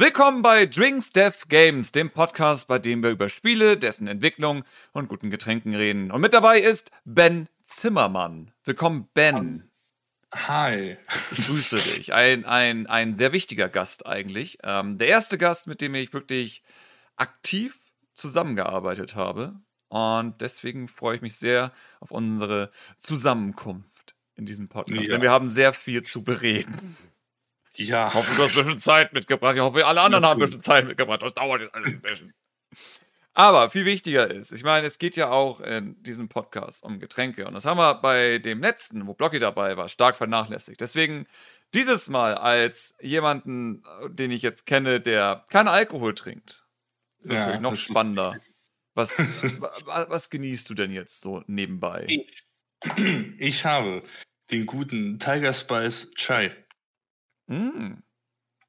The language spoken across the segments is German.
Willkommen bei Drinks Dev Games, dem Podcast, bei dem wir über Spiele, dessen Entwicklung und guten Getränken reden. Und mit dabei ist Ben Zimmermann. Willkommen, Ben. Hi. Ich grüße dich. Ein, ein, ein sehr wichtiger Gast eigentlich. Ähm, der erste Gast, mit dem ich wirklich aktiv zusammengearbeitet habe. Und deswegen freue ich mich sehr auf unsere Zusammenkunft in diesem Podcast. Ja. Denn wir haben sehr viel zu bereden. Ja. Ich hoffe, du hast ein bisschen Zeit mitgebracht. Ich hoffe, alle anderen haben ein bisschen Zeit mitgebracht. Das dauert jetzt alles ein bisschen. Aber viel wichtiger ist, ich meine, es geht ja auch in diesem Podcast um Getränke. Und das haben wir bei dem letzten, wo Blocky dabei war, stark vernachlässigt. Deswegen dieses Mal als jemanden, den ich jetzt kenne, der keinen Alkohol trinkt, ist ja, natürlich noch spannender. Was, was genießt du denn jetzt so nebenbei? Ich, ich habe den guten Tiger Spice Chai. Mm.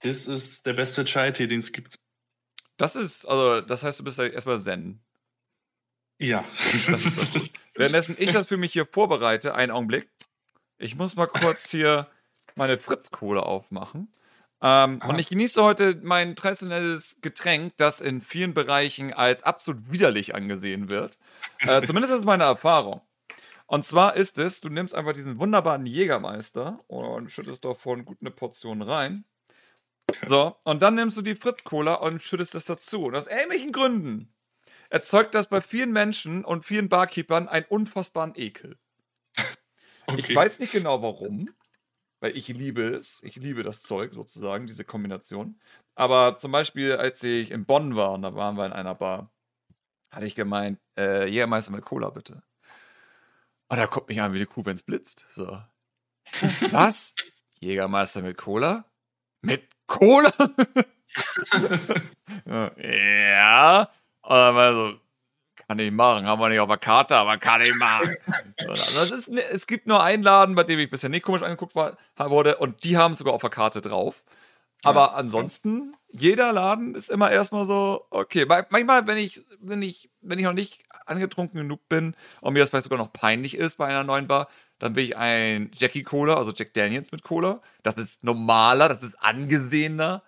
Das ist der beste Chai-Tee, den es gibt. Das ist, also, das heißt, du bist ja erstmal Zen. Ja. Das ist das Währenddessen ich das für mich hier vorbereite, einen Augenblick. Ich muss mal kurz hier meine Fritz-Kohle aufmachen. Ähm, und ich genieße heute mein traditionelles Getränk, das in vielen Bereichen als absolut widerlich angesehen wird. Äh, zumindest ist meine Erfahrung. Und zwar ist es, du nimmst einfach diesen wunderbaren Jägermeister und schüttest davon gut eine Portion rein. So, und dann nimmst du die Fritz-Cola und schüttest das dazu. Und aus ähnlichen Gründen erzeugt das bei vielen Menschen und vielen Barkeepern einen unfassbaren Ekel. Okay. Ich weiß nicht genau warum, weil ich liebe es. Ich liebe das Zeug sozusagen, diese Kombination. Aber zum Beispiel, als ich in Bonn war und da waren wir in einer Bar, hatte ich gemeint, äh, Jägermeister mit Cola bitte. Und da kommt mich an wie eine Kuh, wenn es blitzt. So. Was? Jägermeister mit Cola? Mit Cola? ja. Und dann war so, kann ich machen. Haben wir nicht auf der Karte, aber kann ich machen. das ist, es gibt nur einen Laden, bei dem ich bisher nicht komisch angeguckt war, wurde. Und die haben sogar auf der Karte drauf. Aber ja. ansonsten, jeder Laden ist immer erstmal so, okay. Manchmal, wenn ich, wenn ich, wenn ich noch nicht angetrunken genug bin und mir das vielleicht sogar noch peinlich ist bei einer neuen Bar, dann will ich ein Jackie Cola, also Jack Daniels mit Cola. Das ist normaler, das ist angesehener.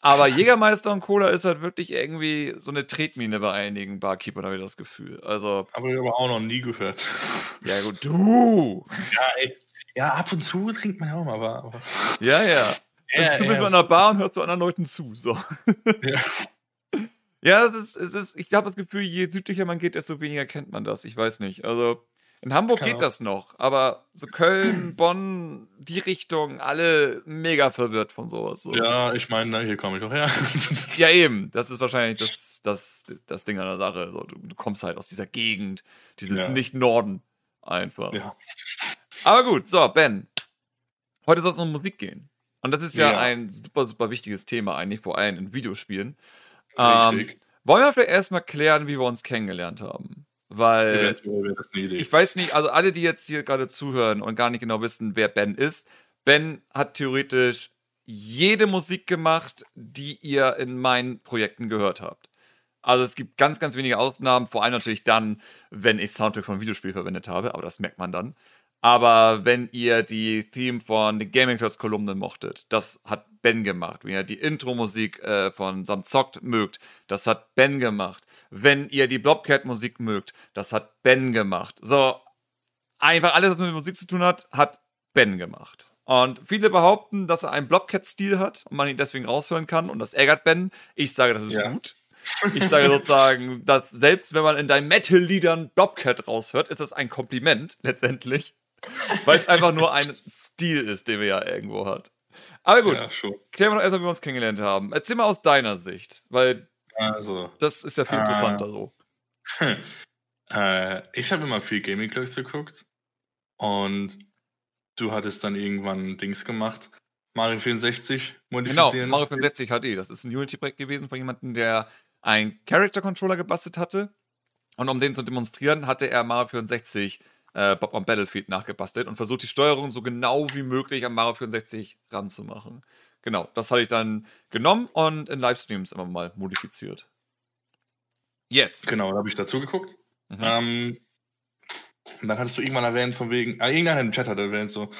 Aber Jägermeister und Cola ist halt wirklich irgendwie so eine Tretmine bei einigen Barkeepern, habe ich das Gefühl. Also. Aber ich aber auch noch nie gehört. Ja, gut, du! Ja, ey. ja ab und zu trinkt man ja auch mal, aber. Ja, ja. Ja, du bist ja, in einer Bar und hörst du anderen Leuten zu. So. Ja. Ja, es ist, es ist, ich habe das Gefühl, je südlicher man geht, desto weniger kennt man das. Ich weiß nicht. Also in Hamburg Kann geht auch. das noch, aber so Köln, Bonn, die Richtung, alle mega verwirrt von sowas. So. Ja, ich meine, hier komme ich doch her. ja, eben. Das ist wahrscheinlich das, das, das Ding an der Sache. So, du, du kommst halt aus dieser Gegend, dieses ja. Nicht-Norden einfach. Ja. Aber gut, so, Ben. Heute soll es um Musik gehen. Und das ist ja, ja, ein super, super wichtiges Thema eigentlich, vor allem in Videospielen. Richtig. Ähm, wollen wir vielleicht erstmal klären, wie wir uns kennengelernt haben? Weil ich weiß nicht, also alle, die jetzt hier gerade zuhören und gar nicht genau wissen, wer Ben ist, Ben hat theoretisch jede Musik gemacht, die ihr in meinen Projekten gehört habt. Also es gibt ganz, ganz wenige Ausnahmen, vor allem natürlich dann, wenn ich Soundtrack von Videospiel verwendet habe, aber das merkt man dann. Aber wenn ihr die Theme von den Gaming Class Kolumnen mochtet, das hat Ben gemacht. Wenn ihr die Intro-Musik äh, von Samzockt mögt, das hat Ben gemacht. Wenn ihr die Blobcat-Musik mögt, das hat Ben gemacht. So, einfach alles, was mit Musik zu tun hat, hat Ben gemacht. Und viele behaupten, dass er einen Blobcat-Stil hat und man ihn deswegen raushören kann und das ärgert Ben. Ich sage, das ist ja. gut. Ich sage sozusagen, dass selbst wenn man in deinen Metal-Liedern Blobcat raushört, ist das ein Kompliment letztendlich. Weil es einfach nur ein Stil ist, den wir ja irgendwo hat. Aber gut, ja, klären wir doch erstmal, wie wir uns kennengelernt haben. Erzähl mal aus deiner Sicht, weil also, das ist ja viel interessanter äh, so. äh, ich habe immer viel Gaming Clubs geguckt und du hattest dann irgendwann Dings gemacht. Mario 64 modifizieren. Genau, Mario 64 HD. Das ist ein Unity-Projekt gewesen von jemandem, der einen Character-Controller gebastelt hatte. Und um den zu demonstrieren, hatte er Mario 64 äh, Bob on Battlefield nachgebastelt und versucht die Steuerung so genau wie möglich an Mario 64 ranzumachen. Genau, das hatte ich dann genommen und in Livestreams immer mal modifiziert. Yes. Genau, da habe ich dazu geguckt. Mhm. Ähm, und dann hattest du irgendwann erwähnt, von wegen, äh, irgendeiner im Chat hat erwähnt, so,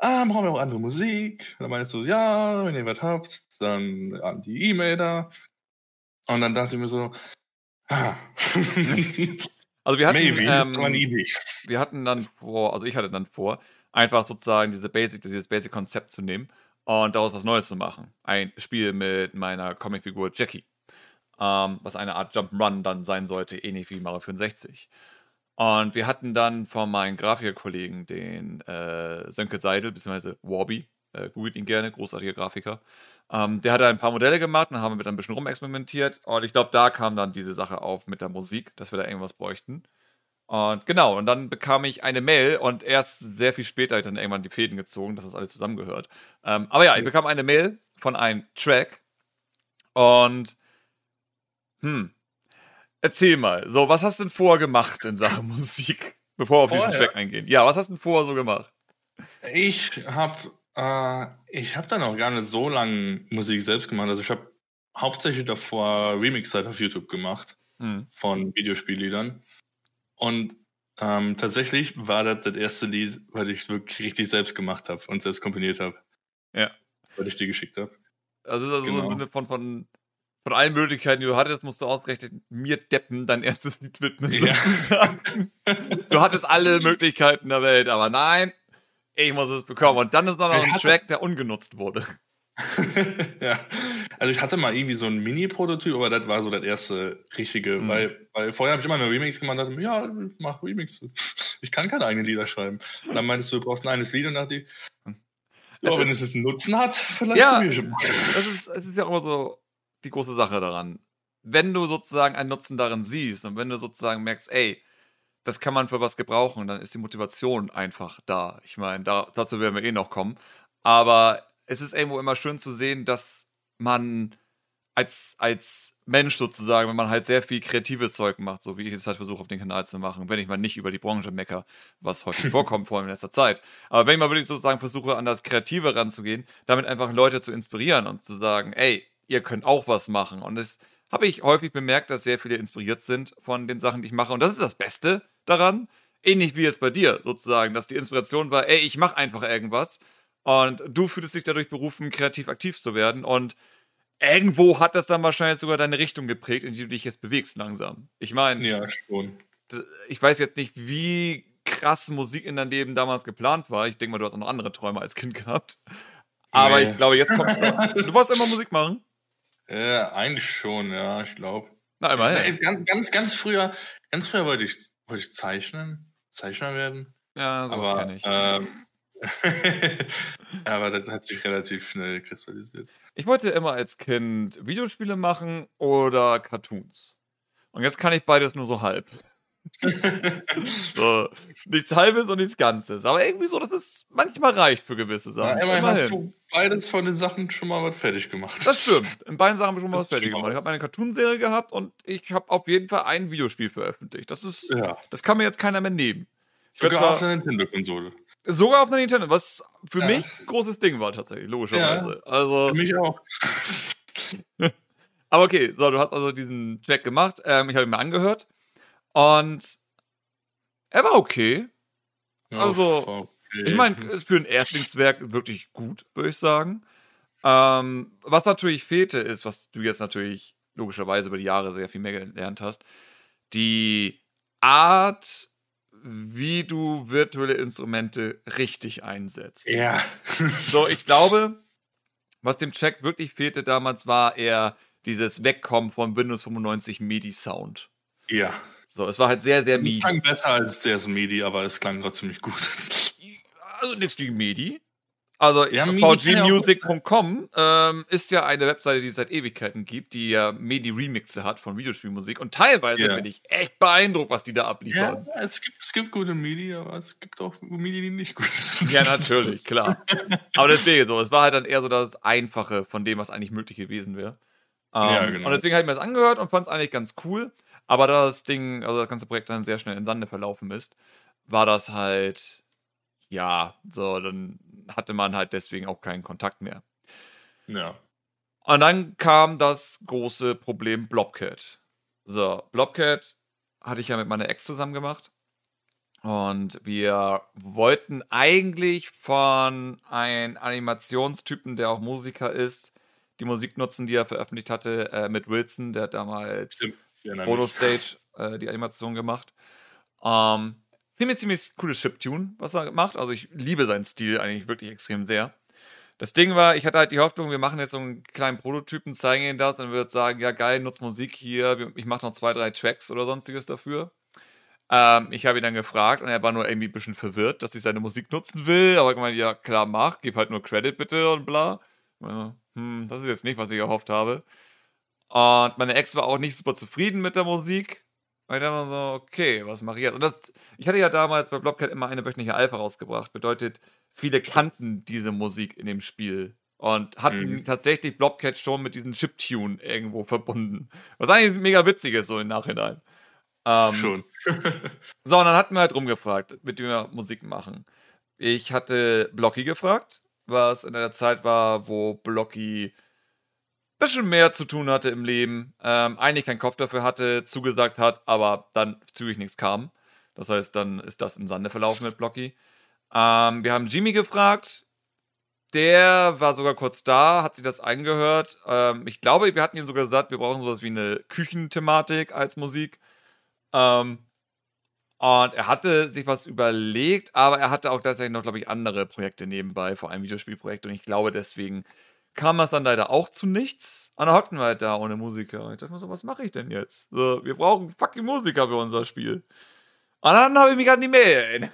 ah, brauchen wir auch andere Musik? Und dann meinst du, ja, wenn ihr was habt, dann an die E-Mail da. Und dann dachte ich mir so, ah. Also wir hatten, Maybe, ähm, wir hatten dann vor, also ich hatte dann vor, einfach sozusagen diese Basic, dieses Basic-Konzept zu nehmen und daraus was Neues zu machen. Ein Spiel mit meiner Comicfigur Jackie, ähm, was eine Art Jump'n'Run dann sein sollte, ähnlich wie Mario 64. Und wir hatten dann von meinen Grafikerkollegen den äh, Sönke Seidel, beziehungsweise Warby, äh, googelt ihn gerne, großartiger Grafiker. Ähm, der hat ein paar Modelle gemacht und haben wir mit ein bisschen rumexperimentiert. Und ich glaube, da kam dann diese Sache auf mit der Musik, dass wir da irgendwas bräuchten. Und genau, und dann bekam ich eine Mail und erst sehr viel später dann irgendwann die Fäden gezogen, dass das alles zusammengehört. Ähm, aber ja, ich bekam eine Mail von einem Track und hm, erzähl mal, so, was hast du denn vorher gemacht in Sachen Musik, bevor wir auf diesen Track eingehen? Ja, was hast du denn vorher so gemacht? Ich habe äh, ich habe dann auch gar nicht so lange Musik selbst gemacht. Also ich habe hauptsächlich davor Remix-Zeit auf YouTube gemacht mhm. von Videospielliedern. Und ähm, tatsächlich war das das erste Lied, was ich wirklich richtig selbst gemacht habe und selbst komponiert habe. Ja. Was ich dir geschickt habe. Also, also genau. im Sinne von, von, von allen Möglichkeiten, die du hattest, musst du ausgerechnet mir deppen dein erstes Lied widmen. Ja. du hattest alle Möglichkeiten der Welt, aber nein, ich muss es bekommen. Und dann ist noch ein Track, der ungenutzt wurde. ja, also ich hatte mal irgendwie so ein Mini-Prototyp, aber das war so das erste richtige, mhm. weil, weil vorher habe ich immer nur Remix gemacht und dachte, ja, ich mach Remix. Ich kann keine eigenen Lieder schreiben. Und dann meintest du, du brauchst ein eigenes Lied und dachte ich, ja, wenn es jetzt einen Nutzen hat, vielleicht ja, es ist, es ist ja immer so die große Sache daran. Wenn du sozusagen einen Nutzen darin siehst und wenn du sozusagen merkst, ey, das kann man für was gebrauchen, dann ist die Motivation einfach da. Ich meine, da, dazu werden wir eh noch kommen. Aber es ist irgendwo immer schön zu sehen, dass man als, als Mensch sozusagen, wenn man halt sehr viel kreatives Zeug macht, so wie ich es halt versuche auf den Kanal zu machen, wenn ich mal nicht über die Branche mecker, was häufig vorkommt, vor allem in letzter Zeit. Aber wenn ich mal wirklich sozusagen versuche, an das Kreative ranzugehen, damit einfach Leute zu inspirieren und zu sagen, ey, ihr könnt auch was machen. Und das habe ich häufig bemerkt, dass sehr viele inspiriert sind von den Sachen, die ich mache. Und das ist das Beste daran. Ähnlich wie jetzt bei dir sozusagen, dass die Inspiration war, ey, ich mache einfach irgendwas. Und du fühlst dich dadurch berufen, kreativ aktiv zu werden. Und irgendwo hat das dann wahrscheinlich sogar deine Richtung geprägt, in die du dich jetzt bewegst langsam. Ich meine, ja, schon. Ich weiß jetzt nicht, wie krass Musik in deinem Leben damals geplant war. Ich denke mal, du hast auch noch andere Träume als Kind gehabt. Aber nee. ich glaube, jetzt kommst du. Du wolltest immer Musik machen? Ja, eigentlich schon, ja, ich glaube. Na, immerhin. Ganz, ganz, ganz früher, ganz früher wollte ich wollte ich zeichnen? Zeichner werden? Ja, sowas kenne ich. Ähm, aber das hat sich relativ schnell kristallisiert. Ich wollte immer als Kind Videospiele machen oder Cartoons. Und jetzt kann ich beides nur so halb. so, nichts Halbes und nichts Ganzes. Aber irgendwie so, dass es manchmal reicht für gewisse Sachen. Ja, immerhin, hast du beides von den Sachen schon mal was fertig gemacht. Das stimmt. In beiden Sachen habe ich schon mal was fertig gemacht. Ich habe eine Cartoonserie gehabt und ich habe auf jeden Fall ein Videospiel veröffentlicht. Das ist, ja. das kann mir jetzt keiner mehr nehmen. Ich sogar zwar, auf einer Nintendo-Konsole. Sogar auf einer Nintendo, was für ja. mich ein großes Ding war tatsächlich, logischerweise. Ja, also, für mich auch. Aber okay, so, du hast also diesen Track gemacht. Ähm, ich habe ihn mir angehört. Und er war okay. Also, okay. ich meine, ist für ein Erstlingswerk wirklich gut, würde ich sagen. Ähm, was natürlich fehlte, ist, was du jetzt natürlich logischerweise über die Jahre sehr viel mehr gelernt hast, die Art, wie du virtuelle Instrumente richtig einsetzt. Ja. so, ich glaube, was dem Track wirklich fehlte damals, war eher dieses Wegkommen von Windows 95 MIDI-Sound. Ja. So, es war halt sehr, sehr MIDI. Es klang besser als CS MIDI, aber es klang trotzdem nicht gut. Also nichts gegen MIDI. Also ja, vgmusic.com ähm, ist ja eine Webseite, die es seit Ewigkeiten gibt, die ja MIDI-Remixe hat von Videospielmusik. Und teilweise yeah. bin ich echt beeindruckt, was die da abliefern. Ja, es gibt, es gibt gute MIDI, aber es gibt auch MIDI, die nicht gut sind. Ja, natürlich, klar. aber deswegen so, es war halt dann eher so das Einfache von dem, was eigentlich möglich gewesen wäre. Ähm, ja, genau. Und deswegen habe ich mir das angehört und fand es eigentlich ganz cool. Aber da das Ding, also das ganze Projekt dann sehr schnell in Sande verlaufen ist, war das halt, ja, so, dann hatte man halt deswegen auch keinen Kontakt mehr. Ja. Und dann kam das große Problem Blobcat. So, Blobcat hatte ich ja mit meiner Ex zusammen gemacht. Und wir wollten eigentlich von einem Animationstypen, der auch Musiker ist, die Musik nutzen, die er veröffentlicht hatte, äh, mit Wilson, der damals Photo Stage äh, die Animation gemacht. Ähm, ziemlich, ziemlich cooles Chiptune, was er macht. Also ich liebe seinen Stil eigentlich wirklich extrem sehr. Das Ding war, ich hatte halt die Hoffnung, wir machen jetzt so einen kleinen Prototypen, zeigen ihn das, dann wird sagen, ja geil, nutzt Musik hier, ich mache noch zwei, drei Tracks oder sonstiges dafür. Ähm, ich habe ihn dann gefragt und er war nur irgendwie ein bisschen verwirrt, dass ich seine Musik nutzen will, aber ich meine, ja klar, mach, gib halt nur Credit bitte und bla. Also, hm, das ist jetzt nicht, was ich erhofft habe. Und meine Ex war auch nicht super zufrieden mit der Musik. Und ich dachte so, okay, was mache ich jetzt? Und das, ich hatte ja damals bei Blobcat immer eine wöchentliche Alpha rausgebracht. Bedeutet, viele kannten diese Musik in dem Spiel und hatten mhm. tatsächlich Blobcat schon mit diesem Chiptune irgendwo verbunden. Was eigentlich mega witzig ist, so im Nachhinein. Ähm, schon. so, und dann hatten wir halt rumgefragt, mit dem wir Musik machen. Ich hatte Blocky gefragt, was in einer Zeit war, wo Blocky bisschen mehr zu tun hatte im Leben, ähm, eigentlich keinen Kopf dafür hatte, zugesagt hat, aber dann zügig nichts kam. Das heißt, dann ist das in Sande verlaufen mit Blocky. Ähm, wir haben Jimmy gefragt. Der war sogar kurz da, hat sich das angehört. Ähm, ich glaube, wir hatten ihm sogar gesagt, wir brauchen sowas wie eine Küchenthematik als Musik. Ähm, und er hatte sich was überlegt, aber er hatte auch tatsächlich noch, glaube ich, andere Projekte nebenbei, vor allem Videospielprojekte. Und ich glaube, deswegen kam das dann leider auch zu nichts. Und dann hockten wir halt da ohne Musiker. Ich dachte mir so, was mache ich denn jetzt? So, wir brauchen fucking Musiker für unser Spiel. Und dann habe ich mich an die Mail erinnert.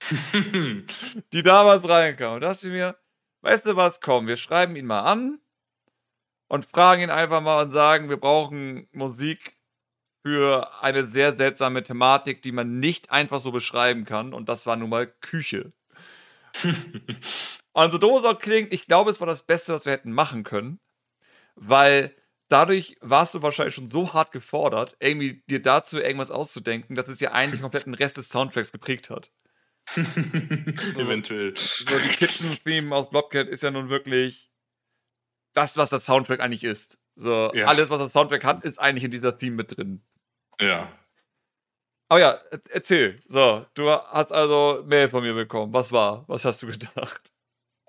die damals reinkam. Und dachte ich mir, weißt du was, komm, wir schreiben ihn mal an und fragen ihn einfach mal und sagen, wir brauchen Musik für eine sehr seltsame Thematik, die man nicht einfach so beschreiben kann. Und das war nun mal Küche. und so doof es auch klingt, ich glaube, es war das Beste, was wir hätten machen können. Weil dadurch warst du wahrscheinlich schon so hart gefordert, irgendwie dir dazu irgendwas auszudenken, dass es ja eigentlich komplett den Rest des Soundtracks geprägt hat. Eventuell. So, die Kitchen-Theme aus Blobcat ist ja nun wirklich das, was das Soundtrack eigentlich ist. So, ja. alles, was das Soundtrack hat, ist eigentlich in dieser Theme mit drin. Ja. Aber ja, erzähl. So, du hast also Mail von mir bekommen. Was war? Was hast du gedacht?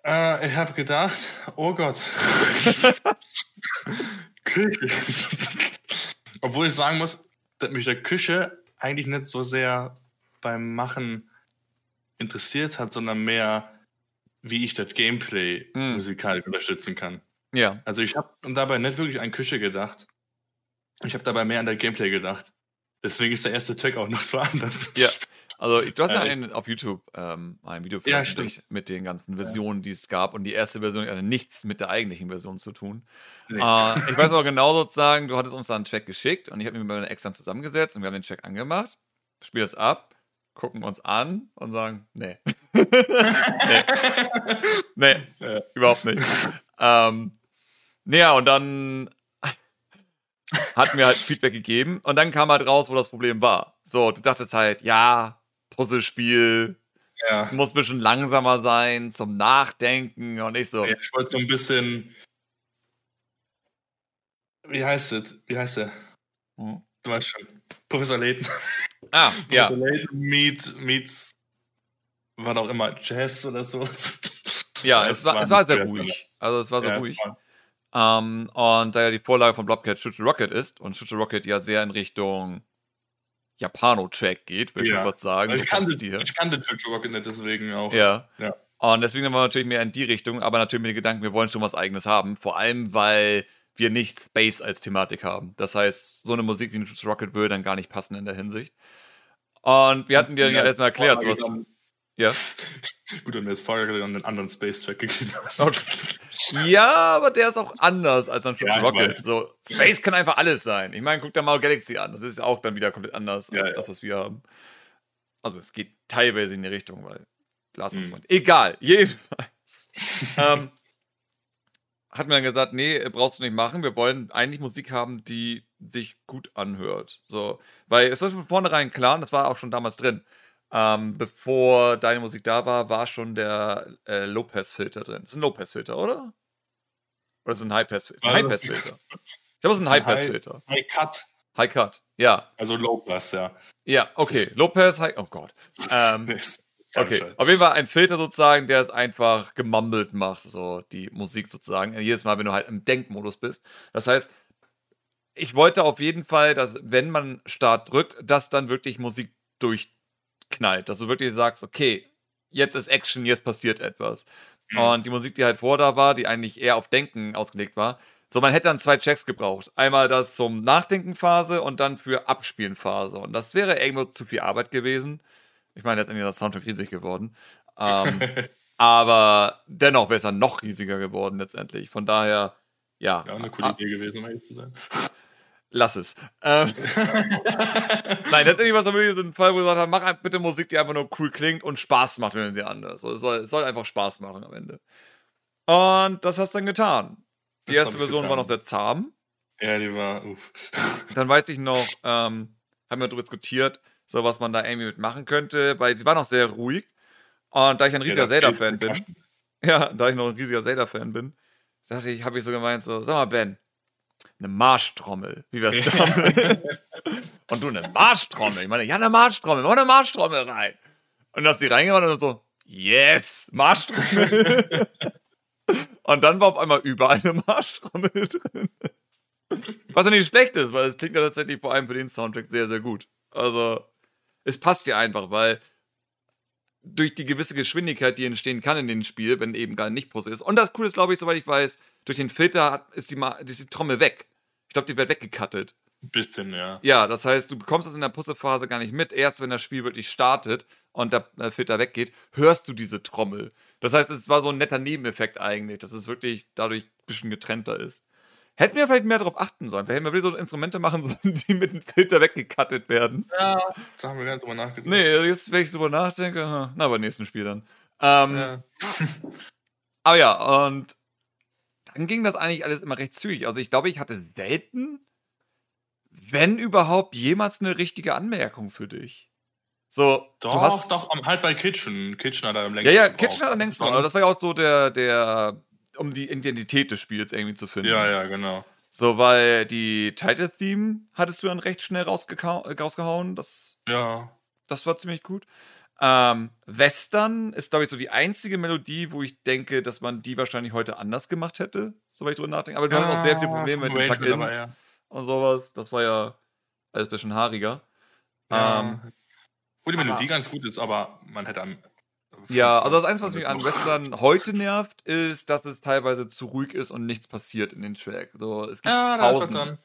Äh, ich habe gedacht, oh Gott. Küche. Obwohl ich sagen muss, dass mich der Küche eigentlich nicht so sehr beim Machen interessiert hat, sondern mehr, wie ich das Gameplay mm. musikalisch unterstützen kann. Ja. Also ich habe dabei nicht wirklich an Küche gedacht. Ich habe dabei mehr an das Gameplay gedacht. Deswegen ist der erste Track auch noch so anders. Ja. Also du hast ja äh, einen, auf YouTube ähm, ein Video veröffentlicht ja, mit den ganzen Versionen, die es gab. Und die erste Version hatte nichts mit der eigentlichen Version zu tun. Nee. Äh, ich weiß auch genau sozusagen, du hattest uns da einen Track geschickt und ich habe mich mit meinen Extern zusammengesetzt und wir haben den Track angemacht. Spiel es ab gucken uns an und sagen, nee. nee. nee, äh, überhaupt nicht. Ähm, naja, und dann hatten wir halt Feedback gegeben und dann kam halt raus, wo das Problem war. So, du dachtest halt, ja, Puzzlespiel, ja. muss ein bisschen langsamer sein zum Nachdenken und ich so. Ja, ich wollte so ein bisschen. Wie heißt es? Wie heißt der? Hm? Du weißt schon. Professor Layton. Ah, ja. Meet, meets, was auch immer, Jazz oder so. Ja, es war, es war sehr ruhig. Also es war sehr ja, ruhig. Ähm, und da ja die Vorlage von Blobcat Chuchu Rocket ist und Chuchu Rocket ja sehr in Richtung Japano-Track geht, würde ich ja. schon fast sagen. Also ich, kannte, ich kannte Rocket nicht, deswegen auch. Ja. ja. Und deswegen waren wir natürlich mehr in die Richtung, aber natürlich mit dem Gedanken, wir wollen schon was Eigenes haben. Vor allem, weil wir nicht Space als Thematik haben. Das heißt, so eine Musik wie ein Rocket würde dann gar nicht passen in der Hinsicht. Und wir hatten dir ja, erstmal erklärt, sowas. Ja. Gut, dann mir jetzt vorher dann einen anderen Space-Track gegeben hast. Okay. Ja, aber der ist auch anders als ein ja, Rocket. So, Space kann einfach alles sein. Ich meine, guck dir mal Galaxy an. Das ist auch dann wieder komplett anders ja, als ja. das, was wir haben. Also es geht teilweise in die Richtung, weil Blasen hm. Egal, jedenfalls. ähm, hat mir dann gesagt, nee, brauchst du nicht machen. Wir wollen eigentlich Musik haben, die sich gut anhört. So, weil es war von vornherein klar, das war auch schon damals drin. Ähm, bevor deine Musik da war, war schon der äh, Low-Pass-Filter drin. Das ist ein Low-Pass-Filter, oder? Oder ist es ein High-Pass-Filter? Also, High-Pass-Filter. Ich glaube, es ist ein High-Pass-Filter. High-Cut. High Cut, ja. Also Low Pass, ja. Ja, okay. Low Pass, High, oh Gott. Ähm, okay, auf jeden Fall ein Filter sozusagen, der es einfach gemummelt macht, so die Musik sozusagen. Jedes Mal, wenn du halt im Denkmodus bist. Das heißt, ich wollte auf jeden Fall, dass, wenn man Start drückt, dass dann wirklich Musik durchknallt. Dass du wirklich sagst, okay, jetzt ist Action, jetzt passiert etwas. Mhm. Und die Musik, die halt vor da war, die eigentlich eher auf Denken ausgelegt war, so, man hätte dann zwei Checks gebraucht. Einmal das zum Nachdenken-Phase und dann für Abspielen-Phase. Und das wäre irgendwo zu viel Arbeit gewesen. Ich meine, letztendlich ist das Soundtrack riesig geworden. Ähm, aber dennoch wäre es dann noch riesiger geworden letztendlich. Von daher, ja. Ja, eine coole Idee gewesen, um ehrlich zu sein. Lass es. Ähm, Nein, letztendlich war es wirklich so ein Fall, wo wir gesagt haben, mach bitte Musik, die einfach nur cool klingt und Spaß macht, wenn sie anders. es, soll, es soll einfach Spaß machen am Ende. Und das hast du dann getan. Die erste Version getan. war noch sehr zahm. Ja, die war. Uff. Dann weiß ich noch, ähm, haben wir darüber diskutiert, so was man da irgendwie mitmachen könnte, weil sie war noch sehr ruhig. Und da ich ein riesiger ja, Zelda-Fan bin, ja, da ich noch ein riesiger Zelda-Fan bin, dachte ich, habe ich so gemeint, so, sag mal, Ben, eine Marschtrommel, wie wär's damit? und du eine Marschtrommel. Ich meine, ja, eine Marschtrommel, mach eine Marschtrommel rein. Und dass die reingemacht und so, yes, Marschtrommel. Und dann war auf einmal überall eine Marschtrommel drin. Was ja nicht schlecht ist, weil es klingt ja tatsächlich vor allem für den Soundtrack sehr, sehr gut. Also, es passt ja einfach, weil durch die gewisse Geschwindigkeit, die entstehen kann in dem Spiel, wenn eben gar nicht Pause ist. Und das Coole ist, glaube ich, soweit ich weiß, durch den Filter ist die, ist die Trommel weg. Ich glaube, die wird weggekattet. Ein bisschen, ja. Ja, das heißt, du bekommst das in der Puzzlephase gar nicht mit. Erst wenn das Spiel wirklich startet und der Filter weggeht, hörst du diese Trommel. Das heißt, es war so ein netter Nebeneffekt eigentlich, dass es wirklich dadurch ein bisschen getrennter ist. Hätten wir vielleicht mehr darauf achten sollen. Vielleicht hätten wir so Instrumente machen sollen, die mit dem Filter weggekattet werden. Ja, da haben wir gar nicht drüber nachgedacht. Nee, jetzt, wenn ich drüber nachdenke, na, beim nächsten Spiel dann. Ähm, ja. aber ja, und dann ging das eigentlich alles immer recht zügig. Also ich glaube, ich hatte selten, wenn überhaupt, jemals eine richtige Anmerkung für dich. So, doch, du hast doch halt bei Kitchen. Kitchen hat er am längsten. Ja, ja, Kitchen hat am längsten. Aber das war ja auch so der, der, um die Identität des Spiels irgendwie zu finden. Ja, ja, genau. So, weil die Title-Theme hattest du dann recht schnell rausgehauen. Das, ja. Das war ziemlich gut. Ähm, Western ist, glaube ich, so die einzige Melodie, wo ich denke, dass man die wahrscheinlich heute anders gemacht hätte, soweit ich drüber nachdenke. Aber du ja, hast auch sehr viele Probleme mit den Plugins ja. und sowas. Das war ja alles ein bisschen haariger. Ja. Ähm, wo die Melodie ganz gut ist, aber man hätte am. Ja, also das Einzige, was mich an Western heute nervt, ist, dass es teilweise zu ruhig ist und nichts passiert in den Track. So, es gibt ja, Pausen.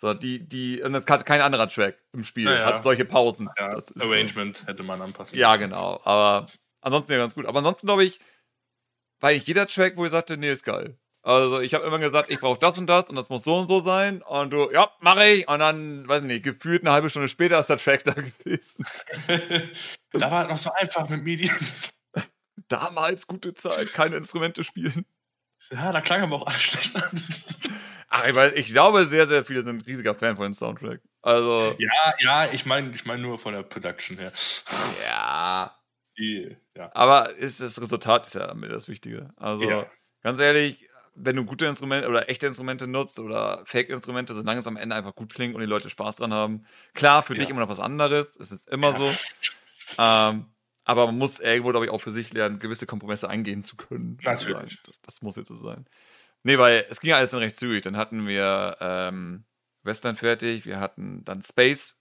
So, die, die, und es hat kein anderer Track im Spiel, ja, hat solche Pausen. Ja, Arrangement so. hätte man anpassen Ja, genau. Aber ansonsten ja ganz gut. Aber ansonsten glaube ich, war nicht jeder Track, wo ich sagte, nee, ist geil. Also ich habe immer gesagt, ich brauche das und das und das muss so und so sein. Und du, ja, mache ich. Und dann, weiß nicht, gefühlt eine halbe Stunde später ist der Track da gewesen. da war halt noch so einfach mit Medien. Damals gute Zeit, keine Instrumente spielen. Ja, da klang aber auch alles schlecht an. Ach, ich, weiß, ich glaube, sehr, sehr viele sind ein riesiger Fan von dem Soundtrack. Also. Ja, ja, ich meine ich mein nur von der Production her. Ja. Die, ja. Aber ist, das Resultat ist ja mir das Wichtige. Also, ja. ganz ehrlich, wenn du gute Instrumente oder echte Instrumente nutzt oder Fake-Instrumente, solange es am Ende einfach gut klingt und die Leute Spaß dran haben. Klar, für ja. dich immer noch was anderes, es ist immer ja. so. Ähm, aber man muss irgendwo, glaube ich, auch für sich lernen, gewisse Kompromisse eingehen zu können. Natürlich. Das, das, muss jetzt so sein. Nee, weil es ging ja alles dann recht zügig. Dann hatten wir ähm, Western fertig, wir hatten dann Space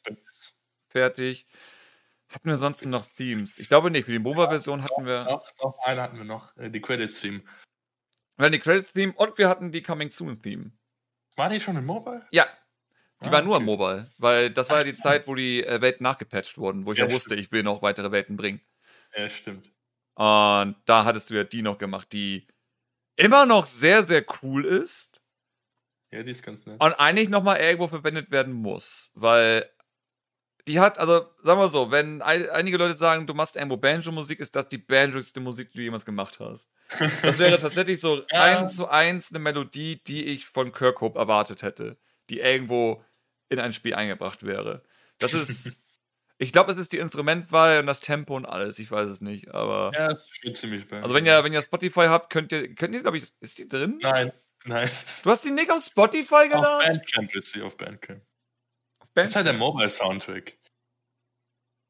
fertig. Hatten wir sonst noch Themes? Ich glaube nicht, für die MOBA-Version hatten wir. Noch, noch eine hatten wir noch, äh, die Credits-Theme. Wir hatten die Credits-Theme und wir hatten die Coming Soon-Theme. War die schon im Mobile? Ja. Die ah, war nur okay. im Mobile, weil das war ja die Zeit, wo die äh, Welten nachgepatcht wurden, wo ich ja, ja wusste, ich will noch weitere Welten bringen. Ja, stimmt. Und da hattest du ja die noch gemacht, die immer noch sehr, sehr cool ist. Ja, die ist ganz nett. Und eigentlich nochmal irgendwo verwendet werden muss, weil die hat, also sagen wir so, wenn einige Leute sagen, du machst irgendwo Banjo-Musik, ist das die banjoigste Musik, die du jemals gemacht hast. Das wäre tatsächlich so ja. eins zu eins eine Melodie, die ich von Kirkhope erwartet hätte, die irgendwo in ein Spiel eingebracht wäre. Das ist, ich glaube, es ist die Instrumentwahl und das Tempo und alles, ich weiß es nicht, aber. Ja, das steht ziemlich bei. Also wenn ihr, wenn ihr Spotify habt, könnt ihr, könnt ihr, glaube ich, ist die drin? Nein, nein. Du hast die nicht auf Spotify geladen? Auf Bandcamp ist sie, auf Bandcamp. Das ist halt der Mobile-Soundtrack.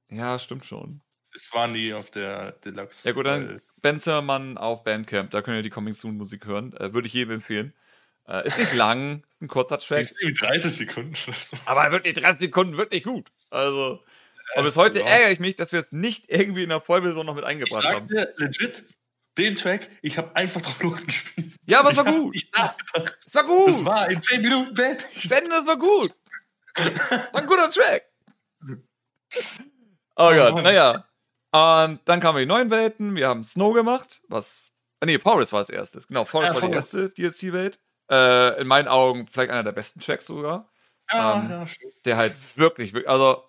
Ja, stimmt schon. Es war nie auf der Deluxe. Ja gut, dann Ben Zimmermann auf Bandcamp, da könnt ihr die Coming Soon Musik hören. Äh, Würde ich jedem empfehlen. Äh, ist nicht lang, ist ein kurzer Track. Ist 30 Sekunden. Aber wirklich 30 Sekunden wirklich gut. Also. Und bis heute ärgere ich mich, dass wir es nicht irgendwie in der Vollversion noch mit eingebracht ich haben. legit, den Track, ich habe einfach drauf losgespielt. Ja, aber es war gut. ich dachte, es war gut. Das war in 10 Minuten Bett. Spenden, das war gut. War ein guter Track. Oh Gott, oh naja. Und dann kamen die neuen Welten. Wir haben Snow gemacht, was. Ah, nee, Forest war als erstes. Genau, Forest ja, war Forest. die erste DLC-Welt. Äh, in meinen Augen vielleicht einer der besten Tracks sogar. Ja, ähm, ja, stimmt. Der halt wirklich, wirklich, also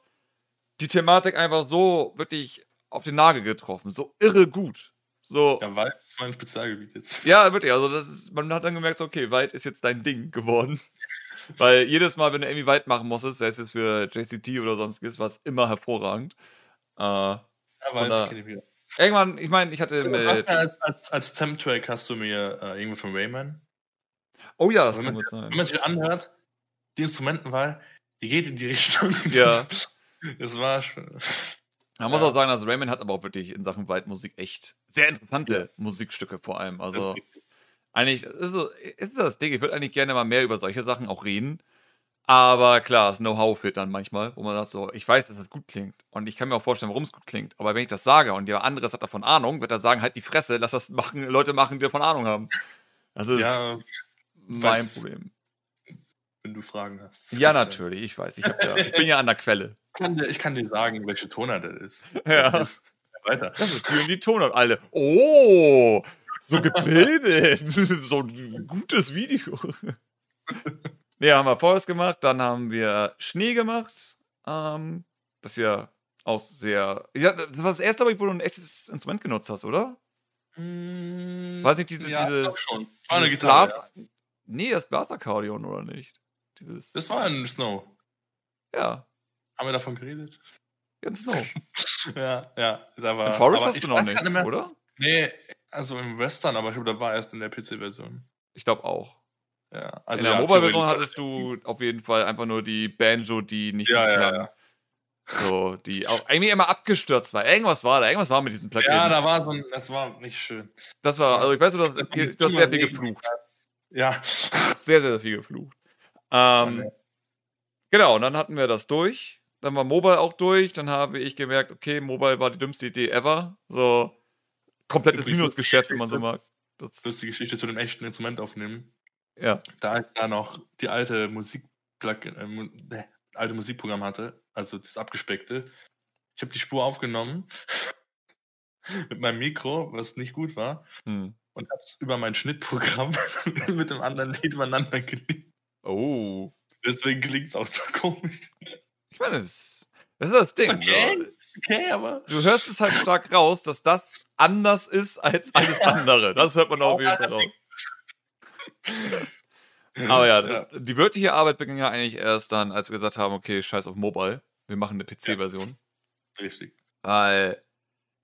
die Thematik einfach so wirklich auf den Nagel getroffen. So irre gut. So. Ja, Wald ist mein Spezialgebiet jetzt. Ja, wirklich. Also, das ist, man hat dann gemerkt, so, okay, Wald ist jetzt dein Ding geworden. Weil jedes Mal, wenn du irgendwie Wald machen musstest, sei es jetzt für JCT oder sonstiges, war es immer hervorragend. Äh, ja, Wald da, kenne ich wieder. Irgendwann, ich meine, ich hatte mit. Als, als, als Temp-Track hast du mir äh, irgendwo von Rayman. Oh ja, das kann gut sein. Wenn man sich anhört, die Instrumentenwahl, die geht in die Richtung. Ja. Das war schon. Man ja. muss auch sagen, also Rayman hat aber auch wirklich in Sachen Waldmusik echt sehr interessante ja. Musikstücke vor allem. Also eigentlich ist, so, ist das Ding. Ich würde eigentlich gerne mal mehr über solche Sachen auch reden. Aber klar, das Know-how fehlt dann manchmal, wo man sagt so, ich weiß, dass das gut klingt. Und ich kann mir auch vorstellen, warum es gut klingt. Aber wenn ich das sage und jemand anderes hat davon Ahnung, wird er sagen, halt die Fresse, lass das machen, Leute machen, die davon Ahnung haben. Das ist ja, mein Problem. Wenn du Fragen hast. Ja, natürlich, ich weiß. Ich, ja, ich bin ja an der Quelle. Ich kann, dir, ich kann dir sagen, welche Tonart das ist. Ja. Weiter. Das ist die und die Tonart. Alle. Oh, so gebildet. so ein gutes Video. Ja, haben wir Forest gemacht, dann haben wir Schnee gemacht. Ähm, das ist ja auch sehr. Ja, das war das erste, glaube ich, wo du ein echtes Instrument genutzt hast, oder? Mm, Weiß nicht, diese, ja, dieses, schon. War eine Gitarre. Blas, ja. Nee, das Blasakkordeon, oder nicht? Dieses, das war ein Snow. Ja. Haben wir davon geredet? Ja, Snow. ja, ja. Da war, in Forest hast du noch nichts, oder? Nee, also im Western, aber ich glaube, da war erst in der PC-Version. Ich glaube auch. Ja, also in der ja, Mobile-Version hattest du auf jeden Fall einfach nur die Banjo, die nicht ja, ja, ja. So, die auch irgendwie immer abgestürzt war. Irgendwas war da, irgendwas war mit diesen Plugins. Ja, da war so ein, das war nicht schön. Das war, also ich weiß, du hast, du hast sehr viel geflucht. Ja. Sehr, sehr viel geflucht. Ähm, genau, und dann hatten wir das durch. Dann war Mobile auch durch. Dann habe ich gemerkt, okay, Mobile war die dümmste Idee ever. So komplettes Minusgeschäft, wenn man so mag. Das ist die Geschichte zu dem echten Instrument aufnehmen. Ja. Da ich da noch die alte Musik äh, alte Musikprogramm hatte, also das abgespeckte. Ich habe die Spur aufgenommen mit meinem Mikro, was nicht gut war, hm. und habe es über mein Schnittprogramm mit dem anderen Lied übereinander gelegt. Oh. Deswegen klingt es auch so komisch. Ich meine, das, das ist das Ding. Ist okay, so. ist okay, aber. Du hörst es halt stark raus, dass das anders ist als alles andere. Das hört man auf jeden Fall raus. Aber ja, das, die wirkliche Arbeit begann ja eigentlich erst dann, als wir gesagt haben, okay, scheiß auf Mobile, wir machen eine PC-Version. Ja, richtig. Weil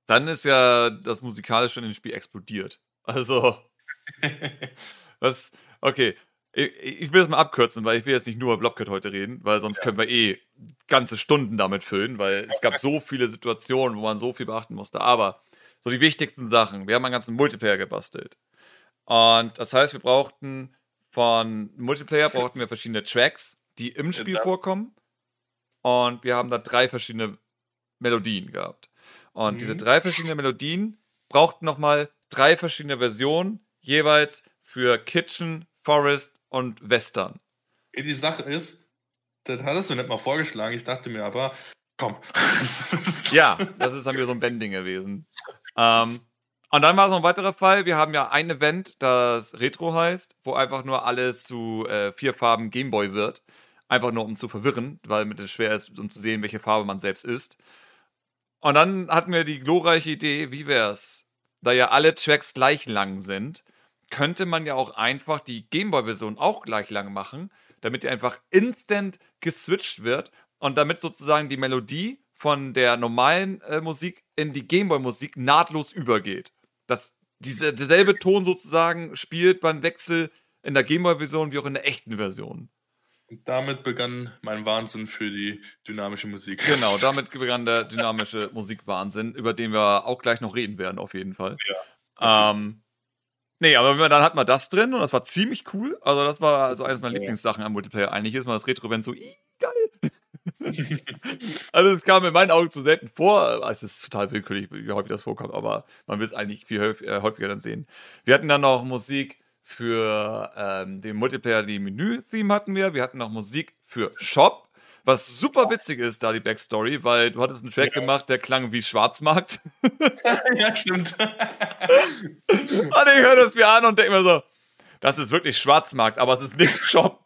dann ist ja das Musikalische in dem Spiel explodiert. Also, was, okay, ich, ich, will es mal abkürzen, weil ich will jetzt nicht nur über Blobcat heute reden, weil sonst ja. können wir eh ganze Stunden damit füllen, weil es gab so viele Situationen, wo man so viel beachten musste. Aber so die wichtigsten Sachen, wir haben einen ganzen Multiplayer gebastelt. Und das heißt, wir brauchten von Multiplayer brauchten wir verschiedene Tracks, die im Spiel vorkommen. Und wir haben da drei verschiedene Melodien gehabt. Und mhm. diese drei verschiedenen Melodien brauchten nochmal drei verschiedene Versionen, jeweils für Kitchen, Forest und Western. Die Sache ist, das hattest du nicht mal vorgeschlagen. Ich dachte mir aber, komm. ja, das ist dann wieder so ein Bending gewesen. Ähm, und dann war es noch ein weiterer Fall. Wir haben ja ein Event, das Retro heißt, wo einfach nur alles zu äh, vier Farben Gameboy wird. Einfach nur um zu verwirren, weil es schwer ist, um zu sehen, welche Farbe man selbst ist. Und dann hatten wir die glorreiche Idee, wie wäre es, da ja alle Tracks gleich lang sind, könnte man ja auch einfach die Gameboy-Version auch gleich lang machen, damit die einfach instant geswitcht wird und damit sozusagen die Melodie von der normalen äh, Musik in die Gameboy-Musik nahtlos übergeht dass diese, derselbe Ton sozusagen spielt beim Wechsel in der Gameboy-Version wie auch in der echten Version. Und damit begann mein Wahnsinn für die dynamische Musik. Genau, damit begann der dynamische Musikwahnsinn, über den wir auch gleich noch reden werden, auf jeden Fall. Ja. Ähm, nee, aber dann hat man das drin und das war ziemlich cool. Also, das war so eines meiner ja. Lieblingssachen am Multiplayer. Eigentlich ist mal das Retro-Event so, geil. also es kam in meinen Augen zu selten vor. Es ist total willkürlich, wie häufig das vorkommt, aber man will es eigentlich viel äh, häufiger dann sehen. Wir hatten dann noch Musik für ähm, den Multiplayer, die Menü-Theme hatten wir. Wir hatten noch Musik für Shop, was super witzig ist, da die Backstory, weil du hattest einen Track ja. gemacht, der klang wie Schwarzmarkt. ja, stimmt. und ich höre das mir an und denke mir so, das ist wirklich Schwarzmarkt, aber es ist nicht Shop.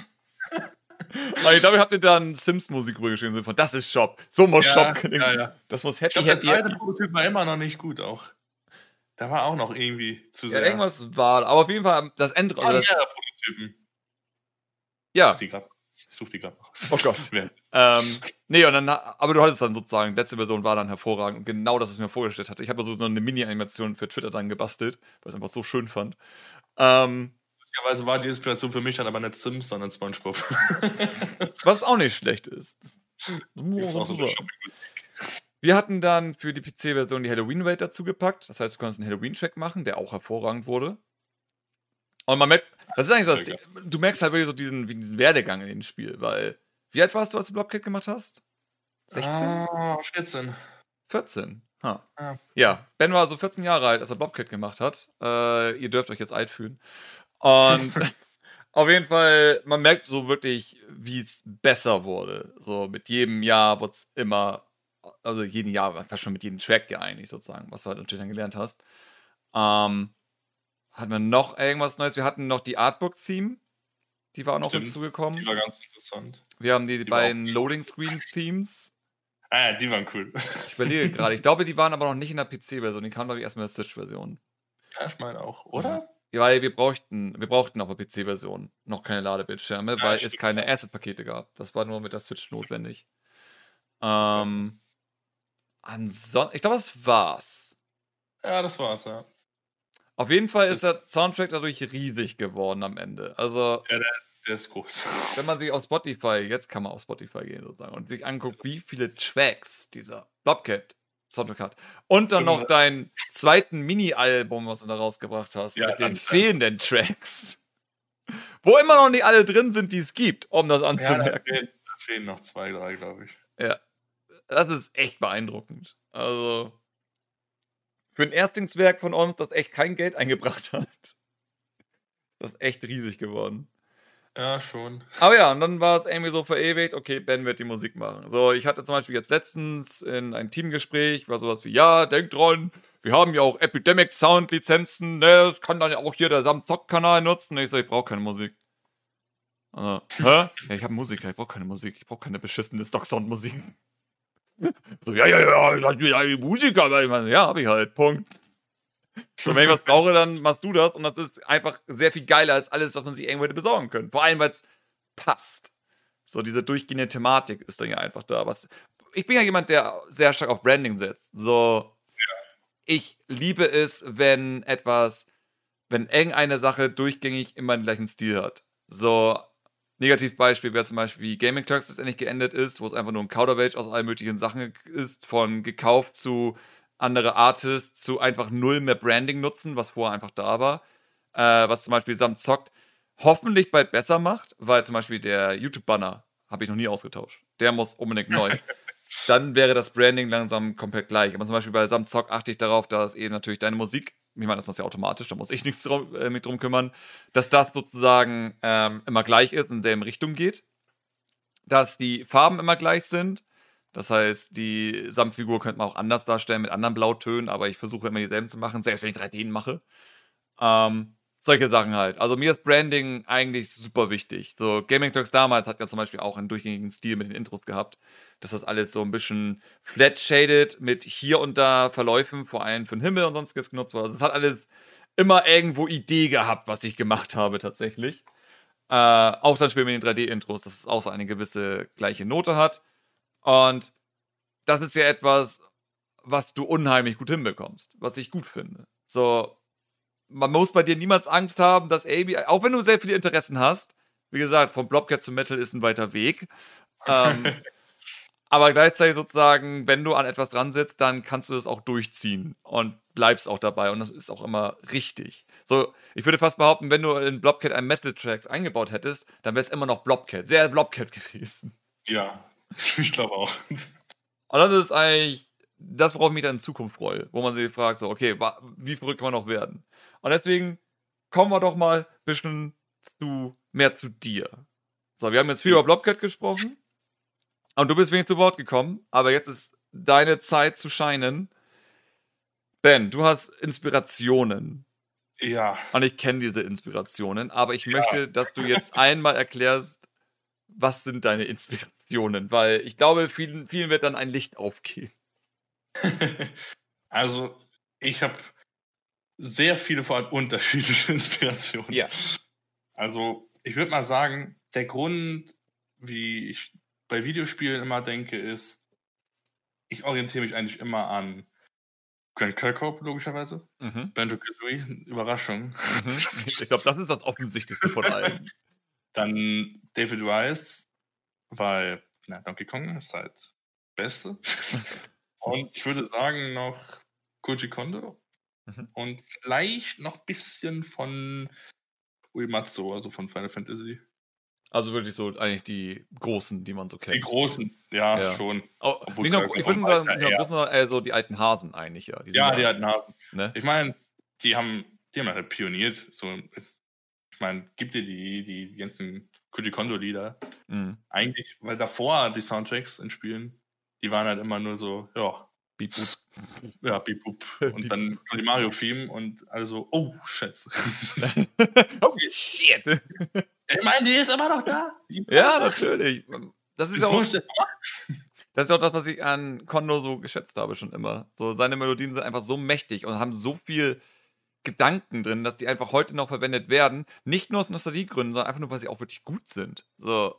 Aber ich glaube, ich habe dir dann Sims-Musik rübergeschrieben, von das ist Shop. So muss ja, Shop klingen. Ja, ja. Das muss happy, ich glaub, happy, Der zweite Prototyp war immer noch nicht gut auch. Da war auch noch irgendwie zu sehr. Ja, irgendwas war, aber auf jeden Fall das End. Ah, das, Prototypen. Ja. Ich such die gerade. Raus. Oh Gott. ähm, nee, und dann, aber du hattest dann sozusagen, letzte Version war dann hervorragend und genau das, was ich mir vorgestellt hatte. Ich habe so eine Mini-Animation für Twitter dann gebastelt, weil ich es einfach so schön fand. Ähm, Lustigerweise war die Inspiration für mich dann aber nicht Sims, sondern Spongebob. Was auch nicht schlecht ist. Wir hatten dann für die PC-Version die Halloween-Welt dazu gepackt. Das heißt, du konntest einen Halloween-Track machen, der auch hervorragend wurde. Und man merkt, das ist eigentlich so, das, du merkst halt wirklich so diesen, diesen Werdegang in dem Spiel, weil, wie alt warst du, als du Blobkit gemacht hast? 16? Ah, 14. 14. Huh. Ja. ja. Ben war so 14 Jahre alt, als er Blobkit gemacht hat. Äh, ihr dürft euch jetzt alt fühlen. Und auf jeden Fall, man merkt so wirklich, wie es besser wurde. So mit jedem Jahr wird es immer, also jeden Jahr, fast schon mit jedem Track ja eigentlich sozusagen, was du halt natürlich dann gelernt hast. Ähm, hatten wir noch irgendwas Neues? Wir hatten noch die Artbook-Theme. Die war auch noch hinzugekommen. Die war ganz interessant. Wir haben die, die, beiden Loading-Screen-Themes. Ah ja, die waren cool. Ich überlege gerade. Ich glaube, die waren aber noch nicht in der PC-Version. Die kamen, glaube ich, erst mit der Switch-Version. Ja, ich meine auch, oder? weil wir brauchten, wir brauchten auf der PC-Version noch keine Ladebildschirme, ja, weil es keine Asset-Pakete gab. Das war nur mit der Switch notwendig. Ähm, ansonsten, ich glaube, das war's. Ja, das war's, ja. Auf jeden Fall ist der Soundtrack dadurch riesig geworden am Ende. Also, ja, der ist, der ist groß. Wenn man sich auf Spotify, jetzt kann man auf Spotify gehen sozusagen, und sich anguckt, wie viele Tracks dieser Blobcat Soundtrack hat. Und dann noch dein zweiten Mini-Album, was du da rausgebracht hast, ja, mit den fehlenden Tracks. Wo immer noch nicht alle drin sind, die es gibt, um das anzumerken. Ja, da, fehlen, da fehlen noch zwei, drei, glaube ich. Ja. Das ist echt beeindruckend. Also, für ein Erstlingswerk von uns, das echt kein Geld eingebracht hat, das ist echt riesig geworden. Ja, schon. Aber ja, und dann war es irgendwie so verewigt, okay, Ben wird die Musik machen. So, ich hatte zum Beispiel jetzt letztens in ein Teamgespräch, war sowas wie, ja, denkt dran, wir haben ja auch Epidemic Sound Lizenzen, ne, das kann dann ja auch hier der Samzock-Kanal nutzen. Und ich so, ich brauche keine Musik. Also, hä? Ja, ich habe Musik, ich brauche keine Musik, ich brauche keine beschissene Stock-Sound-Musik. so, ja, ja, ja, ja, ja, Musiker, ja, hab ich halt, Punkt. Und wenn ich was brauche, dann machst du das. Und das ist einfach sehr viel geiler als alles, was man sich irgendwo hätte besorgen können. Vor allem, weil es passt. So diese durchgehende Thematik ist dann ja einfach da. Was, ich bin ja jemand, der sehr stark auf Branding setzt. So, ich liebe es, wenn etwas, wenn irgendeine Sache durchgängig immer den gleichen Stil hat. So, Negativbeispiel wäre zum Beispiel, wie Gaming Clerks letztendlich geendet ist, wo es einfach nur ein Kauderwelsch aus allen möglichen Sachen ist, von gekauft zu andere Artists zu einfach null mehr Branding nutzen, was vorher einfach da war. Äh, was zum Beispiel Sam zockt, hoffentlich bald besser macht, weil zum Beispiel der YouTube-Banner habe ich noch nie ausgetauscht. Der muss unbedingt neu. Dann wäre das Branding langsam komplett gleich. Aber zum Beispiel bei Sam Zock achte ich darauf, dass eben natürlich deine Musik, ich meine, das muss ja automatisch, da muss ich nichts drum, äh, mit drum kümmern, dass das sozusagen ähm, immer gleich ist und in selben Richtung geht. Dass die Farben immer gleich sind das heißt, die Samtfigur könnte man auch anders darstellen mit anderen Blautönen, aber ich versuche immer dieselben zu machen, selbst wenn ich 3D mache. Ähm, solche Sachen halt. Also mir ist Branding eigentlich super wichtig. So Gaming Talks damals hat ja zum Beispiel auch einen durchgängigen Stil mit den Intros gehabt, dass das alles so ein bisschen flat shaded mit hier und da Verläufen, vor allem für den Himmel und sonstiges genutzt wurde. Also es hat alles immer irgendwo Idee gehabt, was ich gemacht habe tatsächlich. Äh, auch dann später mit den 3D-Intros, dass es auch so eine gewisse gleiche Note hat. Und das ist ja etwas, was du unheimlich gut hinbekommst, was ich gut finde. So, man muss bei dir niemals Angst haben, dass Amy, auch wenn du sehr viele Interessen hast, Wie gesagt, vom Blobcat zu Metal ist ein weiter Weg. Ähm, aber gleichzeitig sozusagen, wenn du an etwas dran sitzt, dann kannst du das auch durchziehen und bleibst auch dabei. Und das ist auch immer richtig. So, ich würde fast behaupten, wenn du in Blobcat einen Metal-Tracks eingebaut hättest, dann wäre es immer noch Blobcat. Sehr Blobcat gewesen. Ja, ich glaube auch. Und das ist eigentlich das, worauf ich mich dann in Zukunft freue, wo man sich fragt, so, okay, wie verrückt kann man noch werden? Und deswegen kommen wir doch mal ein bisschen zu, mehr zu dir. So, wir haben jetzt viel über Blobcat gesprochen. Und du bist wenig zu Wort gekommen, aber jetzt ist deine Zeit zu scheinen. Ben, du hast Inspirationen. Ja. Und ich kenne diese Inspirationen, aber ich ja. möchte, dass du jetzt einmal erklärst, was sind deine Inspirationen, weil ich glaube, vielen, vielen wird dann ein Licht aufgehen. also, ich habe sehr viele vor allem unterschiedliche Inspirationen. Ja. Also, ich würde mal sagen, der Grund, wie ich bei Videospielen immer denke, ist, ich orientiere mich eigentlich immer an Grand Kirkhope, logischerweise. Mhm. Banjo Kazooie, Überraschung. Mhm. Ich glaube, das ist das Offensichtlichste von allen. Dann David Rice, weil na, Donkey Kong ist halt Beste. Und ich würde sagen noch Koji Kondo. Mhm. Und vielleicht noch ein bisschen von Uematsu, also von Final Fantasy. Also wirklich so eigentlich die großen, die man so kennt. Die großen, ja, ja. schon. Oh, nicht nur, ich würde sagen, nicht nur großen, sondern eher so die alten Hasen eigentlich, ja. Die ja, die alten Hasen. Ne? Ich meine, die haben, die haben halt pioniert. So, ich meine, gibt dir die, die ganzen Koji Kondo-Lieder. Mhm. Eigentlich, weil davor die Soundtracks in Spielen, die waren halt immer nur so, ja, Beep Boop. Ja, Beep Boop. Und dann kommt die Mario-Theme und also, oh, Scheiße. oh, shit. Ich meine, die ist aber noch da. Ja, natürlich. Das ist, auch, das ist auch das, was ich an Kondo so geschätzt habe schon immer. So, seine Melodien sind einfach so mächtig und haben so viel Gedanken drin, dass die einfach heute noch verwendet werden. Nicht nur aus Nostalgiegründen, sondern einfach nur, weil sie auch wirklich gut sind. So.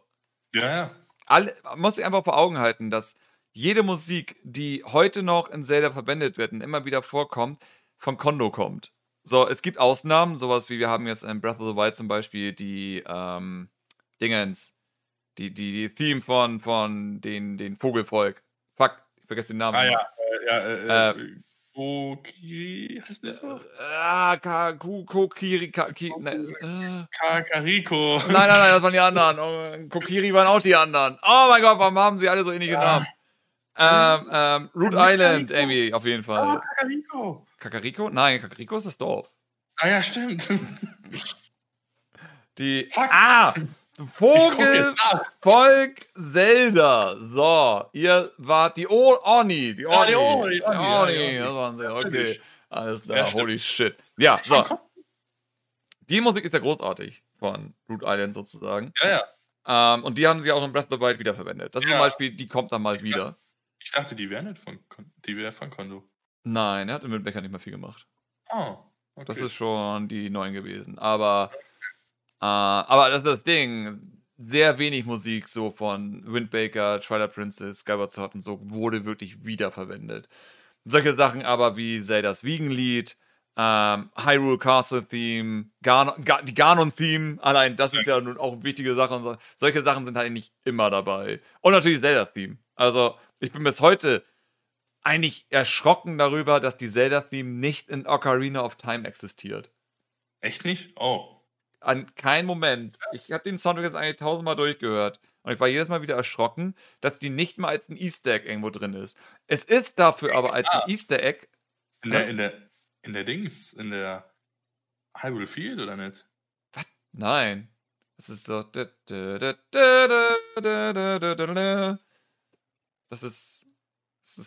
Ja, ja. Alle, man muss sich einfach vor Augen halten, dass jede Musik, die heute noch in Zelda verwendet wird und immer wieder vorkommt, von Kondo kommt. So, es gibt Ausnahmen, sowas wie wir haben jetzt in Breath of the Wild zum Beispiel die ähm, Dingens, die, die, die Theme von, von den, den Vogelvolk. Fuck, ich vergesse den Namen. Ah ja, äh, ja, äh, äh, Kokiri, heißt das so? Ah, Kokiri, ne, äh. Kakariko. Nein, nein, nein, das waren die anderen. Oh, Kokiri waren auch die anderen. Oh mein Gott, warum haben sie alle so ähnliche Namen? Ähm, ähm, Root Island, Amy, auf jeden Fall. Ah, Kakariko. Kakariko? Nein, Kakariko ist das Dorf. Ah ja, stimmt. Die. Fuck. Ah! Vogelvolk Zelda. So, ihr wart die o Oni. Die Oni. Ja, die Oni. Die Oni, Oni. Das waren sie. Okay. Alles klar. Ja, Holy shit. Ja, so. Die Musik ist ja großartig von Root Island sozusagen. Ja, ja. Ähm, und die haben sie auch in Breath of the Wild wiederverwendet. Das ist ja. zum Beispiel, die kommt dann mal ich wieder. Dachte, ich dachte, die wäre nicht von, die wäre von Kondo. Nein, er hat im Windbecker nicht mehr viel gemacht. Oh, okay. Das ist schon die neuen gewesen. Aber, äh, aber das ist das Ding. Sehr wenig Musik so von Windbaker, Twilight Princess, Skyward Sword und so wurde wirklich wiederverwendet. Solche Sachen aber wie Zeldas Wiegenlied, ähm, Hyrule Castle Theme, Gar Gar die Ganon Theme, allein das ist ja nun auch eine wichtige Sache. Und so. Solche Sachen sind halt nicht immer dabei. Und natürlich Zelda Theme. Also ich bin bis heute eigentlich erschrocken darüber, dass die Zelda-Theme nicht in Ocarina of Time existiert. Echt nicht? Oh. An keinem Moment. Ich habe den Soundtrack jetzt eigentlich tausendmal durchgehört. Und ich war jedes Mal wieder erschrocken, dass die nicht mal als ein Easter Egg irgendwo drin ist. Es ist dafür aber als ein Easter Egg. In der, in der, in der Dings, in der Hyrule Field oder nicht? Was? Nein. Es ist so. Das ist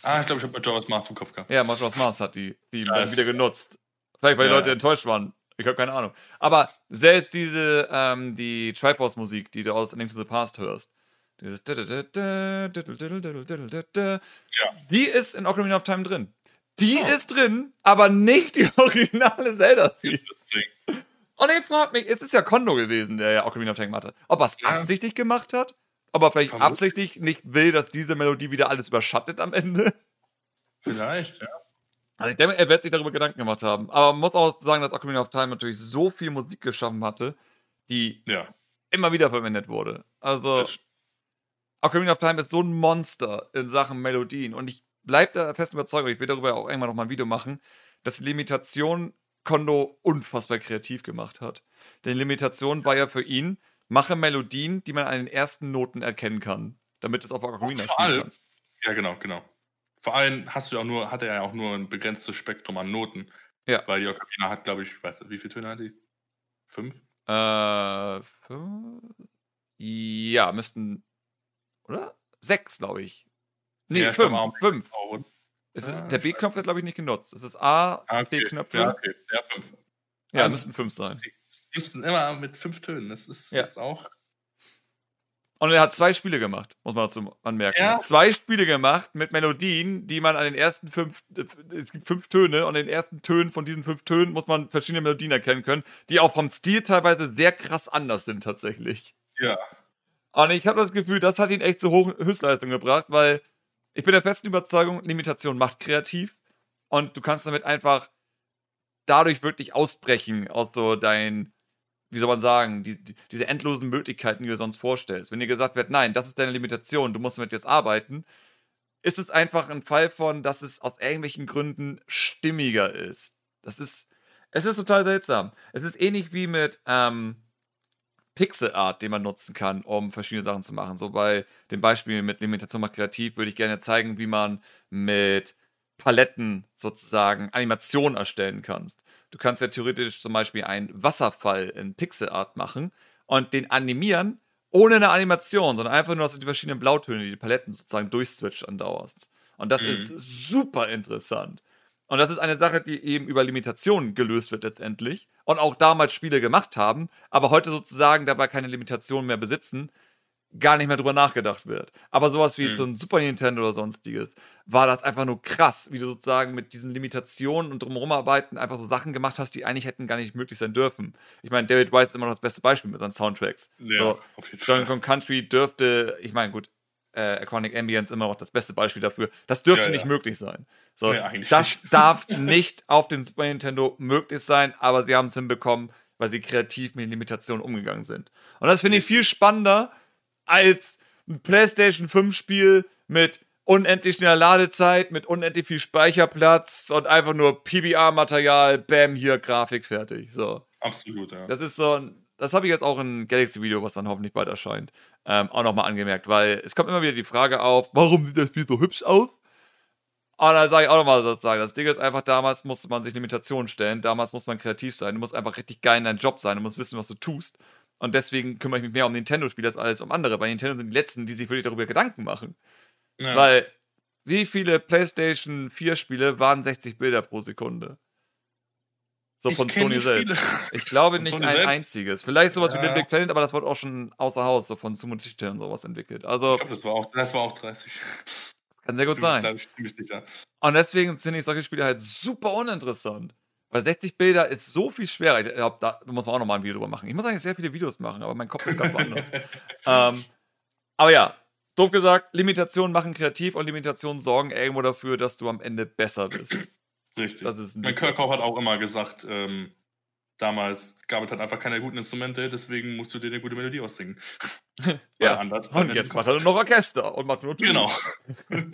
ah, ich glaube, ich habe Majora's Mask im Kopf gehabt. Ja, Majora's Mask hat die, die dann wieder genutzt. Vielleicht, weil ja. die Leute enttäuscht waren. Ich habe keine Ahnung. Aber selbst diese, ähm, die Triforce-Musik, die du aus Link to the Past hörst, dieses ja. die ist in Ocarina of Time drin. Die oh. ist drin, aber nicht die originale Zelda-Theme. Und ich frage mich, es ist ja Kondo gewesen, der ja Ocarina of Time gemacht hat. Ob er es ja. absichtlich gemacht hat ob er vielleicht Vermutlich. absichtlich nicht will, dass diese Melodie wieder alles überschattet am Ende. Vielleicht, ja. Also ich denke, er wird sich darüber Gedanken gemacht haben. Aber man muss auch sagen, dass Ocarina of Time natürlich so viel Musik geschaffen hatte, die ja. immer wieder verwendet wurde. Also, Ocarina of Time ist so ein Monster in Sachen Melodien. Und ich bleibe da fest überzeugt, und ich will darüber auch irgendwann nochmal ein Video machen, dass die Limitation Kondo unfassbar kreativ gemacht hat. Denn Limitation war ja für ihn, mache Melodien, die man an den ersten Noten erkennen kann, damit es auf Ocarina spielen. Ja, genau, genau. Vor allem hast du auch nur, hat er ja auch nur ein begrenztes Spektrum an Noten. Ja. Weil die Ocarina hat, glaube ich, weißt du, wie viele Töne hat die? Fünf? Äh, fünf? Ja, müssten. Oder? Sechs, glaube ich. Nee, ja, fünf. fünf. Ist, ah, der B-Knopf wird, glaube ich, nicht genutzt. Es ist A, ah, okay. C-Knöpfe. Ja, okay. Ja, fünf. Ja, also, müssten fünf sein. Sie müssten immer mit fünf Tönen. Das ist ja. jetzt auch. Und er hat zwei Spiele gemacht, muss man dazu anmerken. Ja. Zwei Spiele gemacht mit Melodien, die man an den ersten fünf, es gibt fünf Töne und in den ersten Tönen von diesen fünf Tönen muss man verschiedene Melodien erkennen können, die auch vom Stil teilweise sehr krass anders sind tatsächlich. Ja. Und ich habe das Gefühl, das hat ihn echt zu hohen Höchstleistungen gebracht, weil ich bin der festen Überzeugung, Limitation macht kreativ und du kannst damit einfach dadurch wirklich ausbrechen aus so dein, wie soll man sagen, die, die, diese endlosen Möglichkeiten, die du sonst vorstellst. Wenn dir gesagt wird, nein, das ist deine Limitation, du musst damit jetzt arbeiten, ist es einfach ein Fall von, dass es aus irgendwelchen Gründen stimmiger ist. Das ist, es ist total seltsam. Es ist ähnlich wie mit, ähm, Pixel Art, den man nutzen kann, um verschiedene Sachen zu machen. So bei dem Beispiel mit Limitation macht kreativ würde ich gerne zeigen, wie man mit Paletten sozusagen Animationen erstellen kannst. Du kannst ja theoretisch zum Beispiel einen Wasserfall in Pixel Art machen und den animieren ohne eine Animation, sondern einfach nur, dass du die verschiedenen Blautöne, die Paletten sozusagen durchswitcht andauerst. Und das mhm. ist super interessant. Und das ist eine Sache, die eben über Limitationen gelöst wird letztendlich. Und auch damals Spiele gemacht haben, aber heute sozusagen dabei keine Limitationen mehr besitzen, gar nicht mehr drüber nachgedacht wird. Aber sowas wie mhm. so ein Super Nintendo oder sonstiges, war das einfach nur krass, wie du sozusagen mit diesen Limitationen und drumherum arbeiten einfach so Sachen gemacht hast, die eigentlich hätten gar nicht möglich sein dürfen. Ich meine, David Weiss ist immer noch das beste Beispiel mit seinen Soundtracks. Ja, so, auf jeden Fall. Donkey Country dürfte, ich meine, gut, äh, Aquanic Ambience immer noch das beste Beispiel dafür. Das dürfte ja, nicht möglich sein. So, nee, das nicht. darf nicht auf den Super Nintendo möglich sein, aber sie haben es hinbekommen, weil sie kreativ mit den Limitationen umgegangen sind. Und das finde ich viel spannender als ein PlayStation 5 Spiel mit unendlich schneller Ladezeit, mit unendlich viel Speicherplatz und einfach nur PBR-Material, bam, hier Grafik fertig. So. Absolut, ja. Das ist so ein das habe ich jetzt auch in Galaxy-Video, was dann hoffentlich bald erscheint, ähm, auch nochmal angemerkt, weil es kommt immer wieder die Frage auf, warum sieht das Spiel so hübsch aus? Und dann sage ich auch nochmal sozusagen, das Ding ist einfach, damals musste man sich Limitationen stellen, damals muss man kreativ sein, du musst einfach richtig geil in deinem Job sein, du musst wissen, was du tust. Und deswegen kümmere ich mich mehr um Nintendo-Spiele als um andere. Bei Nintendo sind die Letzten, die sich wirklich darüber Gedanken machen. Ja. Weil, wie viele PlayStation 4-Spiele waren 60 Bilder pro Sekunde? So von Sony selbst. Ich glaube nicht Sony ein selbst? einziges. Vielleicht sowas ja. wie Little Planet, aber das wurde auch schon außer Haus, so von Sumo Digital und sowas entwickelt. Also, ich glaube, das, war auch, das war auch 30. Kann sehr gut sein. Und deswegen finde ich solche Spiele halt super uninteressant. Weil 60 Bilder ist so viel schwerer. Ich glaube, da muss man auch nochmal ein Video drüber machen. Ich muss eigentlich sehr viele Videos machen, aber mein Kopf ist ganz woanders. ähm, aber ja, doof gesagt, Limitationen machen kreativ und Limitationen sorgen irgendwo dafür, dass du am Ende besser bist. Richtig. Das ist mein Kirchhoff hat auch immer gesagt, ähm, damals gab es halt einfach keine guten Instrumente, deswegen musst du dir eine gute Melodie aussingen. ja, anders und jetzt macht er nur noch Orchester und macht nur Töne. Genau.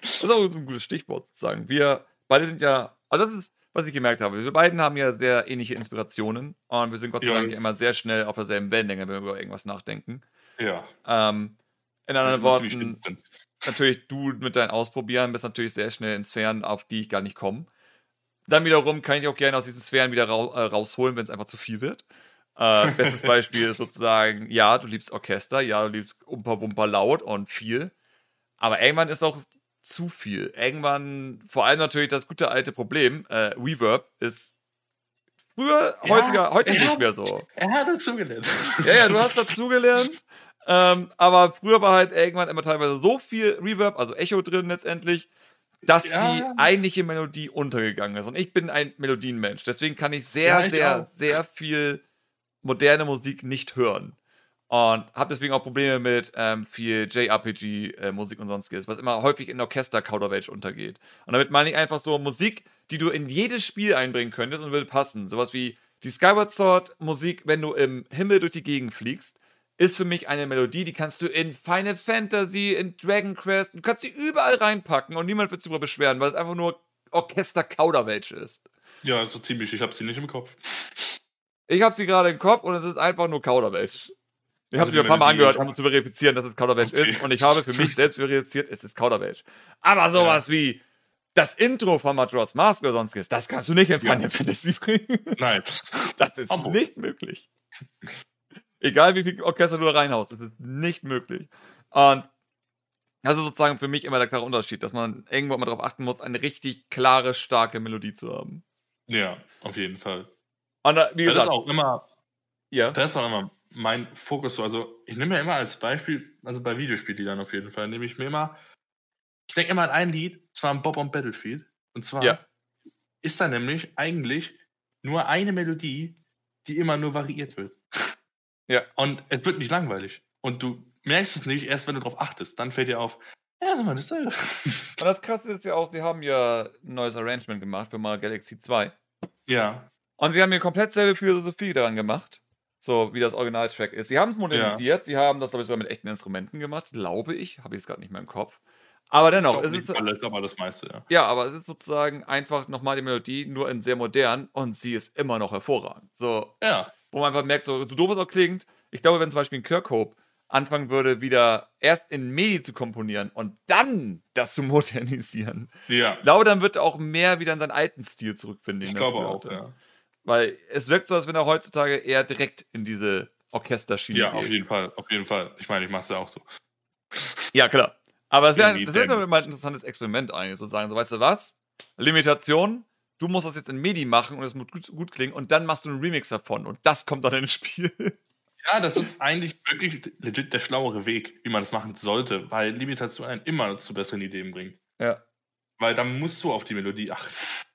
das ist auch ein gutes Stichwort sozusagen. Wir beide sind ja, also das ist, was ich gemerkt habe, wir beiden haben ja sehr ähnliche Inspirationen und wir sind Gott sei Dank immer sehr schnell auf derselben Wellenlänge, wenn wir über irgendwas nachdenken. Ja. Ähm, in anderen Worten, natürlich du mit deinen Ausprobieren bist natürlich sehr schnell in Sphären, auf die ich gar nicht komme. Dann wiederum kann ich auch gerne aus diesen Sphären wieder ra äh, rausholen, wenn es einfach zu viel wird. Äh, bestes Beispiel ist sozusagen, ja, du liebst Orchester, ja, du liebst Umpa Wumpa laut und viel. Aber irgendwann ist auch zu viel. Irgendwann, vor allem natürlich das gute alte Problem, äh, Reverb ist früher, ja, häufiger, heute nicht hat, mehr so. Er hat dazugelernt. Ja, ja, du hast dazugelernt. Ähm, aber früher war halt irgendwann immer teilweise so viel Reverb, also Echo drin letztendlich, dass ja. die eigentliche Melodie untergegangen ist. Und ich bin ein Melodienmensch. Deswegen kann ich sehr, ich sehr, auch. sehr viel moderne Musik nicht hören. Und habe deswegen auch Probleme mit ähm, viel JRPG-Musik äh, und sonstiges, was immer häufig in Orchester-Kauderwelsch untergeht. Und damit meine ich einfach so Musik, die du in jedes Spiel einbringen könntest und würde passen. Sowas wie Die Skyward Sword Musik, wenn du im Himmel durch die Gegend fliegst, ist für mich eine Melodie, die kannst du in Final Fantasy, in Dragon Quest, du kannst sie überall reinpacken und niemand wird sich darüber beschweren, weil es einfach nur Orchester-Kauderwelsch ist. Ja, so ziemlich. Ich habe sie nicht im Kopf. Ich habe sie gerade im Kopf und es ist einfach nur Kauderwelsch. Ich habe also mir ein paar Mal angehört, um zu verifizieren, dass es Kauderwelsch okay. ist. Und ich habe für mich selbst verifiziert, es ist Kauderwelsch. Aber sowas ja. wie das Intro von Majora's Mask oder sonstiges, das kannst du nicht in Final ja. Fantasy bringen. Nein. Das ist Abo. nicht möglich. Egal wie viel Orchester du da reinhaust, das ist nicht möglich. Und das ist sozusagen für mich immer der klare Unterschied, dass man irgendwo immer darauf achten muss, eine richtig klare, starke Melodie zu haben. Ja, auf jeden Fall. Und da, wie das gesagt, ist auch immer, ja. das ist auch immer mein Fokus so. Also ich nehme ja immer als Beispiel, also bei Videospielliedern auf jeden Fall, nehme ich mir immer, ich denke immer an ein Lied, zwar an Bob on Battlefield. Und zwar ja. ist da nämlich eigentlich nur eine Melodie, die immer nur variiert wird. Ja. Und es wird nicht langweilig. Und du merkst es nicht, erst wenn du darauf achtest. Dann fällt dir auf, ja, ist immer dasselbe. Und das krasse ist ja auch, sie haben ja ein neues Arrangement gemacht für mal Galaxy 2. Ja. Und sie haben mir komplett selbe Philosophie daran gemacht. So wie das Originaltrack ist. Sie haben es modernisiert, ja. sie haben das, glaube ich, sogar mit echten Instrumenten gemacht, glaube ich. Habe ich es gerade nicht mehr im Kopf. Aber dennoch. Es ist alles, aber das meiste, ja. Ja, aber es ist sozusagen einfach nochmal die Melodie, nur in sehr modern und sie ist immer noch hervorragend. So. Ja wo man einfach merkt, so, so doof es auch klingt, ich glaube, wenn zum Beispiel ein Kirkhope anfangen würde, wieder erst in Medi zu komponieren und dann das zu modernisieren, ja. ich glaube, dann wird er auch mehr wieder in seinen alten Stil zurückfinden. Ich glaube auch, ja. Weil es wirkt so, als wenn er heutzutage eher direkt in diese Orchesterschiene ja, geht. Ja, auf jeden Fall, auf jeden Fall. Ich meine, ich mache es ja auch so. Ja, klar. Aber es wäre wär mal ein interessantes Experiment eigentlich, so sagen, so, weißt du was? Limitation, du musst das jetzt in MIDI machen und es muss gut, gut klingen und dann machst du einen Remix davon und das kommt dann ins Spiel. Ja, das ist eigentlich wirklich legit der schlauere Weg, wie man das machen sollte, weil Limitation einen immer zu besseren Ideen bringt. Ja. Weil da musst du auf die Melodie achten.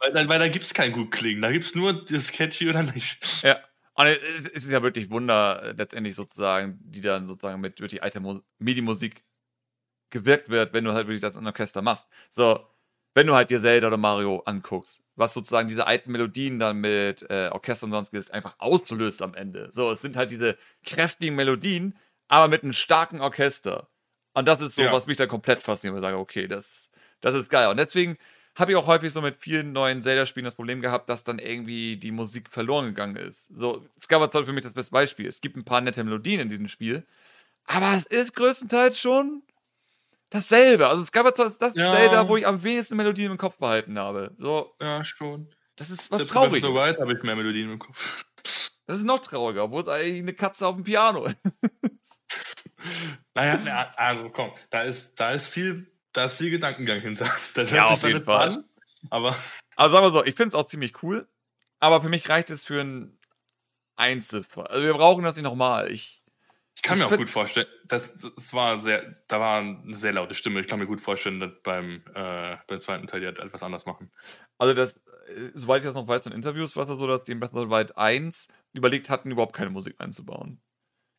weil, weil da gibt es kein gut klingen, da gibt es nur das Catchy oder nicht. Ja. Und es ist ja wirklich Wunder, äh, letztendlich sozusagen, die dann sozusagen mit wirklich alter MIDI-Musik gewirkt wird, wenn du halt wirklich das in Orchester machst. So, wenn du halt dir Zelda oder Mario anguckst, was sozusagen diese alten Melodien dann mit äh, Orchester und sonstiges einfach auszulöst am Ende. So, es sind halt diese kräftigen Melodien, aber mit einem starken Orchester. Und das ist so, ja. was mich dann komplett fasziniert, wo ich sage, okay, das, das ist geil. Und deswegen habe ich auch häufig so mit vielen neuen Zelda-Spielen das Problem gehabt, dass dann irgendwie die Musik verloren gegangen ist. So, Skyward Sword für mich das beste Beispiel. Es gibt ein paar nette Melodien in diesem Spiel, aber es ist größtenteils schon dasselbe. Also Skyward Sword ist das ja. Zelda, wo ich am wenigsten Melodien im Kopf behalten habe. So. Ja, schon. Das ist was Trauriges. So weit habe ich mehr Melodien im Kopf. Das ist noch trauriger, wo es eigentlich eine Katze auf dem Piano ist. naja, also komm, da ist, da ist viel, da ist viel Gedankengang hinter. Das ja, auf jeden Fall. An, aber. Also sagen wir so, ich finde es auch ziemlich cool, aber für mich reicht es für ein Einzelfall. Also wir brauchen das nicht nochmal. Ich, ich kann mir auch gut vorstellen, das, das war sehr, da war eine sehr laute Stimme. Ich kann mir gut vorstellen, dass beim, äh, beim zweiten Teil die halt etwas anders machen. Also das, äh, soweit ich das noch weiß in Interviews, war es so, dass die in Breath of the Wild 1 überlegt hatten, überhaupt keine Musik einzubauen.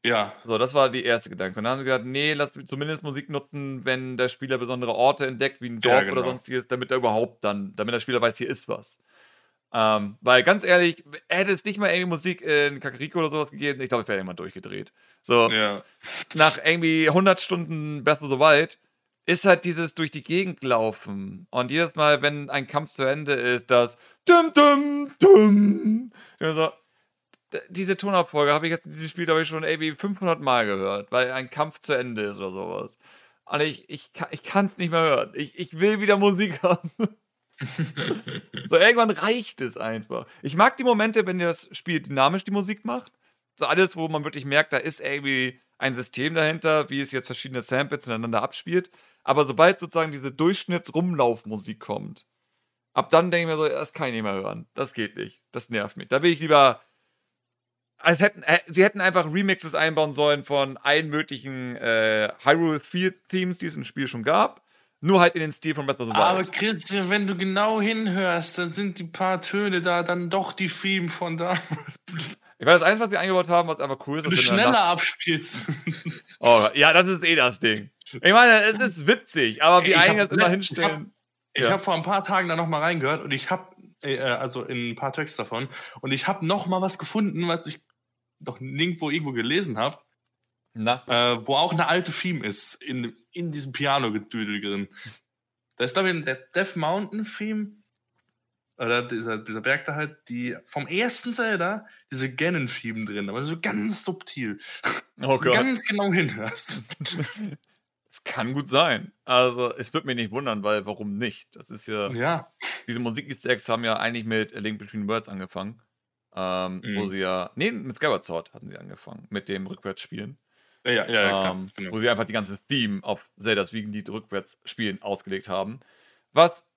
Ja. So, das war die erste Gedanke. Und dann haben sie gesagt, nee, lass zumindest Musik nutzen, wenn der Spieler besondere Orte entdeckt, wie ein Dorf ja, genau. oder sonstiges, damit er überhaupt dann, damit der Spieler weiß, hier ist was. Ähm, weil ganz ehrlich, hätte es nicht mal irgendwie Musik in Kakariko oder sowas gegeben, ich glaube, ich wäre irgendwann durchgedreht. So, ja. nach irgendwie 100 Stunden Breath of the Wild ist halt dieses durch die Gegend laufen. Und jedes Mal, wenn ein Kampf zu Ende ist, das dum dum dum. So, diese Tonabfolge habe ich jetzt in diesem Spiel, glaube ich, schon irgendwie 500 Mal gehört, weil ein Kampf zu Ende ist oder sowas. Und ich, ich, ich kann es nicht mehr hören. Ich, ich will wieder Musik haben. so, irgendwann reicht es einfach. Ich mag die Momente, wenn das Spiel dynamisch die Musik macht. So alles, wo man wirklich merkt, da ist irgendwie ein System dahinter, wie es jetzt verschiedene Samples ineinander abspielt. Aber sobald sozusagen diese Durchschnitts-Rumlaufmusik kommt, ab dann denke ich mir so, das kann ich nicht mehr hören. Das geht nicht. Das nervt mich. Da will ich lieber. Als hätten, äh, sie hätten einfach Remixes einbauen sollen von allen möglichen äh, Hyrule Themes, die es im Spiel schon gab. Nur halt in den Stil von Breath of the Wild. Aber Christian, wenn du genau hinhörst, dann sind die paar Töne da dann doch die Theme von da. Ich weiß, das Einzige, was sie eingebaut haben, was einfach cool ist. Wenn du schneller abspielst. Oh, ja, das ist eh das Ding. Ich meine, es ist witzig, aber wie einige das immer hinstellen. Ich habe ja. hab vor ein paar Tagen da nochmal reingehört und ich habe äh, also in ein paar Tracks davon. Und ich habe noch mal was gefunden, was ich doch nirgendwo irgendwo gelesen habe. Äh, wo auch eine alte Theme ist, in, in diesem Piano-Gedüdel drin. Da ist, glaube ich, der Death Mountain Theme, oder dieser, dieser Berg da halt, die vom ersten Zelda, diese Ganon-Theme drin, aber so ganz subtil. Oh Gott. Ganz genau hinhörst. Es kann gut sein. Also, es wird mich nicht wundern, weil warum nicht? Das ist ja. Ja. Diese Musik-Easter haben ja eigentlich mit A Link Between Worlds angefangen. Ähm, mhm. Wo sie ja. Nee, mit Skyward Sword hatten sie angefangen. Mit dem Rückwärtsspielen. Ja, ja, ja, klar, ähm, genau. Wo sie einfach die ganze Theme auf Zeldas Wiegenlied Rückwärtsspielen ausgelegt haben. Was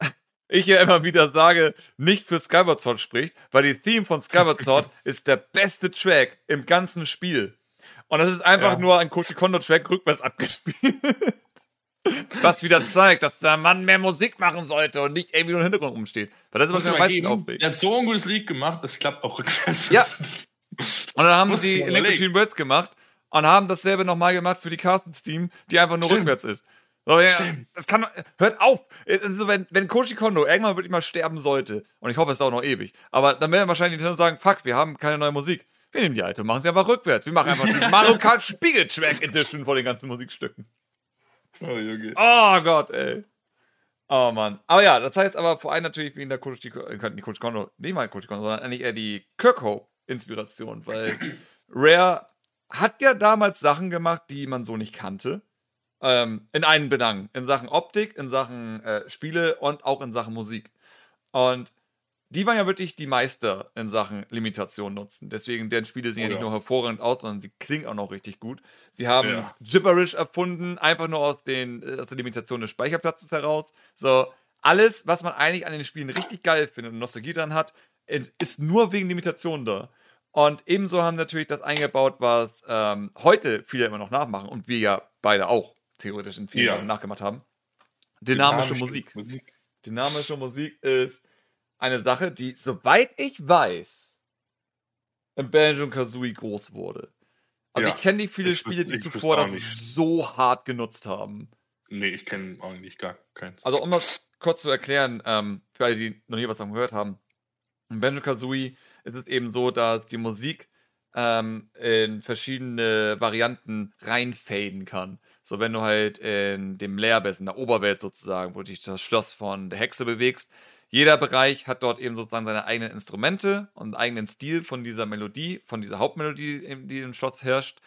ich ja immer wieder sage, nicht für Skyward Sword spricht, weil die Theme von Skyward Sword ist der beste Track im ganzen Spiel. Und das ist einfach ja. nur ein Koji Kondo Track rückwärts abgespielt. Was wieder zeigt, dass der Mann mehr Musik machen sollte und nicht irgendwie nur im Hintergrund rumsteht. Weil das ist, was mir am meisten aufregt. Er hat so ein gutes Lied gemacht, das klappt auch rückwärts. Ja. Und dann haben sie Link Between Worlds gemacht und haben dasselbe nochmal gemacht für die Carsten-Team, die einfach nur Stimmt. rückwärts ist. So, ja, das kann, hört auf. Also, wenn, wenn Koji Kondo irgendwann wirklich mal sterben sollte, und ich hoffe, es dauert noch ewig, aber dann werden wahrscheinlich Nintendo sagen, fuck, wir haben keine neue Musik. Wir nehmen die alte, machen sie einfach rückwärts. Wir machen einfach die Mario Kart Spiegeltrack Edition von den ganzen Musikstücken. Oh, Junge. Oh Gott, ey. Oh Mann. Aber ja, das heißt aber vor allem natürlich wie in der Koji, äh, nicht Koji Kondo, nicht mal Koji Kondo, sondern eigentlich eher die Kirkhope-Inspiration, weil Rare hat ja damals Sachen gemacht, die man so nicht kannte. Ähm, in einen Belang. In Sachen Optik, in Sachen äh, Spiele und auch in Sachen Musik. Und die waren ja wirklich die Meister in Sachen Limitation nutzen. Deswegen, deren Spiele sehen oh, ja nicht nur hervorragend aus, sondern sie klingen auch noch richtig gut. Sie haben ja. Gibberish erfunden, einfach nur aus, den, äh, aus der Limitation des Speicherplatzes heraus. So, alles, was man eigentlich an den Spielen richtig geil findet und Nostalgie dran hat, ist nur wegen Limitation da. Und ebenso haben natürlich das eingebaut, was ähm, heute viele immer noch nachmachen und wir ja beide auch theoretisch in vielen ja. nachgemacht haben. Dynamische, Dynamische Musik. Musik. Dynamische Musik ist eine Sache, die, soweit ich weiß, im Banjo Kazooie groß wurde. Also ja, ich kenne nicht viele Spiele, die zuvor das so hart genutzt haben. Nee, ich kenne eigentlich gar keins. Also um das kurz zu erklären, ähm, für alle, die noch nie was davon gehört haben, in Banjo Kazooie ist es eben so, dass die Musik ähm, in verschiedene Varianten reinfaden kann. So, wenn du halt in dem Leer bist, in der Oberwelt sozusagen, wo du dich das Schloss von der Hexe bewegst, jeder Bereich hat dort eben sozusagen seine eigenen Instrumente und einen eigenen Stil von dieser Melodie, von dieser Hauptmelodie, die im Schloss herrscht.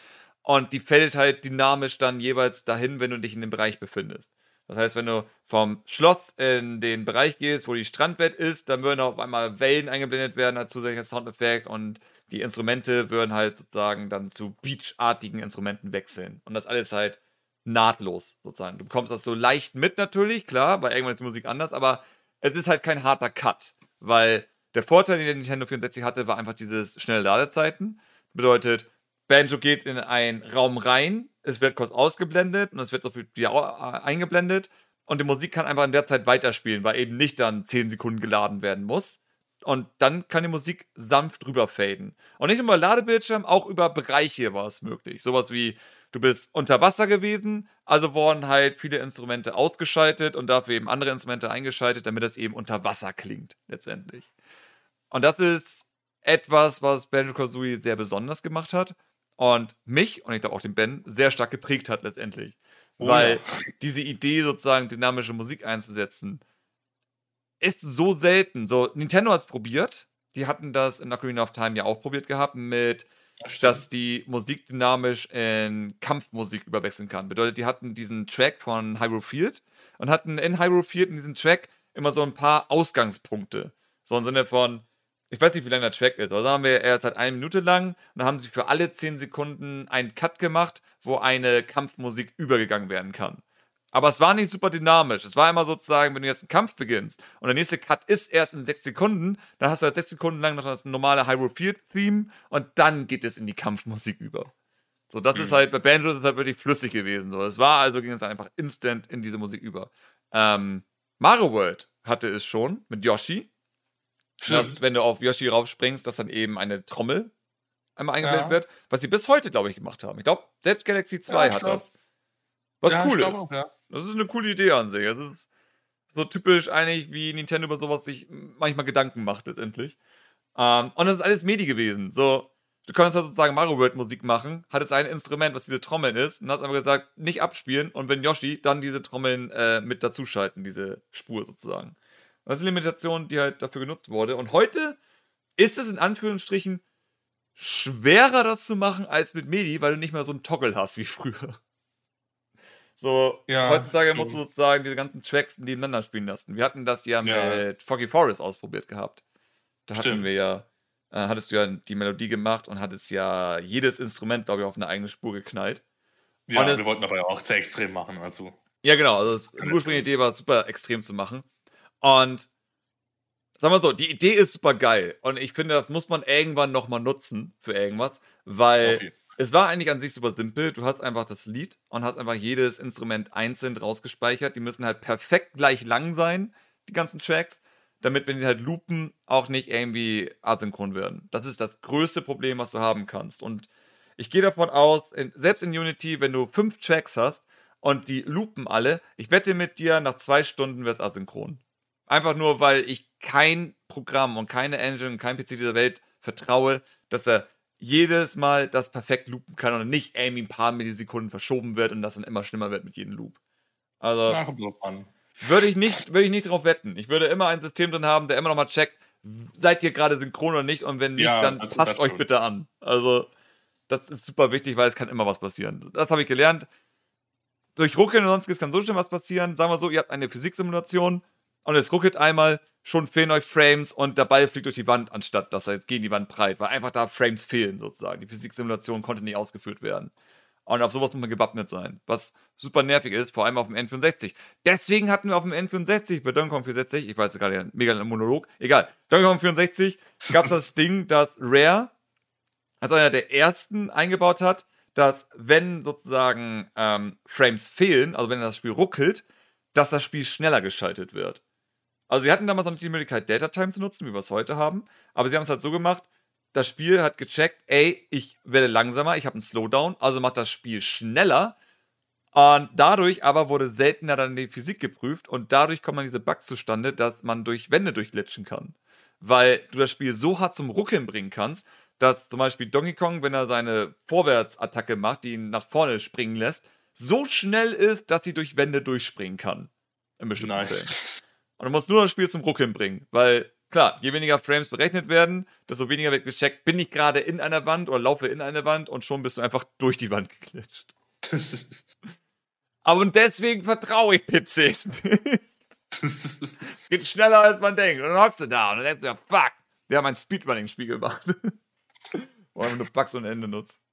Und die fällt halt dynamisch dann jeweils dahin, wenn du dich in dem Bereich befindest. Das heißt, wenn du vom Schloss in den Bereich gehst, wo die Strandwelt ist, dann würden auf einmal Wellen eingeblendet werden als zusätzlicher Soundeffekt und die Instrumente würden halt sozusagen dann zu beachartigen Instrumenten wechseln. Und das alles halt nahtlos sozusagen. Du bekommst das so leicht mit natürlich, klar, weil irgendwann ist die Musik anders, aber es ist halt kein harter Cut, weil der Vorteil, den der Nintendo 64 hatte, war einfach dieses schnelle Ladezeiten. Bedeutet, Banjo geht in einen Raum rein, es wird kurz ausgeblendet und es wird sofort wieder äh, eingeblendet und die Musik kann einfach in der Zeit weiterspielen, weil eben nicht dann 10 Sekunden geladen werden muss. Und dann kann die Musik sanft drüber faden. Und nicht nur über Ladebildschirm, auch über Bereiche war es möglich. Sowas wie du bist unter Wasser gewesen, also wurden halt viele Instrumente ausgeschaltet und dafür eben andere Instrumente eingeschaltet, damit es eben unter Wasser klingt, letztendlich. Und das ist etwas, was Banjo Kazooie sehr besonders gemacht hat und mich und ich glaube auch den Ben sehr stark geprägt hat, letztendlich. Oh, Weil diese Idee, sozusagen dynamische Musik einzusetzen, ist so selten. So, Nintendo hat es probiert. Die hatten das in Ocarina of Time ja auch probiert gehabt mit dass die Musik dynamisch in Kampfmusik überwechseln kann. Bedeutet, die hatten diesen Track von Hyrule Field und hatten in Hyrule Field in diesem Track immer so ein paar Ausgangspunkte. So im Sinne von, ich weiß nicht, wie lang der Track ist, aber sagen wir, er ist halt eine Minute lang und dann haben sie für alle zehn Sekunden einen Cut gemacht, wo eine Kampfmusik übergegangen werden kann. Aber es war nicht super dynamisch. Es war immer sozusagen, wenn du jetzt einen Kampf beginnst und der nächste Cut ist erst in sechs Sekunden, dann hast du halt sechs Sekunden lang noch das normale Hyrule Field Theme und dann geht es in die Kampfmusik über. So, das mhm. ist halt, bei Banjo ist halt wirklich flüssig gewesen. So, es war also, ging es einfach instant in diese Musik über. Ähm, Mario World hatte es schon mit Yoshi. Dass, wenn du auf Yoshi raufspringst, dass dann eben eine Trommel einmal eingeblendet ja. wird, was sie bis heute, glaube ich, gemacht haben. Ich glaube, selbst Galaxy 2 ja, hat glaub. das. Was ja, cool ist. Auch, ja. Das ist eine coole Idee an sich. Es ist, So typisch eigentlich, wie Nintendo über sowas sich manchmal Gedanken macht, letztendlich. Ähm, und das ist alles MIDI gewesen. So, du konntest halt sozusagen Mario World Musik machen, hattest ein Instrument, was diese Trommeln ist, und hast einfach gesagt, nicht abspielen und wenn Yoshi, dann diese Trommeln äh, mit dazuschalten, diese Spur sozusagen. Das ist eine Limitation, die halt dafür genutzt wurde. Und heute ist es in Anführungsstrichen schwerer, das zu machen als mit MIDI, weil du nicht mehr so einen Toggle hast wie früher. So, ja, heutzutage musst du sozusagen diese ganzen Tracks nebeneinander spielen lassen. Wir hatten das ja, ja. mit Foggy Forest ausprobiert gehabt. Da Stimmt. hatten wir ja, äh, hattest du ja die Melodie gemacht und hattest ja jedes Instrument, glaube ich, auf eine eigene Spur geknallt. Ja, es, wir wollten aber auch sehr extrem machen, also. Ja, genau. Also, die ursprüngliche Idee war, super extrem zu machen. Und sagen wir so, die Idee ist super geil. Und ich finde, das muss man irgendwann nochmal nutzen für irgendwas, weil. Es war eigentlich an sich super simpel. Du hast einfach das Lied und hast einfach jedes Instrument einzeln rausgespeichert. Die müssen halt perfekt gleich lang sein, die ganzen Tracks, damit, wenn sie halt loopen, auch nicht irgendwie asynchron werden. Das ist das größte Problem, was du haben kannst. Und ich gehe davon aus, in, selbst in Unity, wenn du fünf Tracks hast und die loopen alle, ich wette mit dir, nach zwei Stunden wäre es asynchron. Einfach nur, weil ich kein Programm und keine Engine und kein PC dieser Welt vertraue, dass er jedes Mal das perfekt loopen kann und nicht irgendwie ein paar Millisekunden verschoben wird und das dann immer schlimmer wird mit jedem Loop. Also würde ich nicht, würde ich nicht drauf wetten. Ich würde immer ein System drin haben, der immer noch mal checkt, seid ihr gerade synchron oder nicht und wenn nicht, ja, dann also passt euch bitte an. Also das ist super wichtig, weil es kann immer was passieren. Das habe ich gelernt. Durch Ruckeln und sonstiges kann so schnell was passieren. Sagen wir so, ihr habt eine Physiksimulation und es ruckelt einmal, schon fehlen euch Frames und der Ball fliegt durch die Wand, anstatt dass er gegen die Wand breit, weil einfach da Frames fehlen sozusagen. Die Physiksimulation konnte nicht ausgeführt werden. Und auf sowas muss man gewappnet sein, was super nervig ist, vor allem auf dem N64. Deswegen hatten wir auf dem N64, bei Donkey Kong 64, ich weiß gerade, mega Monolog, egal, Donkey Kong 64 gab es das Ding, dass Rare als einer der ersten eingebaut hat, dass wenn sozusagen ähm, Frames fehlen, also wenn das Spiel ruckelt, dass das Spiel schneller geschaltet wird. Also sie hatten damals noch nicht die Möglichkeit, Data Time zu nutzen, wie wir es heute haben. Aber sie haben es halt so gemacht, das Spiel hat gecheckt, ey, ich werde langsamer, ich habe einen Slowdown, also macht das Spiel schneller. Und dadurch aber wurde seltener dann die Physik geprüft und dadurch kommt man diese Bugs zustande, dass man durch Wände durchglitschen kann. Weil du das Spiel so hart zum Ruckeln bringen kannst, dass zum Beispiel Donkey Kong, wenn er seine Vorwärtsattacke macht, die ihn nach vorne springen lässt, so schnell ist, dass sie durch Wände durchspringen kann. In bestimmten nice. Und du musst nur das Spiel zum Ruckeln bringen. Weil, klar, je weniger Frames berechnet werden, desto weniger wird gecheckt, bin ich gerade in einer Wand oder laufe in eine Wand und schon bist du einfach durch die Wand geklitscht. Aber und deswegen vertraue ich PCs nicht. Geht schneller als man denkt. Und dann hockst du da und dann denkst du ja, fuck, wir haben ein Speedrunning-Spiel gemacht. Wo man nur Bugs und Ende nutzt.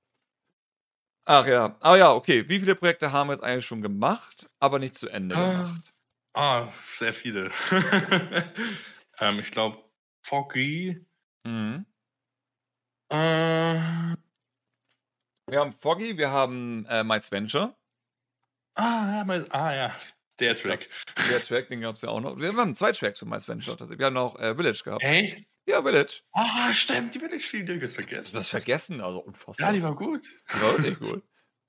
Ach ja, aber ja, okay. Wie viele Projekte haben wir jetzt eigentlich schon gemacht, aber nicht zu Ende ah. gemacht? Ah, sehr viele. ähm, ich glaube, Foggy. Mhm. Äh, wir haben Foggy, wir haben äh, My Venture. Ah, ja, my, ah, ja. Der Track. Der Track, den gab es ja auch noch. Wir haben zwei Tracks für My Venture. Wir haben noch äh, Village gehabt. Echt? Ja, Village. Ah, stimmt, die Village viel ganz vergessen. Das vergessen, also unfassbar. Ja, die war gut. Die war wirklich gut.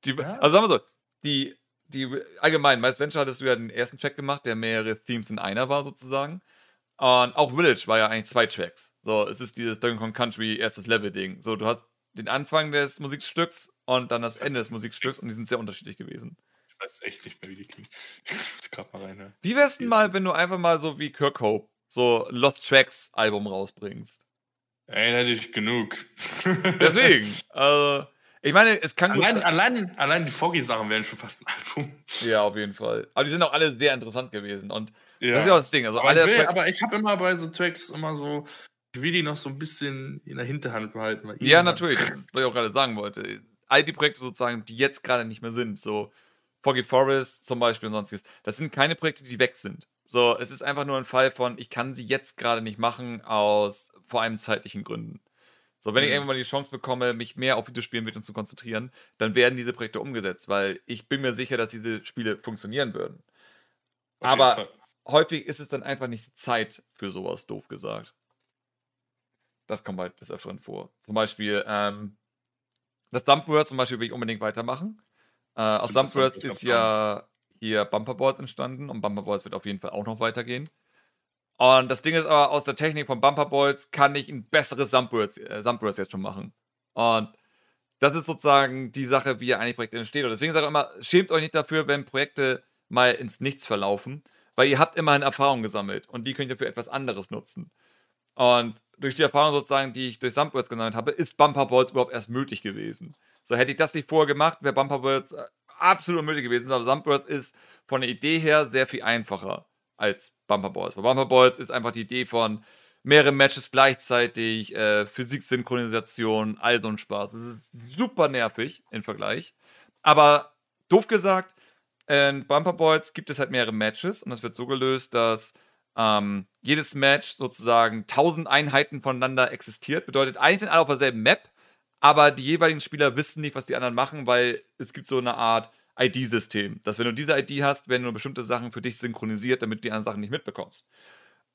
Die, ja. Also sagen wir so, die die allgemein, Miles Venture hattest du ja den ersten Track gemacht, der mehrere Themes in einer war sozusagen. Und auch Village war ja eigentlich zwei Tracks. So, es ist dieses Donkey Kong Country erstes Level-Ding. So, du hast den Anfang des Musikstücks und dann das Ende des Musikstücks und die sind sehr unterschiedlich gewesen. Ich weiß echt nicht mehr, wie die klingen. Ich muss gerade mal rein. Wie wär's denn mal, wenn du einfach mal so wie Kirk Hope so Lost Tracks Album rausbringst? Ey, hätte ich genug. Deswegen. Also, ich meine, es kann allein, gut sein. Allein, allein die Foggy-Sachen wären schon fast ein Album. Ja, auf jeden Fall. Aber die sind auch alle sehr interessant gewesen. Und ja. das ist ja auch das Ding. Also aber, alle ich will, aber ich habe immer bei so Tracks immer so, ich will die noch so ein bisschen in der Hinterhand behalten. Ja, natürlich. Das, was ich auch gerade sagen wollte. All die Projekte sozusagen, die jetzt gerade nicht mehr sind, so Foggy Forest zum Beispiel und sonstiges, das sind keine Projekte, die weg sind. So, es ist einfach nur ein Fall von, ich kann sie jetzt gerade nicht machen aus vor allem zeitlichen Gründen. So, wenn mhm. ich irgendwann mal die Chance bekomme, mich mehr auf Videospielen zu konzentrieren, dann werden diese Projekte umgesetzt, weil ich bin mir sicher, dass diese Spiele funktionieren würden. Auf Aber häufig ist es dann einfach nicht Zeit für sowas, doof gesagt. Das kommt halt des Öfteren vor. Zum Beispiel, ähm, das Dumpworth zum Beispiel will ich unbedingt weitermachen. Äh, aus Dumpworth ist ja, hier Bumper Boys entstanden und Bumper Boys wird auf jeden Fall auch noch weitergehen. Und das Ding ist aber, aus der Technik von Bumper Boys kann ich ein besseres Jumpburst, äh, jetzt schon machen. Und das ist sozusagen die Sache, wie eigentlich Projekte entstehen. Und deswegen sage ich immer, schämt euch nicht dafür, wenn Projekte mal ins Nichts verlaufen, weil ihr habt immerhin Erfahrung gesammelt und die könnt ihr für etwas anderes nutzen. Und durch die Erfahrung sozusagen, die ich durch Jumpburst gesammelt habe, ist Bumper Boys überhaupt erst möglich gewesen. So hätte ich das nicht vorher gemacht, wäre Bumper Boys äh, absolut unmöglich gewesen. Aber Jumpburst ist von der Idee her sehr viel einfacher als Bumper Balls. Bei Bumper Balls ist einfach die Idee von mehrere Matches gleichzeitig, äh, Physiksynchronisation, all so ein Spaß. Das ist super nervig im Vergleich. Aber doof gesagt, in Bumper Balls gibt es halt mehrere Matches und das wird so gelöst, dass ähm, jedes Match sozusagen tausend Einheiten voneinander existiert. Bedeutet, eigentlich sind alle auf derselben Map, aber die jeweiligen Spieler wissen nicht, was die anderen machen, weil es gibt so eine Art ID-System. Dass wenn du diese ID hast, werden nur bestimmte Sachen für dich synchronisiert, damit du die anderen Sachen nicht mitbekommst.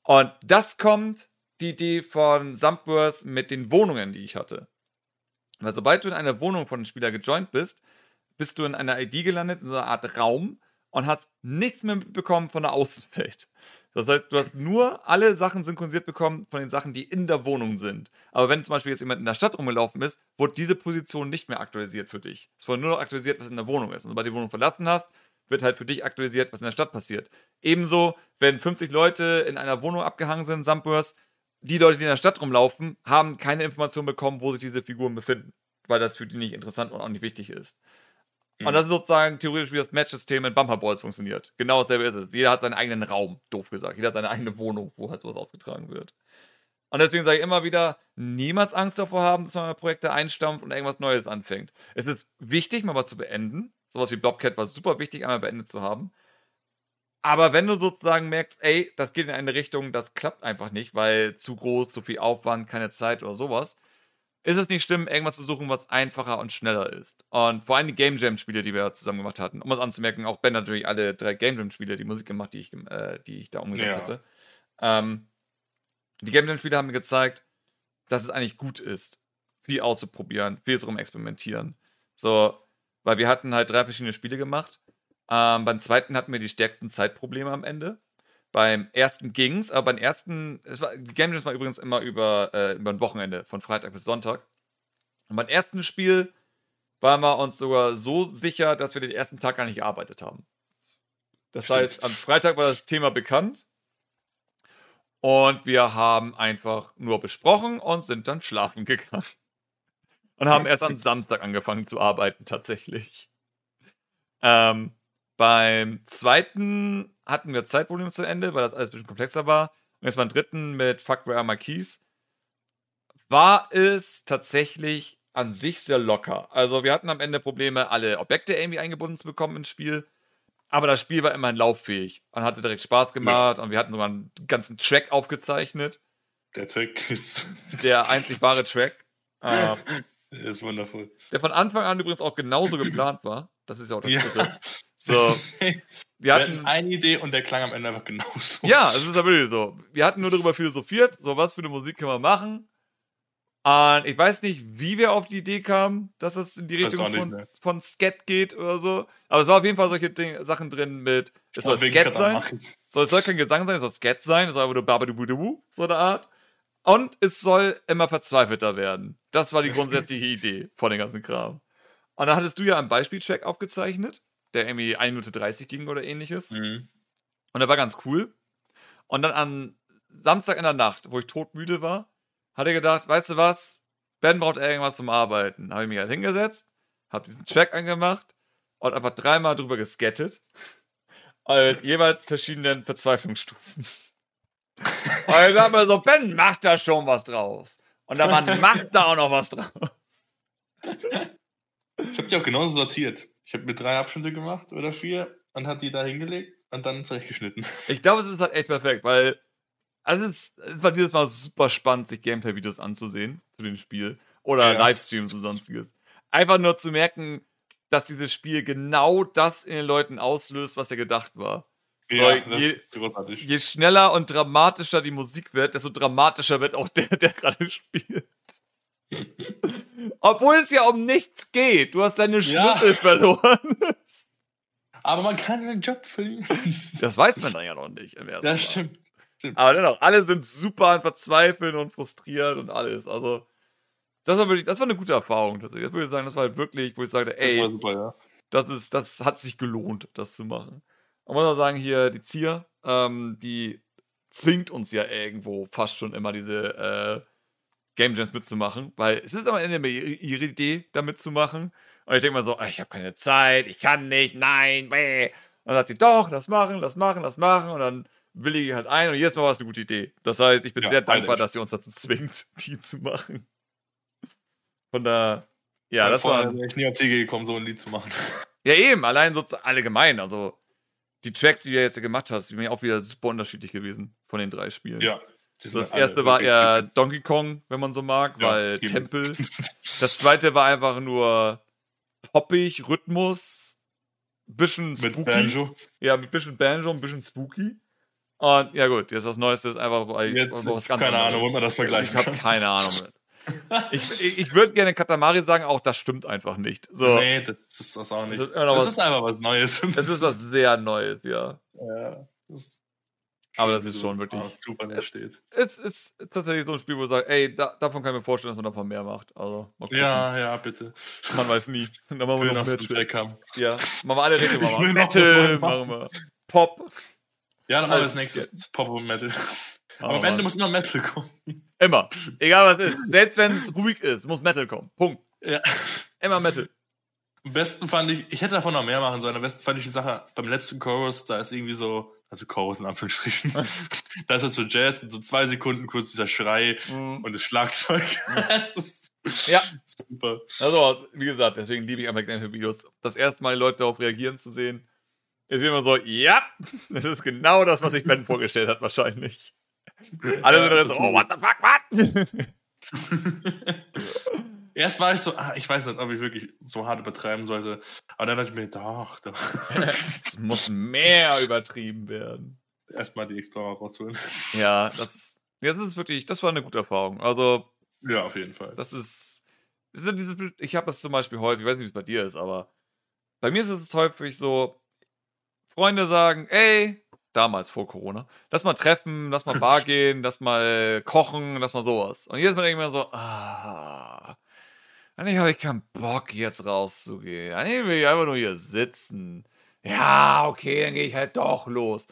Und das kommt die Idee von Sumpverse mit den Wohnungen, die ich hatte. Weil sobald du in einer Wohnung von einem Spieler gejoint bist, bist du in einer ID gelandet, in so einer Art Raum und hast nichts mehr mitbekommen von der Außenwelt. Das heißt, du hast nur alle Sachen synchronisiert bekommen von den Sachen, die in der Wohnung sind. Aber wenn zum Beispiel jetzt jemand in der Stadt rumgelaufen ist, wurde diese Position nicht mehr aktualisiert für dich. Es wurde nur noch aktualisiert, was in der Wohnung ist. Und sobald du die Wohnung verlassen hast, wird halt für dich aktualisiert, was in der Stadt passiert. Ebenso, wenn 50 Leute in einer Wohnung abgehangen sind, Sumpburst, die Leute, die in der Stadt rumlaufen, haben keine Information bekommen, wo sich diese Figuren befinden, weil das für die nicht interessant und auch nicht wichtig ist. Mhm. Und das ist sozusagen theoretisch wie das Match-System in Bumper Balls funktioniert. Genau dasselbe ist es. Jeder hat seinen eigenen Raum, doof gesagt. Jeder hat seine eigene Wohnung, wo halt sowas ausgetragen wird. Und deswegen sage ich immer wieder, niemals Angst davor haben, dass man mal Projekte einstampft und irgendwas Neues anfängt. Es ist wichtig, mal was zu beenden. Sowas wie Blobcat war super wichtig, einmal beendet zu haben. Aber wenn du sozusagen merkst, ey, das geht in eine Richtung, das klappt einfach nicht, weil zu groß, zu viel Aufwand, keine Zeit oder sowas, ist es nicht schlimm, irgendwas zu suchen, was einfacher und schneller ist. Und vor allem die Game Jam-Spiele, die wir zusammen gemacht hatten, um es anzumerken, auch Ben natürlich alle drei Game Jam-Spiele, die Musik gemacht, die ich, äh, die ich da umgesetzt ja. hatte. Ähm, die Game Jam-Spiele haben mir gezeigt, dass es eigentlich gut ist, viel auszuprobieren, viel rum experimentieren. So, weil wir hatten halt drei verschiedene Spiele gemacht. Ähm, beim zweiten hatten wir die stärksten Zeitprobleme am Ende. Beim ersten ging's, aber beim ersten, es war, die Game Jams war übrigens immer über, äh, über ein Wochenende, von Freitag bis Sonntag. Und beim ersten Spiel waren wir uns sogar so sicher, dass wir den ersten Tag gar nicht gearbeitet haben. Das Stimmt. heißt, am Freitag war das Thema bekannt und wir haben einfach nur besprochen und sind dann schlafen gegangen. Und haben erst am Samstag angefangen zu arbeiten, tatsächlich. Ähm, beim zweiten hatten wir Zeitprobleme zu Ende, weil das alles ein bisschen komplexer war. Und jetzt beim dritten mit Fuck Where Are My Keys war es tatsächlich an sich sehr locker. Also wir hatten am Ende Probleme, alle Objekte irgendwie eingebunden zu bekommen ins Spiel. Aber das Spiel war immerhin lauffähig und hatte direkt Spaß gemacht ja. und wir hatten sogar einen ganzen Track aufgezeichnet. Der Track ist. Der einzig wahre Track. Äh, der ist wundervoll. Der von Anfang an übrigens auch genauso geplant war. Das ist ja auch das ja. So. Wir hatten eine Idee und der klang am Ende einfach genauso. Ja, es ist ja wirklich so. Wir hatten nur darüber philosophiert, so was für eine Musik können wir machen. Und ich weiß nicht, wie wir auf die Idee kamen, dass es in die Richtung von, von Skat geht oder so. Aber es war auf jeden Fall solche Ding, Sachen drin mit, es soll Skat sein. So, es soll kein Gesang sein, es soll Skat sein, es soll einfach nur Babadubudubu, so eine Art. Und es soll immer verzweifelter werden. Das war die grundsätzliche Idee von dem ganzen Kram. Und dann hattest du ja einen Beispieltrack aufgezeichnet der irgendwie 1 Minute 30 ging oder ähnliches. Mhm. Und der war ganz cool. Und dann am Samstag in der Nacht, wo ich todmüde war, hat er gedacht, weißt du was? Ben braucht irgendwas zum Arbeiten. Habe ich mich halt hingesetzt, habe diesen Track angemacht und einfach dreimal drüber geskettet. Und jeweils verschiedenen Verzweiflungsstufen. Und ich dachte mir so, Ben macht da schon was draus. Und der Mann macht da auch noch was draus. Ich habe die auch genauso sortiert. Ich habe mir drei Abschnitte gemacht oder vier und hat die da hingelegt und dann zurechtgeschnitten. Ich glaube, es ist halt echt perfekt, weil also es, es war dieses Mal super spannend, sich Gameplay-Videos anzusehen zu dem Spiel oder ja. Livestreams und sonstiges. Einfach nur zu merken, dass dieses Spiel genau das in den Leuten auslöst, was ja gedacht war. Ja, je, je, schneller und dramatischer die Musik wird, desto dramatischer wird auch der, der gerade spielt. Obwohl es ja um nichts geht. Du hast deine Schlüssel ja. verloren. Aber man kann einen Job verlieren. Das weiß man dann ja noch nicht im ersten Das stimmt. stimmt. Aber dennoch, alle sind super an Verzweifeln und frustriert und alles. Also, das war wirklich, das war eine gute Erfahrung. Das würde ich sagen, das war halt wirklich, wo ich sagte, ey, das, super, ja. das, ist, das hat sich gelohnt, das zu machen. Und muss auch sagen, hier die Zier, ähm, die zwingt uns ja irgendwo fast schon immer diese äh, Game Jams mitzumachen, weil es ist am Ende immer ihre Idee, da mitzumachen. Und ich denke mal so, ah, ich habe keine Zeit, ich kann nicht, nein, bäh. Und dann sagt sie, doch, lass machen, lass machen, lass machen. Und dann will ich halt ein und jedes Mal war es eine gute Idee. Das heißt, ich bin ja, sehr dankbar, dass sie uns dazu zwingt, die zu machen. Von da, ja, ja das war. ich nie auf die Idee gekommen, so ein Lied zu machen. Ja, eben, allein so allgemein. Also, die Tracks, die du jetzt gemacht hast, die sind ja auch wieder super unterschiedlich gewesen von den drei Spielen. Ja. Das erste war eher Donkey Kong, wenn man so mag, ja, weil Tempel. Das zweite war einfach nur poppig, Rhythmus, bisschen spooky. Mit Banjo. Ja, mit bisschen Banjo, ein bisschen spooky. Und ja gut, jetzt das Neueste ist einfach jetzt, was ganz Keine Ahnung, wo man das vergleichen Ich habe keine Ahnung. ich, ich, ich würde gerne Katamari sagen, auch das stimmt einfach nicht. So. Nee, das ist das auch nicht. Das ist, das was, ist einfach was Neues. Es ist was sehr Neues, ja. Ja. Das aber das ist schon wirklich. Super nett steht. Es ist, tatsächlich so ein Spiel, wo ich sage, ey, da, davon kann ich mir vorstellen, dass man davon mehr macht. Also, ja, ja, bitte. Man weiß nie. Dann machen wir noch haben. Ja, machen wir alle Richtungen. Machen wir Metal, machen wir Pop. Ja, dann machen wir das nächste Pop und Metal. Aber am Ende muss immer Metal kommen. Immer. Egal was ist. Selbst wenn es ruhig ist, muss Metal kommen. Punkt. Ja. Immer Metal. Am besten fand ich, ich hätte davon noch mehr machen sollen. Am besten fand ich die Sache beim letzten Chorus, da ist irgendwie so, also Chorus in Anführungsstrichen, da ist das so Jazz und so zwei Sekunden kurz dieser Schrei mhm. und das Schlagzeug. ist ja. Super. Also, wie gesagt, deswegen liebe ich amerikanische Videos. Das erste Mal die Leute darauf reagieren zu sehen, ist immer so, ja, das ist genau das, was sich Ben vorgestellt hat, wahrscheinlich. Alle sind dann so, oh, what the fuck, what? Erst war ich so, ah, ich weiß nicht, ob ich wirklich so hart übertreiben sollte. Aber dann dachte ich mir, doch, doch. es muss mehr übertrieben werden. Erstmal die Explorer rausholen. Ja, das ist, das ist wirklich, das war eine gute Erfahrung. Also. Ja, auf jeden Fall. Das ist. Ich habe das zum Beispiel häufig, ich weiß nicht, wie es bei dir ist, aber bei mir ist es häufig so, Freunde sagen, ey, damals vor Corona, lass mal treffen, lass mal Bar gehen, lass mal kochen, lass mal sowas. Und jedes Mal denke ich mir so, ah, eigentlich habe ich keinen Bock, jetzt rauszugehen. Eigentlich will ich einfach nur hier sitzen. Ja, okay, dann gehe ich halt doch los.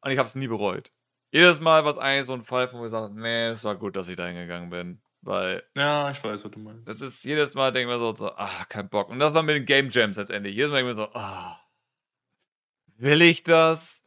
Und ich habe es nie bereut. Jedes Mal war es eigentlich so ein Fall, wo ich sage, nee, es war gut, dass ich da hingegangen bin. Weil. Ja, ich weiß, was du meinst. Das ist jedes Mal, denke ich mir so, so, ah, kein Bock. Und das war mit den Game Jams letztendlich. Jedes Mal denke ich mir so, ah, will ich das?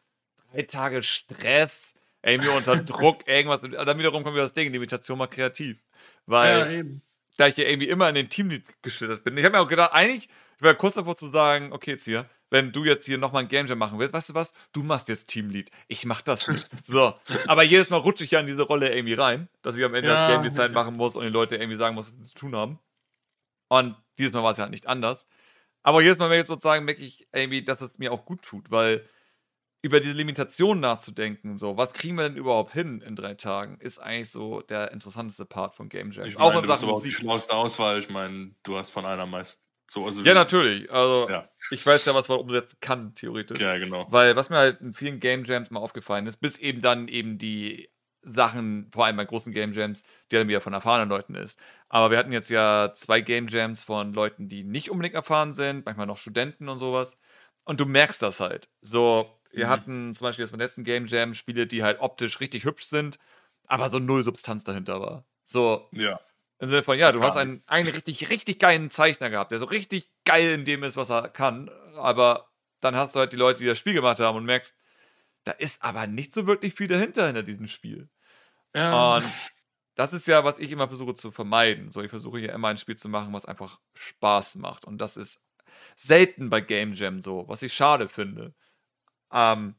Drei Tage Stress, irgendwie unter Druck, irgendwas. Und dann wiederum kommt wieder das Ding, Limitation mal kreativ. Weil. Ja, eben da ich ja irgendwie immer in den Teamlead geschlittert bin. Ich habe mir auch gedacht, eigentlich, ich war kurz davor zu sagen, okay, jetzt hier, wenn du jetzt hier nochmal ein Game Jam machen willst, weißt du was? Du machst jetzt Teamlead. Ich mach das nicht. So. Aber jedes Mal rutsche ich ja in diese Rolle irgendwie rein, dass ich am Ende ja, das Game Design machen muss und die Leute irgendwie sagen muss, was sie zu tun haben. Und dieses Mal war es ja halt nicht anders. Aber jedes Mal, wenn ich jetzt sozusagen merke ich irgendwie, dass es mir auch gut tut, weil über diese Limitation nachzudenken, so, was kriegen wir denn überhaupt hin in drei Tagen, ist eigentlich so der interessanteste Part von Game Jams. Ich auch in Sachen Musik. die schlauste Auswahl. Ich meine, du hast von einer meist so. Also ja, natürlich. Also, ja. ich weiß ja, was man umsetzen kann, theoretisch. Ja, genau. Weil, was mir halt in vielen Game Jams mal aufgefallen ist, bis eben dann eben die Sachen, vor allem bei großen Game Jams, die dann wieder von erfahrenen Leuten ist. Aber wir hatten jetzt ja zwei Game Jams von Leuten, die nicht unbedingt erfahren sind, manchmal noch Studenten und sowas. Und du merkst das halt. So, wir mhm. hatten zum Beispiel jetzt beim letzten Game Jam Spiele, die halt optisch richtig hübsch sind, aber so null Substanz dahinter war. So. Ja. Im Sinne von, ja, du hast einen, einen richtig, richtig geilen Zeichner gehabt, der so richtig geil in dem ist, was er kann, aber dann hast du halt die Leute, die das Spiel gemacht haben und merkst, da ist aber nicht so wirklich viel dahinter hinter diesem Spiel. Ja. Und das ist ja, was ich immer versuche zu vermeiden. So, ich versuche hier immer ein Spiel zu machen, was einfach Spaß macht. Und das ist selten bei Game Jam so, was ich schade finde. Ähm,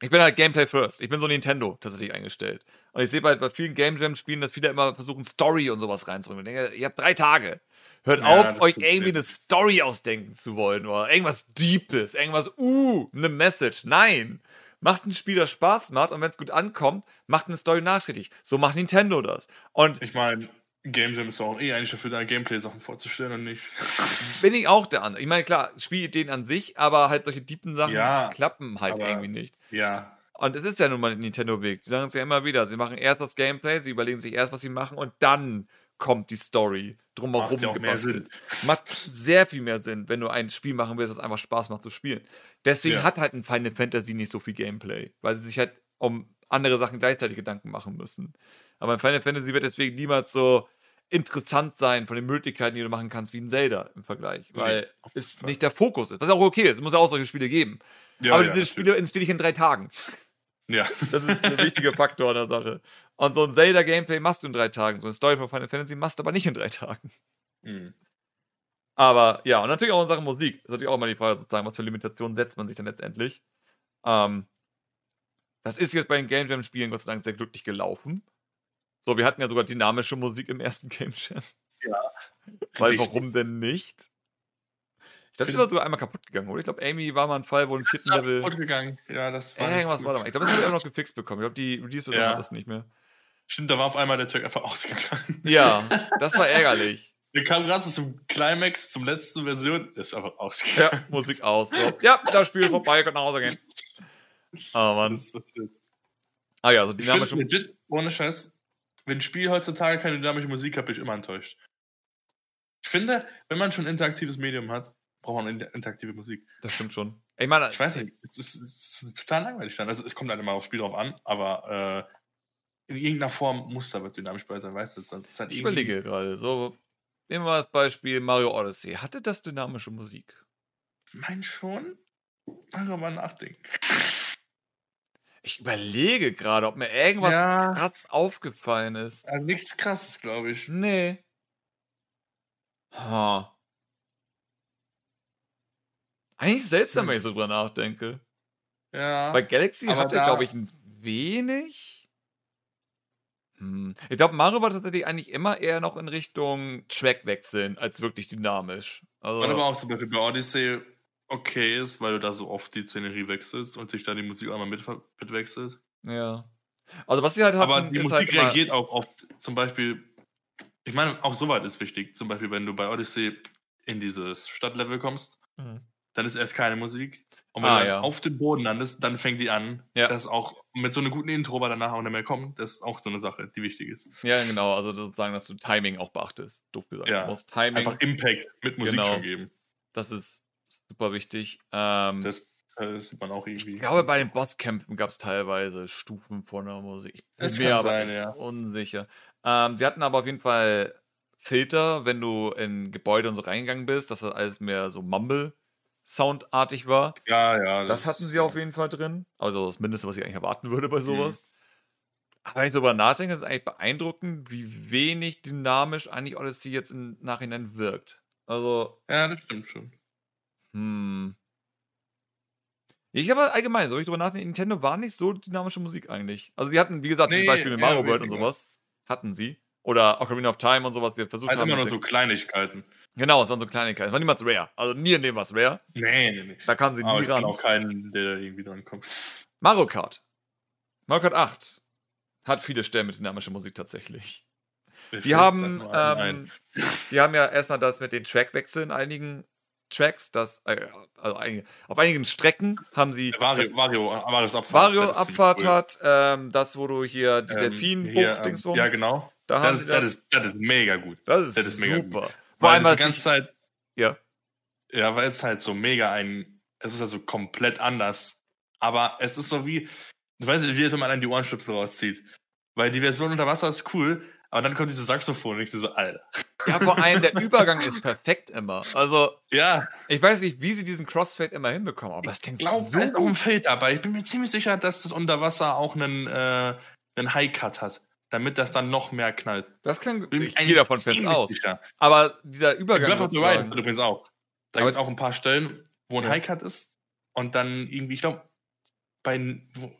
ich bin halt Gameplay first. Ich bin so Nintendo tatsächlich eingestellt. Und ich sehe bei, bei vielen Game Jam-Spielen, dass viele immer versuchen, Story und sowas reinzubringen. Ich denke, ihr habt drei Tage. Hört ja, auf, euch irgendwie eine Story ausdenken zu wollen oder irgendwas Deepes, irgendwas, uh, eine Message. Nein. Macht ein Spiel, das Spaß macht und wenn es gut ankommt, macht eine Story nachträglich. So macht Nintendo das. Und ich meine, Game Jam ist auch eh eigentlich dafür da, Gameplay-Sachen vorzustellen und nicht. Bin ich auch der andere. Ich meine, klar, Spielideen an sich, aber halt solche deepen Sachen ja, klappen halt irgendwie nicht. Ja. Und es ist ja nun mal Nintendo-Weg. Sie sagen es ja immer wieder. Sie machen erst das Gameplay, sie überlegen sich erst, was sie machen und dann kommt die Story drumherum macht gebastelt. Macht sehr viel mehr Sinn, wenn du ein Spiel machen willst, das einfach Spaß macht zu spielen. Deswegen ja. hat halt ein Final Fantasy nicht so viel Gameplay, weil sie sich halt um andere Sachen gleichzeitig Gedanken machen müssen. Aber ein Final Fantasy wird deswegen niemals so interessant sein von den Möglichkeiten, die du machen kannst, wie ein Zelda im Vergleich, weil nee, es nicht der Fokus ist. Was auch okay ist, es muss ja auch solche Spiele geben. Ja, Aber ja, diese Spiele entstehe ich in drei Tagen. Ja. Das ist ein wichtiger Faktor an der Sache. Und so ein Zelda-Gameplay machst du in drei Tagen. So eine Story von Final Fantasy machst du aber nicht in drei Tagen. Mhm. Aber ja, und natürlich auch in Sachen Musik. Das ist natürlich auch immer die Frage, sozusagen, was für Limitationen setzt man sich dann letztendlich. Ähm, das ist jetzt bei den Game Jam-Spielen Gott sei Dank sehr glücklich gelaufen. So, wir hatten ja sogar dynamische Musik im ersten Game Jam. Ja. Weil warum denn nicht? Ich glaube, sie war sogar einmal kaputt gegangen, oder? Ich glaube, Amy war mal ein Fall, wo ein vierten Level. kaputt gegangen. Ja, das war. Irgendwas war da mal. Ich glaube, das haben wir auch noch gefixt bekommen. Ich glaube, die Release-Version ja. hat das nicht mehr. Stimmt, da war auf einmal der Track einfach ausgegangen. Ja, das war ärgerlich. Wir kamen gerade zum Climax, zum letzten Version, ist einfach ausgegangen. Ja, Musik aus. So. Ja, das Spiel ist vorbei, könnt nach Hause gehen. Oh Mann. Ah ja, also dynamische Musik. Legit, ohne Scheiß, wenn ein Spiel heutzutage keine dynamische Musik hat, bin ich immer enttäuscht. Ich finde, wenn man schon ein interaktives Medium hat, braucht man interaktive Musik. Das stimmt schon. Ich meine, ich weiß nicht, es ist, es ist total langweilig dann. Also es kommt halt immer aufs Spiel drauf an, aber äh, in irgendeiner Form muss da wird dynamisch bei sein, weißt du? Sonst ist halt ich überlege gerade, so nehmen wir das Beispiel Mario Odyssey. Hatte das dynamische Musik? Ich meine schon. Mal nachdenken. Ich überlege gerade, ob mir irgendwas ja. krass aufgefallen ist. Also nichts krasses, glaube ich. Nee. Ha. Eigentlich seltsam, wenn ich so drüber nachdenke. Ja. Bei Galaxy hatte, glaube ich, ein wenig. Hm. Ich glaube, Mario war tatsächlich eigentlich immer eher noch in Richtung Track wechseln, als wirklich dynamisch. Also, und aber auch zum Beispiel bei Odyssey okay ist, weil du da so oft die Szenerie wechselst und sich dann die Musik einmal mit, mitwechselt. Ja. Also was sie halt haben, Aber die Musik halt reagiert auch oft, zum Beispiel, ich meine, auch soweit ist wichtig, zum Beispiel, wenn du bei Odyssey in dieses Stadtlevel kommst, mhm dann ist erst keine Musik. Und wenn ah, du ja. auf dem Boden landest, dann fängt die an. Ja. Das ist auch mit so einer guten Intro, weil danach auch nicht mehr kommt, das ist auch so eine Sache, die wichtig ist. Ja, genau. Also sozusagen, dass du Timing auch beachtest. Doof gesagt. Ja. Du musst Timing. Einfach Impact mit Musik genau. schon geben. Das ist super wichtig. Ähm, das, das sieht man auch irgendwie. Ich glaube, bei den Bosskämpfen gab es teilweise Stufen von der Musik. Ich bin mir aber sein, ja. unsicher. Ähm, sie hatten aber auf jeden Fall Filter, wenn du in Gebäude und so reingegangen bist, dass das alles mehr so Mumble soundartig war. Ja, ja. Das, das hatten sie auf jeden Fall drin. Also das Mindeste, was ich eigentlich erwarten würde bei mhm. sowas. Mhm. Aber wenn ich so darüber nachdenke, ist es eigentlich beeindruckend, wie wenig dynamisch eigentlich Odyssey jetzt im Nachhinein wirkt. Also. Ja, das stimmt schon. Hm. Ich habe allgemein, so ich drüber nachdenke, Nintendo war nicht so dynamische Musik eigentlich. Also die hatten, wie gesagt, nee, zum Beispiel ja, Mario World und sowas. Hatten sie. Oder Ocarina of Time und sowas, die versucht halt haben. immer nur so Kleinigkeiten. Genau, es waren so Kleinigkeiten. Es war niemals rare. Also nie in dem was rare. Nee, nee, nee. Da kamen sie Aber nie ich ran. auch keinen, der irgendwie dran kommt. Mario Kart. Mario Kart 8 hat viele Stellen mit dynamischer Musik tatsächlich. Ich die haben, ähm, die haben ja erstmal das mit den Trackwechseln in einigen Tracks, das, äh, also einige, auf einigen Strecken haben sie. Vario, Vario, Varios Abfahrt. Vario Abfahrt cool. hat, ähm, das, wo du hier die ähm, Delfin-Bucht-Dingsbums. Ähm, ja, genau. Da das, ist, das, das, ist, das ist mega gut. Das ist, das ist mega super. Gut. Vor allem, die ganze Zeit. Ja. Ja, weil es halt so mega ein. Es ist also komplett anders. Aber es ist so wie. Du weißt nicht, wie es, wenn man an die Ohrenstöpsel rauszieht. Weil die Version unter Wasser ist cool, aber dann kommt diese Saxophon und ich so, Alter. Ja, vor allem der Übergang ist perfekt immer. Also, ja. Ich weiß nicht, wie sie diesen Crossfade immer hinbekommen, aber das klingt ich glaube, so. Ist auch ein Fade aber ich bin mir ziemlich sicher, dass das unter Wasser auch einen, äh, einen High-Cut hat damit das dann noch mehr knallt. Das kann ich gehe davon fest aus. Sicher. Aber dieser Übergang. Breath of the Wild übrigens auch. Da gibt auch ein paar Stellen, wo ein ja. Highcut ist und dann irgendwie, ich glaube, bei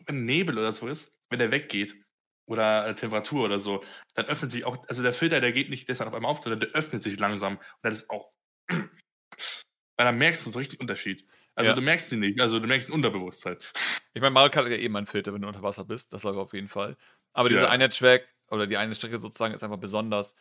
Nebel oder so ist, wenn der weggeht oder äh, Temperatur oder so, dann öffnet sich auch, also der Filter, der geht nicht deshalb auf einmal auf, sondern der öffnet sich langsam. Und das ist auch, weil dann merkst du so richtig Unterschied. Also ja. du merkst sie nicht, also du merkst Unterbewusstheit. Ich meine, Mario Kart hat ja eben einen Filter, wenn du unter Wasser bist, das sage ich auf jeden Fall. Aber diese ja. eine Track oder die eine Strecke sozusagen ist einfach besonders.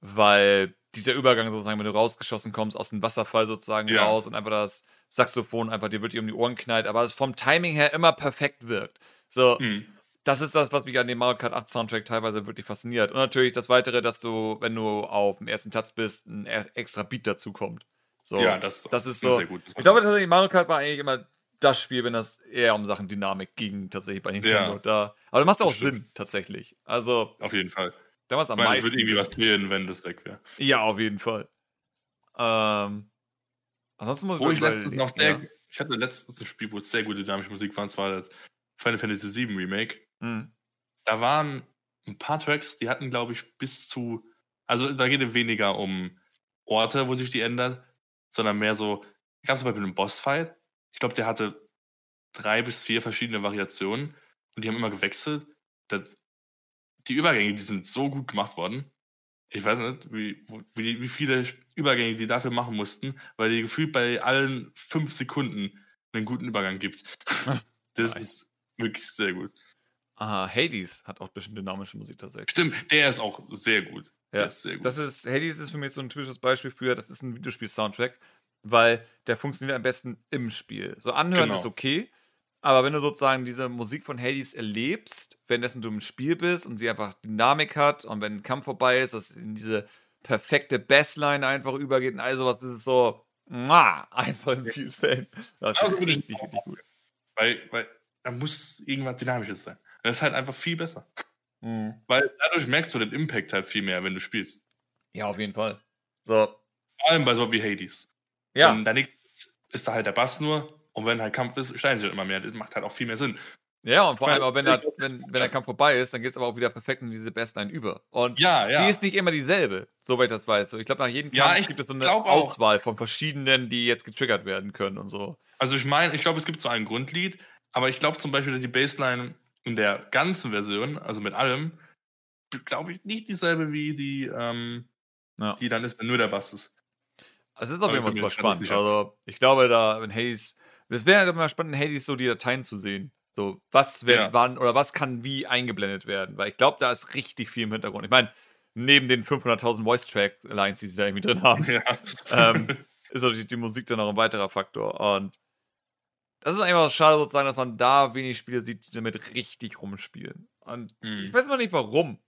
weil dieser Übergang sozusagen, wenn du rausgeschossen kommst, aus dem Wasserfall sozusagen ja. raus und einfach das Saxophon einfach dir wirklich um die Ohren knallt, aber es vom Timing her immer perfekt wirkt. So, mhm. Das ist das, was mich an dem Mario Kart 8 Soundtrack teilweise wirklich fasziniert. Und natürlich das Weitere, dass du, wenn du auf dem ersten Platz bist, ein e-, extra Beat dazu kommt. So, ja, das, das ist so. Sehr gut. Ich glaube tatsächlich, Mario Kart war eigentlich immer das Spiel, wenn das eher um Sachen Dynamik ging, tatsächlich bei Nintendo. Ja. Da, aber das macht auch Sinn, tatsächlich. Also. Auf jeden Fall. Damals am ich meine, meisten. Es würde irgendwie was fehlen, wenn das weg wäre. Ja, auf jeden Fall. Ähm, ansonsten muss ich, ich letztens noch sehr, ja. Ich hatte letztens ein Spiel, wo es sehr gute dynamische Musik war, und zwar das Final Fantasy VII Remake. Mhm. Da waren ein paar Tracks, die hatten, glaube ich, bis zu. Also da geht es weniger um Orte, wo sich die ändert, sondern mehr so. Gab es zum Beispiel einen Bossfight. Ich glaube, der hatte drei bis vier verschiedene Variationen und die haben immer gewechselt. Das, die Übergänge, die sind so gut gemacht worden. Ich weiß nicht, wie, wie, wie viele Übergänge die dafür machen mussten, weil die gefühlt bei allen fünf Sekunden einen guten Übergang gibt. das nice. ist wirklich sehr gut. Aha, Hades hat auch ein bisschen dynamische Musik tatsächlich. Stimmt, der ist auch sehr gut. Ja, der ist sehr gut. Das ist, Hades ist für mich so ein typisches Beispiel für, das ist ein Videospiel-Soundtrack, weil der funktioniert am besten im Spiel. So anhören genau. ist okay, aber wenn du sozusagen diese Musik von Hades erlebst, währenddessen du im Spiel bist und sie einfach Dynamik hat und wenn ein Kampf vorbei ist, dass in diese perfekte Bassline einfach übergeht und all sowas, das ist so muah, einfach in vielen Fällen. Das ist richtig, richtig, richtig gut. Weil, weil da muss irgendwas Dynamisches sein. Das ist halt einfach viel besser. Mhm. Weil dadurch merkst du den Impact halt viel mehr, wenn du spielst. Ja, auf jeden Fall. So. Vor allem bei so wie Hades. Ja. Und dann ist da halt der Bass nur und wenn halt Kampf ist, steigen sie halt immer mehr. Das macht halt auch viel mehr Sinn. Ja, und vor allem auch, wenn, der, wenn, wenn der Kampf vorbei ist, dann geht es aber auch wieder perfekt in diese Bestline über. Und ja, ja. sie ist nicht immer dieselbe, soweit das weiß. Ich glaube, nach jedem Kampf ja, gibt es so eine Auswahl von verschiedenen, die jetzt getriggert werden können und so. Also ich meine, ich glaube, es gibt so ein Grundlied, aber ich glaube zum Beispiel, dass die Bassline in der ganzen Version, also mit allem, glaube ich, nicht dieselbe wie die, ähm, ja. die dann ist, wenn nur der Bass ist. Also das ist auf jeden Fall super spannend. Also ich glaube, da, wenn Hayes es wäre immer spannend, in Hades so die Dateien zu sehen. So, was wird ja. wann oder was kann wie eingeblendet werden. Weil ich glaube, da ist richtig viel im Hintergrund. Ich meine, neben den 500.000 Voice-Track-Lines, die sie da irgendwie drin haben, ja. ähm, ist natürlich die Musik dann noch ein weiterer Faktor. Und das ist einfach schade sozusagen, dass man da wenig Spiele sieht, die damit richtig rumspielen. Und mhm. ich weiß immer nicht warum.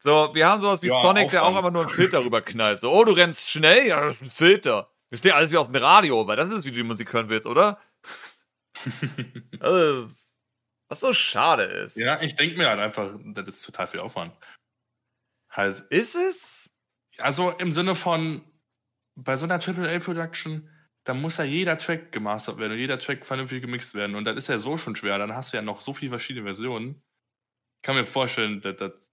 So, wir haben sowas wie ja, Sonic, der auch einfach nur einen Filter rüberknallt. So, oh, du rennst schnell? Ja, das ist ein Filter. Das ist ja alles wie aus dem Radio, weil das ist, wie du die Musik hören willst, oder? ist, was so schade ist. Ja, ich denke mir halt einfach, das ist total viel Aufwand. Halt. Ist es? Also im Sinne von, bei so einer AAA-Production, da muss ja jeder Track gemastert werden und jeder Track vernünftig gemixt werden. Und das ist ja so schon schwer. Dann hast du ja noch so viele verschiedene Versionen. Ich kann mir vorstellen, dass das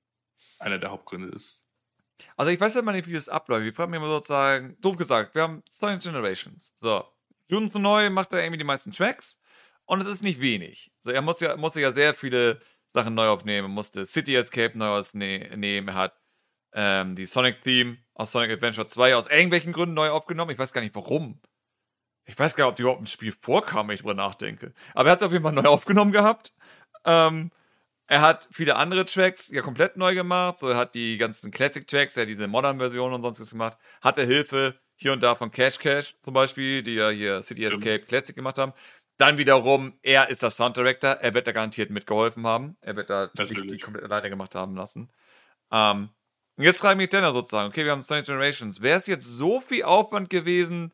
einer der Hauptgründe ist. Also ich weiß ja immer nicht, wie das abläuft. Wir fragen mich immer sozusagen, doof gesagt, wir haben Sonic Generations. So, Jun zu neu macht da irgendwie die meisten Tracks und es ist nicht wenig. So, er muss ja, musste ja sehr viele Sachen neu aufnehmen. Er musste City Escape neu ausnehmen. Er hat ähm, die Sonic Theme aus Sonic Adventure 2 aus irgendwelchen Gründen neu aufgenommen. Ich weiß gar nicht warum. Ich weiß gar nicht, ob die überhaupt im Spiel vorkam, wenn ich drüber nachdenke. Aber er hat es auf jeden Fall neu aufgenommen gehabt. Ähm, er hat viele andere Tracks ja komplett neu gemacht. So, er hat die ganzen Classic-Tracks, ja diese Modern-Versionen und sonst was gemacht. Hatte Hilfe hier und da von Cash Cash zum Beispiel, die ja hier City Escape Classic gemacht haben. Dann wiederum, er ist der Sound Director. Er wird da garantiert mitgeholfen haben. Er wird da die, die komplett alleine gemacht haben lassen. Ähm, und jetzt frage ich mich dann sozusagen, okay, wir haben Sonic Generations. Wäre es jetzt so viel Aufwand gewesen,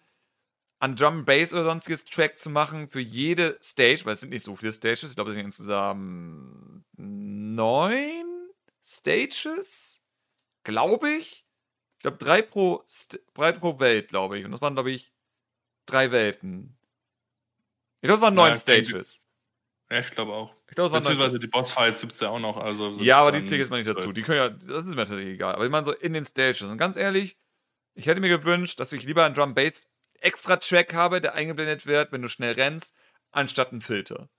an Drum Bass oder sonstiges Track zu machen für jede Stage, weil es sind nicht so viele Stages, ich glaube, es sind insgesamt neun Stages, glaube ich. Ich glaube, drei pro, drei pro Welt, glaube ich. Und das waren, glaube ich, drei Welten. Ich glaube, es waren neun ja, Stages. Ja, ich glaube auch. Ich glaube, es waren Beziehungsweise die Bossfights gibt es ja auch noch. Also ja, aber die zähle jetzt mal nicht dazu. Die können ja, das ist mir tatsächlich egal. Aber ich meine so in den Stages. Und ganz ehrlich, ich hätte mir gewünscht, dass ich lieber einen Drum Bass extra Track habe, der eingeblendet wird, wenn du schnell rennst, anstatt einen Filter.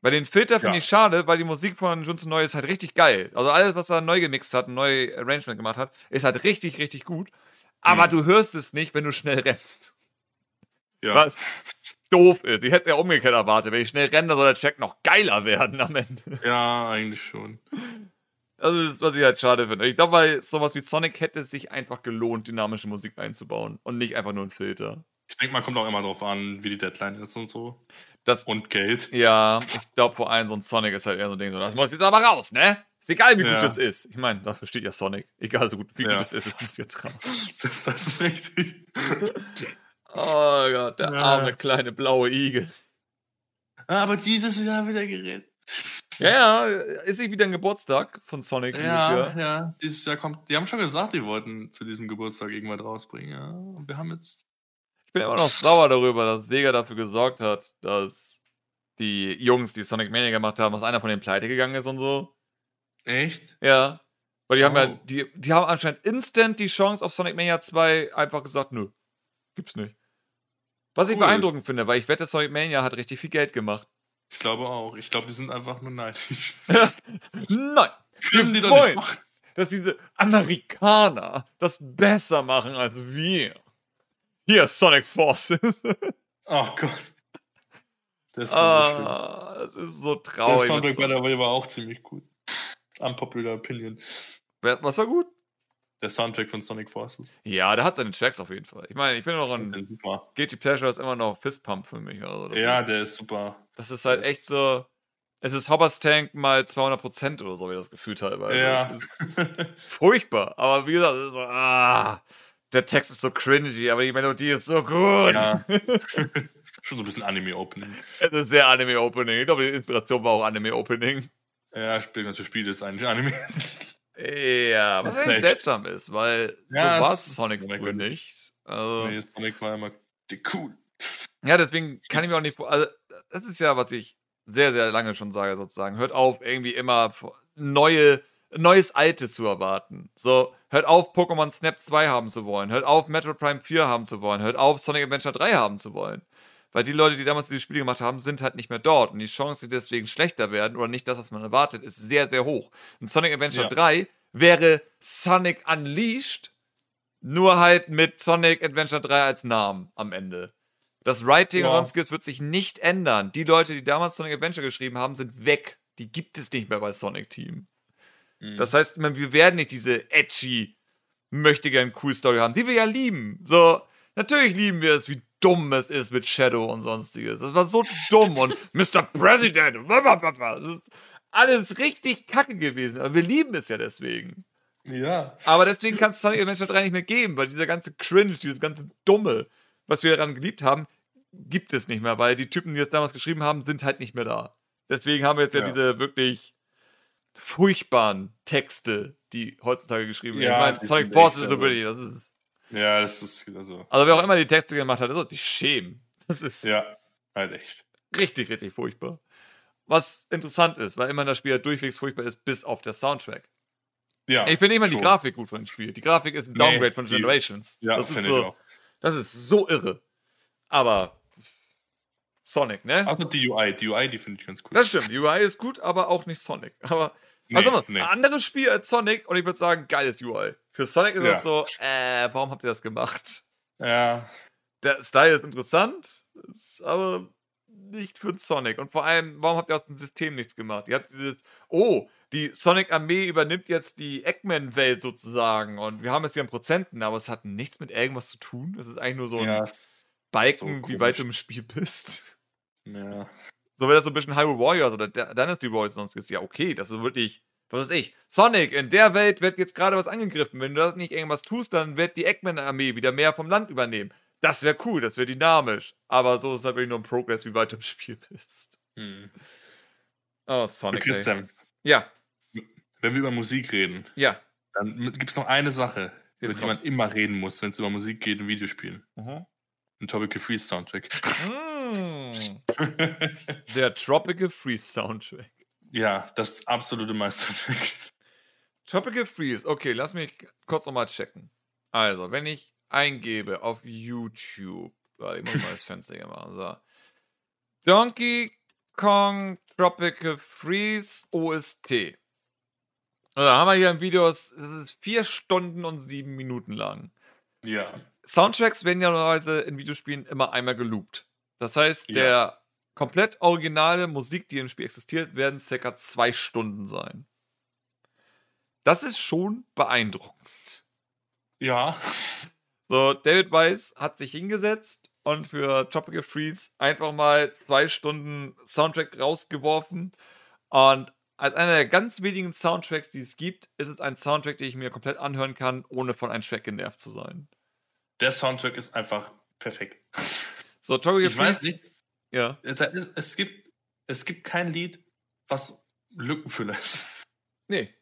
Weil den Filter finde ja. ich schade, weil die Musik von Junson Neu ist halt richtig geil. Also alles, was er neu gemixt hat, ein neues Arrangement gemacht hat, ist halt richtig, richtig gut. Aber mhm. du hörst es nicht, wenn du schnell rennst. Ja. Was doof ist. Ich hätte ja umgekehrt erwartet. Wenn ich schnell renne, soll der Track noch geiler werden am Ende. Ja, eigentlich schon. Also, das, was ich halt schade finde. Ich glaube, bei sowas wie Sonic hätte es sich einfach gelohnt, dynamische Musik einzubauen und nicht einfach nur ein Filter. Ich denke, man kommt auch immer darauf an, wie die Deadline ist und so. Das, und Geld. Ja, ich glaube, vor allem so ein Sonic ist halt eher so ein Ding, so, das muss jetzt aber raus, ne? Ist egal, wie ja. gut das ist. Ich meine, dafür steht ja Sonic. Egal, so gut, wie ja. gut es ist, es muss jetzt raus. Das, das ist richtig. oh Gott, der ja. arme kleine blaue Igel. Aber dieses Jahr wieder gerettet. Ja, ja, ist nicht wieder ein Geburtstag von Sonic ja, dieses Jahr? Ja, dieses Jahr kommt. Die haben schon gesagt, die wollten zu diesem Geburtstag irgendwas rausbringen. Ja, und wir haben jetzt. Ich bin immer noch sauer darüber, dass Sega dafür gesorgt hat, dass die Jungs, die Sonic Mania gemacht haben, dass einer von denen pleite gegangen ist und so. Echt? Ja. Weil die oh. haben ja, die, die haben anscheinend instant die Chance auf Sonic Mania 2 einfach gesagt, nö, gibt's nicht. Was cool. ich beeindruckend finde, weil ich wette, Sonic Mania hat richtig viel Geld gemacht. Ich glaube auch. Ich glaube, die sind einfach nur neidisch. Nein. Können die doch nicht machen. Dass diese Amerikaner das besser machen als wir. Hier, Sonic Forces. oh Gott. Das ist, ah, so das ist so traurig. Der Soundtrack bei der Way war auch ziemlich gut. Unpopular Opinion. Was war gut? Der Soundtrack von Sonic Forces. Ja, der hat seine Tracks auf jeden Fall. Ich meine, ich bin noch ein. Guilty Pleasure ist immer noch Fistpump für mich. Also ja, ist, der ist super. Das ist halt das echt so. Es ist Hobbers Tank mal 200% oder so, wie das Gefühl teilweise. Ja. Das ist furchtbar. Aber wie gesagt, so, ah, der Text ist so cringy, aber die Melodie ist so gut. Ja. Schon so ein bisschen Anime-Opening. Es ist sehr Anime-Opening. Ich glaube, die Inspiration war auch Anime-Opening. Ja, Spiel natürlich Spiel ist eigentlich Anime. Ja, was eigentlich seltsam ist, weil ja, so war Sonic früher nicht. Also, nee, Sonic war immer cool. Ja, deswegen kann ich mir auch nicht. Also, das ist ja, was ich sehr, sehr lange schon sage, sozusagen. Hört auf, irgendwie immer neue, neues Altes zu erwarten. So, hört auf, Pokémon Snap 2 haben zu wollen. Hört auf, Metro Prime 4 haben zu wollen. Hört auf, Sonic Adventure 3 haben zu wollen. Weil die Leute, die damals diese Spiele gemacht haben, sind halt nicht mehr dort. Und die Chance, die deswegen schlechter werden oder nicht das, was man erwartet, ist sehr, sehr hoch. Und Sonic Adventure ja. 3 wäre Sonic Unleashed, nur halt mit Sonic Adventure 3 als Namen am Ende. Das Writing ja. und sonstiges wird sich nicht ändern. Die Leute, die damals Sonic Adventure geschrieben haben, sind weg. Die gibt es nicht mehr bei Sonic Team. Mhm. Das heißt, wir werden nicht diese edgy, möchte gern cool Story haben, die wir ja lieben. So, natürlich lieben wir es, wie dumm es ist mit Shadow und sonstiges. Das war so dumm und Mr. President. Das ist alles richtig kacke gewesen. Aber wir lieben es ja deswegen. Ja. Aber deswegen kann es Sonic Adventure 3 nicht mehr geben, weil dieser ganze Cringe, dieses ganze Dumme, was wir daran geliebt haben, gibt es nicht mehr, weil die Typen, die das damals geschrieben haben, sind halt nicht mehr da. Deswegen haben wir jetzt ja, ja diese wirklich furchtbaren Texte, die heutzutage geschrieben werden. Ja, ich meine, Sonic Force ist so wirklich, das ist ja, das ist also. Also wer auch immer die Texte gemacht hat, der soll sich schämen. Das ist. Ja, halt echt. Richtig, richtig furchtbar. Was interessant ist, weil immer das Spiel halt durchwegs furchtbar ist, bis auf der Soundtrack. Ja. Ich finde immer die Grafik gut von dem Spiel. Die Grafik ist ein Downgrade nee, von Generations. Die, ja, das ist so, Das ist so irre. Aber Sonic, ne? Also die UI, die UI, die finde ich ganz cool. Das stimmt, die UI ist gut, aber auch nicht Sonic. Aber Nee, also, nee. ein anderes Spiel als Sonic und ich würde sagen, geiles UI. Für Sonic ist ja. das so, äh, warum habt ihr das gemacht? Ja. Der Style ist interessant, ist aber nicht für Sonic. Und vor allem, warum habt ihr aus dem System nichts gemacht? Ihr habt dieses, oh, die Sonic-Armee übernimmt jetzt die Eggman-Welt sozusagen und wir haben es hier in Prozenten, aber es hat nichts mit irgendwas zu tun. Es ist eigentlich nur so ein ja, Balken, so wie weit du im Spiel bist. Ja. So wäre das so ein bisschen Hyrule Warriors oder Dynasty Warriors sonst ist ja okay, das ist wirklich, was weiß ich, Sonic, in der Welt wird jetzt gerade was angegriffen. Wenn du das nicht irgendwas tust, dann wird die Eggman-Armee wieder mehr vom Land übernehmen. Das wäre cool, das wäre dynamisch. Aber so ist es halt wirklich nur ein Progress, wie weit du im Spiel bist. Hm. Oh, Sonic. Christian. Ja. Wenn wir über Musik reden, ja. dann gibt es noch eine Sache, Jetzt über die man immer reden muss, wenn es über Musik geht in Videospielen. Mhm. Ein Tropical Freeze Soundtrack. Mm. Der Tropical Freeze Soundtrack. Ja, das absolute Meisterwerk. Tropical Freeze, okay, lass mich kurz nochmal checken. Also, wenn ich eingebe auf YouTube, warte, ich muss mal das Fenster hier machen. So. Donkey Kong Tropical Freeze OST. Also, da haben wir hier ein Video, das ist vier Stunden und sieben Minuten lang. Ja. Soundtracks werden ja normalerweise in Videospielen immer einmal geloopt. Das heißt, ja. der komplett originale Musik, die im Spiel existiert, werden circa zwei Stunden sein. Das ist schon beeindruckend. Ja. So, David Weiss hat sich hingesetzt und für Tropical Freeze einfach mal zwei Stunden Soundtrack rausgeworfen. Und als einer der ganz wenigen Soundtracks, die es gibt, ist es ein Soundtrack, den ich mir komplett anhören kann, ohne von einem Track genervt zu sein. Der Soundtrack ist einfach perfekt. So, Tropical ich weiß nicht. Ja. Es, es, gibt, es gibt kein Lied, was Lückenfüller ist. Nee.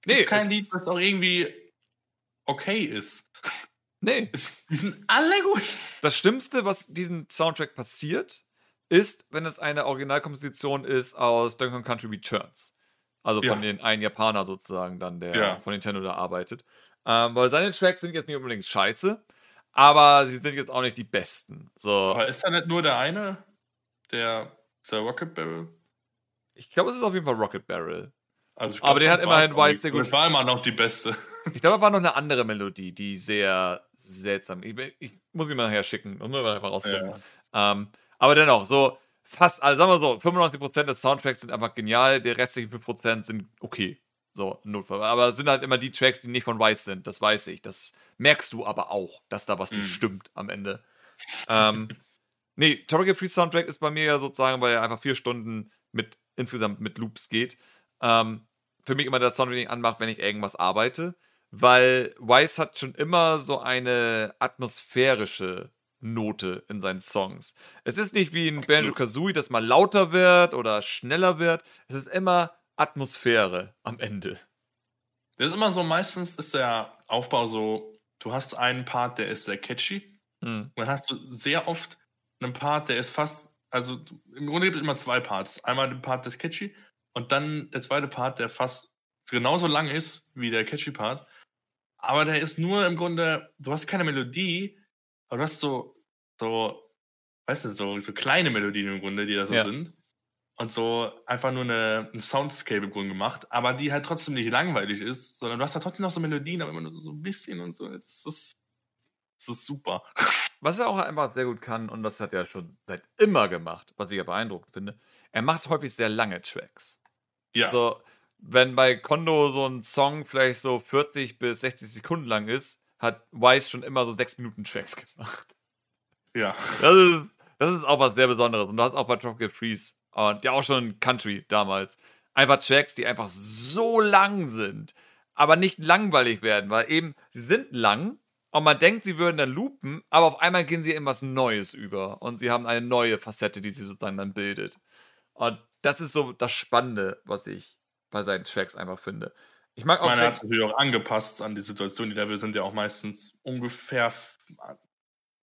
Es nee, gibt kein Lied, was auch irgendwie okay ist. Nee. die sind alle gut. Das Schlimmste, was diesem Soundtrack passiert, ist, wenn es eine Originalkomposition ist aus Donkey Kong Country Returns. Also von ja. den einen Japaner sozusagen dann, der ja. von Nintendo da arbeitet. Ähm, weil seine Tracks sind jetzt nicht unbedingt scheiße, aber sie sind jetzt auch nicht die besten. So. Aber ist da nicht nur der eine, der, der Rocket Barrel? Ich glaube, es ist auf jeden Fall Rocket Barrel. Also glaub, aber den hat immerhin White sehr gut. Das war immer noch die beste. Ich glaube, es war noch eine andere Melodie, die sehr seltsam. Ich, ich muss ihn mal nachher schicken, um mal einfach rauszufinden. Ja. Ähm, aber dennoch, so fast, also sagen wir so, 95% des Soundtracks sind einfach genial, die restlichen 5% sind okay. So, Notfall. Aber es sind halt immer die Tracks, die nicht von Weiß sind, das weiß ich. Das merkst du aber auch, dass da was nicht mhm. stimmt am Ende. ähm, nee, Tropical Free Soundtrack ist bei mir ja sozusagen, weil er einfach vier Stunden mit insgesamt mit Loops geht. Ähm, für mich immer das Soundtrack, anmache, wenn ich irgendwas arbeite weil Weiss hat schon immer so eine atmosphärische Note in seinen Songs. Es ist nicht wie in Banjo Kazooie, dass mal lauter wird oder schneller wird. Es ist immer Atmosphäre am Ende. Das ist immer so, meistens ist der Aufbau so, du hast einen Part, der ist sehr catchy. Mhm. Und dann hast du sehr oft einen Part, der ist fast, also im Grunde gibt es immer zwei Parts. Einmal den Part, der ist catchy und dann der zweite Part, der fast genauso lang ist wie der catchy Part. Aber der ist nur im Grunde, du hast keine Melodie, aber du hast so, so, weißt du, so, so kleine Melodien im Grunde, die da so ja. sind. Und so einfach nur eine, ein Soundscape im Grunde gemacht, aber die halt trotzdem nicht langweilig ist, sondern du hast da trotzdem noch so Melodien, aber immer nur so, so ein bisschen und so. Es ist, es ist super. Was er auch einfach sehr gut kann, und das hat er schon seit immer gemacht, was ich ja beeindruckend finde, er macht häufig sehr lange Tracks. Ja. Also, wenn bei Kondo so ein Song vielleicht so 40 bis 60 Sekunden lang ist, hat Wise schon immer so 6 Minuten Tracks gemacht. Ja. Das ist, das ist auch was sehr Besonderes. Und du hast auch bei Tropical Freeze und ja auch schon Country damals einfach Tracks, die einfach so lang sind, aber nicht langweilig werden, weil eben sie sind lang und man denkt, sie würden dann loopen, aber auf einmal gehen sie in was Neues über und sie haben eine neue Facette, die sie sozusagen dann bildet. Und das ist so das Spannende, was ich bei seinen Tracks einfach finde. Ich mag auch. Man hat es natürlich auch angepasst an die Situation. Die Level sind ja auch meistens ungefähr,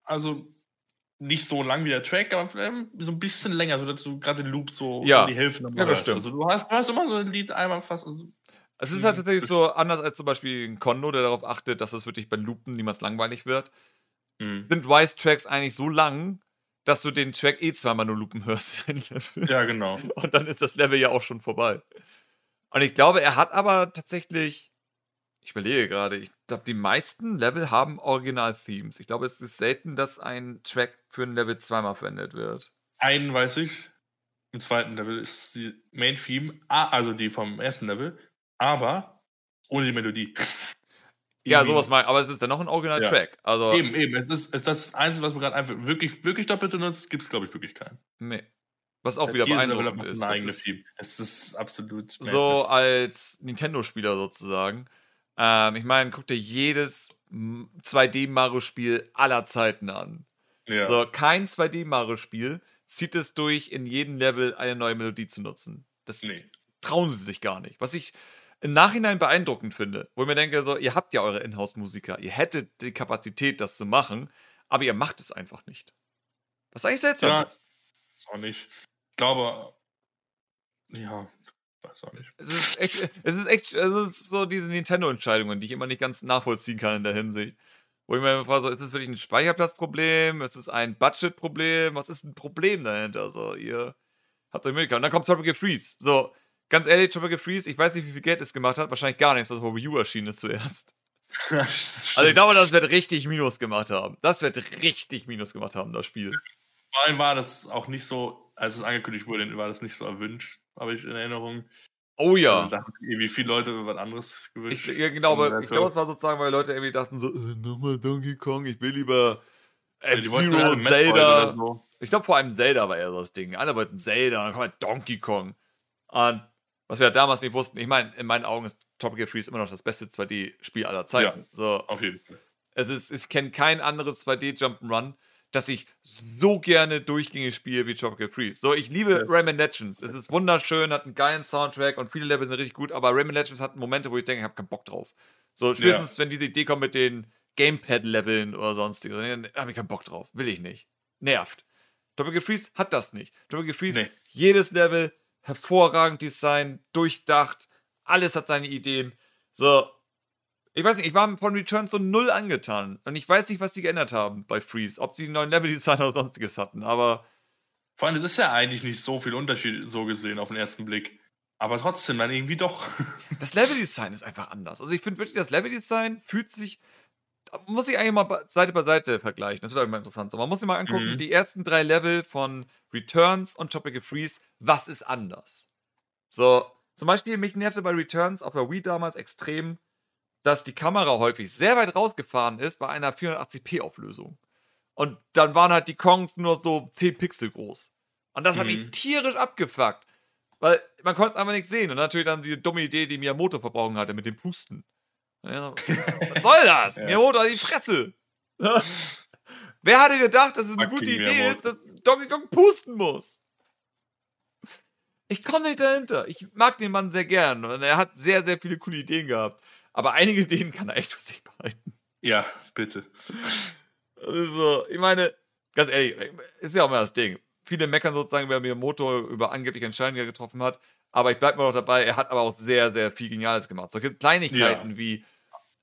also nicht so lang wie der Track, aber so ein bisschen länger, so dass du gerade den Loop so ja. die Hälfte ja, das stimmt. Also du hast, du hast immer so ein Lied einmal fast. Also, es ist halt tatsächlich so anders als zum Beispiel ein Kondo, der darauf achtet, dass es wirklich beim Loopen niemals langweilig wird. Mhm. Sind Wise-Tracks eigentlich so lang, dass du den Track eh zweimal nur loopen hörst. ja, genau. Und dann ist das Level ja auch schon vorbei. Und ich glaube, er hat aber tatsächlich, ich überlege gerade, ich glaube, die meisten Level haben Original-Themes. Ich glaube, es ist selten, dass ein Track für ein Level zweimal verwendet wird. Einen weiß ich. Im zweiten Level ist die Main-Theme, also die vom ersten Level, aber ohne die Melodie. Ja, sowas mal, aber es ist dann noch ein Original-Track. Ja. Also, eben, eben. Es ist, es ist das Einzige, was man gerade einfach wirklich, wirklich doppelt benutzt, gibt es, glaube ich, wirklich keinen. Nee. Was auch wieder beeindruckend ist. Das ist, das ist absolut. So als Nintendo-Spieler sozusagen. Ähm, ich meine, guck dir jedes 2D-Mario-Spiel aller Zeiten an. Ja. So, kein 2D-Mario-Spiel zieht es durch, in jedem Level eine neue Melodie zu nutzen. Das nee. trauen sie sich gar nicht. Was ich im Nachhinein beeindruckend finde, wo ich mir denke, so, ihr habt ja eure Inhouse-Musiker, ihr hättet die Kapazität, das zu machen, aber ihr macht es einfach nicht. Was eigentlich seltsam ja, ist. Auch nicht glaube, ja, weiß auch nicht. Es ist echt, es ist echt, es ist so diese Nintendo-Entscheidungen, die ich immer nicht ganz nachvollziehen kann in der Hinsicht. Wo ich mir frage, so, ist das wirklich ein Speicherplatzproblem? Ist es ein Budgetproblem? Was ist ein Problem dahinter? So, ihr habt euch Möglichkeit. Und dann kommt Tropical Freeze. So, ganz ehrlich, Tropical Freeze, ich weiß nicht, wie viel Geld es gemacht hat. Wahrscheinlich gar nichts, was auf Wii U erschienen ist zuerst. also ich glaube, das wird richtig Minus gemacht haben. Das wird richtig Minus gemacht haben, das Spiel. Vor allem war das auch nicht so als es angekündigt wurde, war das nicht so erwünscht, habe ich in Erinnerung. Oh ja. Also, wie viele Leute was anderes gewünscht. Ich, ja, genau, aber ich glaube, es war sozusagen, weil Leute irgendwie dachten so, äh, nochmal Donkey Kong, ich will lieber F-Zero, ja, Zelda. So. Ich glaube, vor allem Zelda war eher so das Ding. Alle wollten Zelda dann kommt halt Donkey Kong. Und was wir damals nicht wussten, ich meine, in meinen Augen ist Tropical Freeze immer noch das beste 2D-Spiel aller Zeiten. Ja, so, auf jeden Fall. Es ist, ich kenne kein anderes 2D-Jump'n'Run, das ich so gerne durchgängig spiele wie Tropical Freeze. So, ich liebe yes. Rayman Legends. Es ist wunderschön, hat einen geilen Soundtrack und viele Level sind richtig gut, aber Rayman Legends hat Momente, wo ich denke, ich habe keinen Bock drauf. So, spätestens, ja. wenn diese Idee kommt mit den Gamepad-Leveln oder sonstiges, dann habe ich keinen Bock drauf. Will ich nicht. Nervt. Tropical Freeze hat das nicht. Tropical Freeze, nee. jedes Level hervorragend designt, durchdacht, alles hat seine Ideen. So, ich weiß nicht, ich war von Return so null angetan. Und ich weiß nicht, was die geändert haben bei Freeze. Ob sie einen neuen Level-Design oder sonstiges hatten, aber. Vor allem, es ist ja eigentlich nicht so viel Unterschied so gesehen auf den ersten Blick. Aber trotzdem dann irgendwie doch. Das Level-Design ist einfach anders. Also ich finde wirklich, das Level-Design fühlt sich. Muss ich eigentlich mal Seite bei Seite vergleichen. Das wird auch immer interessant. So, man muss sich mal angucken, mhm. die ersten drei Level von Returns und Tropical Freeze, was ist anders? So, zum Beispiel, mich nervte bei Returns auf der Wii damals extrem, dass die Kamera häufig sehr weit rausgefahren ist bei einer 480p-Auflösung. Und dann waren halt die Kongs nur so 10 Pixel groß. Und das mhm. hat mich tierisch abgefuckt. Weil man konnte es einfach nicht sehen. Und natürlich dann diese dumme Idee, die Miyamoto verbrauchen hatte mit dem Pusten. Ja, was soll das? ja. Miyamoto hat die Fresse. Wer hatte gedacht, dass es eine gute Idee Miyamoto. ist, dass Donkey Kong pusten muss? Ich komme nicht dahinter. Ich mag den Mann sehr gern. Und er hat sehr, sehr viele coole Ideen gehabt. Aber einige Ideen kann er echt für sich behalten. Ja, bitte. Also, ich meine, ganz ehrlich, ist ja auch immer das Ding. Viele meckern sozusagen, wer Miyamoto über angeblich Entscheidungen getroffen hat. Aber ich bleibe mal noch dabei, er hat aber auch sehr, sehr viel Geniales gemacht. Solche Kleinigkeiten ja. wie,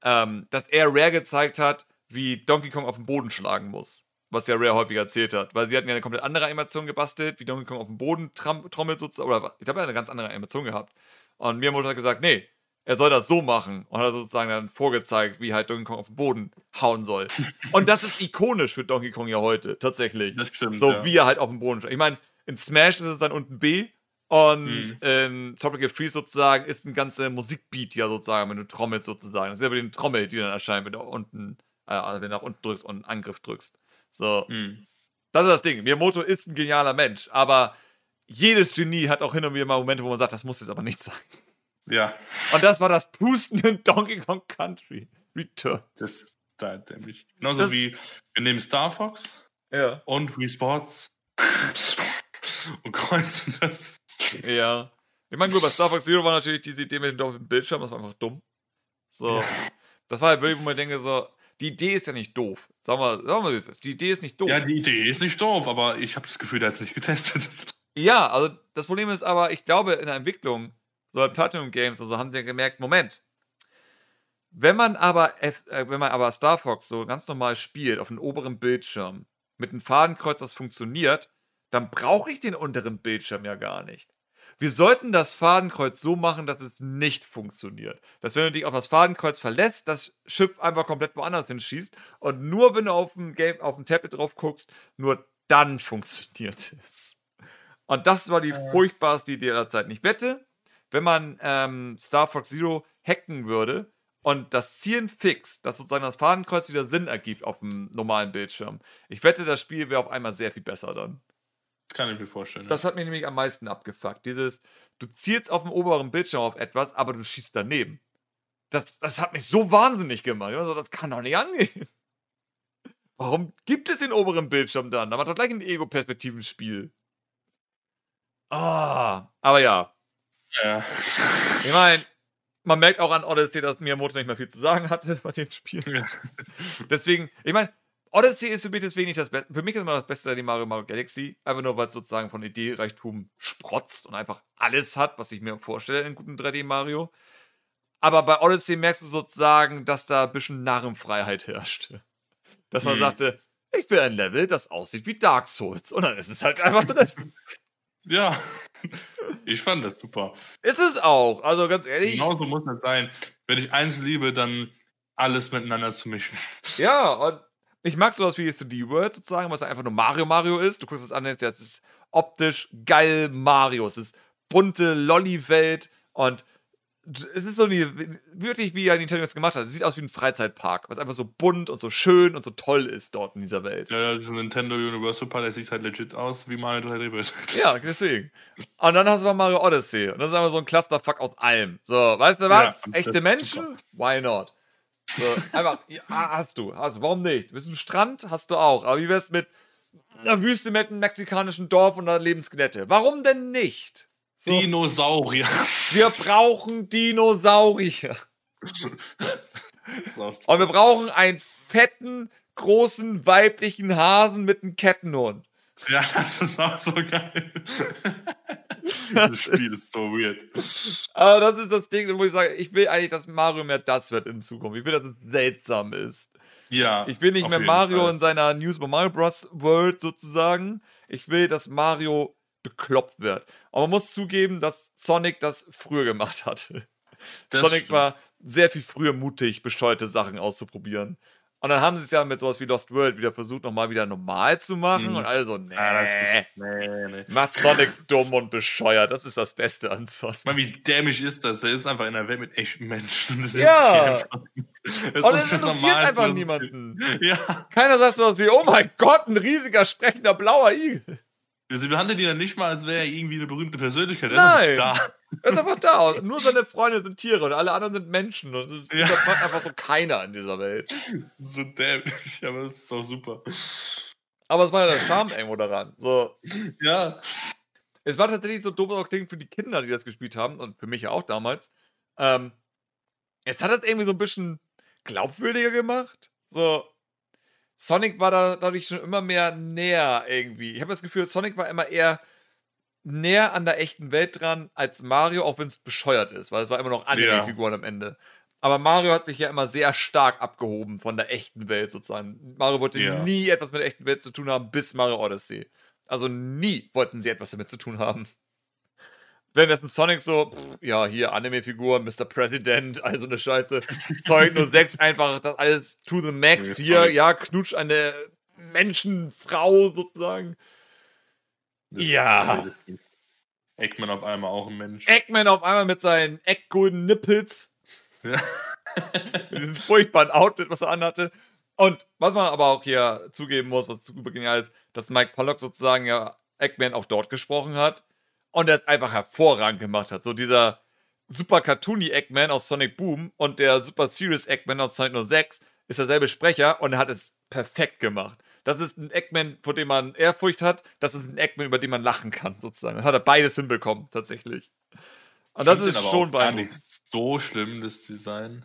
ähm, dass er Rare gezeigt hat, wie Donkey Kong auf den Boden schlagen muss. Was ja Rare häufig erzählt hat. Weil sie hatten ja eine komplett andere Animation gebastelt, wie Donkey Kong auf den Boden trommelt sozusagen. Oder ich glaube, er hat eine ganz andere Animation gehabt. Und Miyamoto hat gesagt, nee, er soll das so machen und hat sozusagen dann vorgezeigt, wie halt Donkey Kong auf den Boden hauen soll. und das ist ikonisch für Donkey Kong ja heute, tatsächlich. Das stimmt. So ja. wie er halt auf dem Boden steht. Ich meine, in Smash ist es dann unten B und mhm. in Tropical Freeze sozusagen ist ein ganzer Musikbeat ja sozusagen, wenn du trommelst sozusagen. Das ist ja bei den Trommel, die dann erscheinen, wenn du unten, äh, also wenn du nach unten drückst und einen Angriff drückst. So. Mhm. Das ist das Ding. Miyamoto ist ein genialer Mensch, aber jedes Genie hat auch hin und wieder mal Momente, wo man sagt, das muss jetzt aber nicht sein. Ja. Und das war das Pusten in Donkey Kong Country Returns. Das ist da dämlich. Genauso das, wie wir nehmen Star Fox ja. und Wii Sports und kreuzen das. Ja. Ich meine, gut, bei Star Fox Zero war natürlich diese Idee mit dem Bildschirm, das war einfach dumm. So. Ja. Das war halt wirklich, wo man denke, so, die Idee ist ja nicht doof. Sagen wir, sagen wir das. Die Idee ist nicht doof. Ja, die Idee ist nicht doof, aber ich habe das Gefühl, der hat es nicht getestet. Ja, also das Problem ist aber, ich glaube, in der Entwicklung so ein Platinum Games, also haben sie gemerkt, Moment, wenn man aber, F, äh, wenn man aber Star Fox so ganz normal spielt, auf dem oberen Bildschirm, mit einem Fadenkreuz, das funktioniert, dann brauche ich den unteren Bildschirm ja gar nicht. Wir sollten das Fadenkreuz so machen, dass es nicht funktioniert. Dass wenn du dich auf das Fadenkreuz verlässt, das Schiff einfach komplett woanders hinschießt und nur wenn du auf dem Game, auf dem Tablet drauf guckst, nur dann funktioniert es. Und das war die furchtbarste Idee aller Zeiten. Ich wette, wenn man ähm, Star Fox Zero hacken würde und das Zielen fixt, dass sozusagen das Fadenkreuz wieder Sinn ergibt auf dem normalen Bildschirm. Ich wette, das Spiel wäre auf einmal sehr viel besser dann. Das kann ich mir vorstellen. Das hat mich nämlich am meisten abgefuckt. Dieses, du zielst auf dem oberen Bildschirm auf etwas, aber du schießt daneben. Das, das hat mich so wahnsinnig gemacht. Also, das kann doch nicht angehen. Warum gibt es den oberen Bildschirm dann? Da war doch gleich ein Ego-Perspektiven-Spiel. Ah, aber ja, ja. Ich meine, man merkt auch an Odyssey, dass Miyamoto nicht mehr viel zu sagen hatte bei dem Spiel. Ja. Deswegen, ich meine, Odyssey ist für mich deswegen nicht das Beste. Für mich ist immer das Beste die Mario Mario Galaxy. Einfach nur, weil es sozusagen von Ideenreichtum sprotzt und einfach alles hat, was ich mir vorstelle in einem guten 3D-Mario. Aber bei Odyssey merkst du sozusagen, dass da ein bisschen Narrenfreiheit herrschte. Dass man hm. sagte, ich will ein Level, das aussieht wie Dark Souls. Und dann ist es halt einfach drin. Ja, ich fand das super. Ist es auch, also ganz ehrlich. Genauso muss es sein. Wenn ich eins liebe, dann alles miteinander zu mischen. Ja, und ich mag sowas wie 3D World sozusagen, was einfach nur Mario Mario ist. Du guckst es an, jetzt ist optisch geil Mario. Es ist bunte Lolli-Welt Und es ist so nie, wirklich, wie Nintendo das gemacht hat. Es sieht aus wie ein Freizeitpark, was einfach so bunt und so schön und so toll ist dort in dieser Welt. Ja, ja, dieser Nintendo Universal Park, der sieht halt legit aus wie Mario 3D World. Ja, deswegen. Und dann hast du mal Mario Odyssey. Und das ist einfach so ein Clusterfuck aus allem. So, weißt du was? Ja, Echte Menschen? Why not? So, einfach, ja, hast du, hast du. Warum nicht? Du bist ein Strand? Hast du auch. Aber wie wär's mit einer Wüste mit einem mexikanischen Dorf und einer Lebensgelette? Warum denn nicht? So. Dinosaurier. Wir brauchen Dinosaurier. Und wir brauchen einen fetten, großen, weiblichen Hasen mit einem Kettenhund. Ja, das ist auch so geil. das Spiel ist so weird. Aber das ist das Ding, wo ich sage, ich will eigentlich, dass Mario mehr das wird in Zukunft. Ich will, dass es seltsam ist. Ja. Ich will nicht mehr Mario Fall. in seiner News Mario Bros. World sozusagen. Ich will, dass Mario bekloppt wird. Aber man muss zugeben, dass Sonic das früher gemacht hat. Das Sonic stimmt. war sehr viel früher mutig, bescheuerte Sachen auszuprobieren. Und dann haben sie es ja mit sowas wie Lost World wieder versucht, nochmal wieder normal zu machen. Mhm. Und also, nee, ah, ist, nee, nee. Macht Sonic dumm und bescheuert. Das ist das Beste an Sonic. Mal, wie dämlich ist das? Er ist einfach in einer Welt mit echten Menschen. Das ja. Das und es interessiert einfach niemanden. Ja. Keiner sagt sowas wie, oh mein Gott, ein riesiger, sprechender blauer Igel. Sie behandeln ihn dann nicht mal, als wäre er irgendwie eine berühmte Persönlichkeit. Er Nein. ist einfach da. Er ist einfach da. Und nur seine Freunde sind Tiere und alle anderen sind Menschen. Und es ja. einfach so keiner in dieser Welt. So dämlich, aber das ist auch super. Aber es war ja der Charme irgendwo daran. So. Ja. Es war tatsächlich so doof auch für die Kinder, die das gespielt haben und für mich ja auch damals. Ähm, es hat das irgendwie so ein bisschen glaubwürdiger gemacht. So, Sonic war da dadurch schon immer mehr näher irgendwie. Ich habe das Gefühl, Sonic war immer eher näher an der echten Welt dran als Mario, auch wenn es bescheuert ist, weil es war immer noch Anime-Figuren ja. am Ende. Aber Mario hat sich ja immer sehr stark abgehoben von der echten Welt sozusagen. Mario wollte ja. nie etwas mit der echten Welt zu tun haben, bis Mario Odyssey. Also nie wollten sie etwas damit zu tun haben. Wenn das ein Sonic so, ja, hier Anime-Figur, Mr. President, also eine Scheiße. Sonic 06 einfach das alles to the max nee, hier, Sonic. ja, knutsch eine Menschenfrau sozusagen. Das ja. Eggman auf einmal auch ein Mensch. Eggman auf einmal mit seinen Eggolden Nippels. Ja. mit diesem furchtbaren Outfit, was er anhatte. Und was man aber auch hier zugeben muss, was super genial ist, dass Mike Pollock sozusagen ja Eggman auch dort gesprochen hat und er es einfach hervorragend gemacht hat. So dieser super cartoony Eggman aus Sonic Boom und der super serious Eggman aus Sonic 06 ist derselbe Sprecher und er hat es perfekt gemacht. Das ist ein Eggman, vor dem man Ehrfurcht hat. Das ist ein Eggman, über den man lachen kann, sozusagen. Das hat er beides hinbekommen, tatsächlich. Und das ist schon beeindruckend. Gar nicht so schlimm, das Design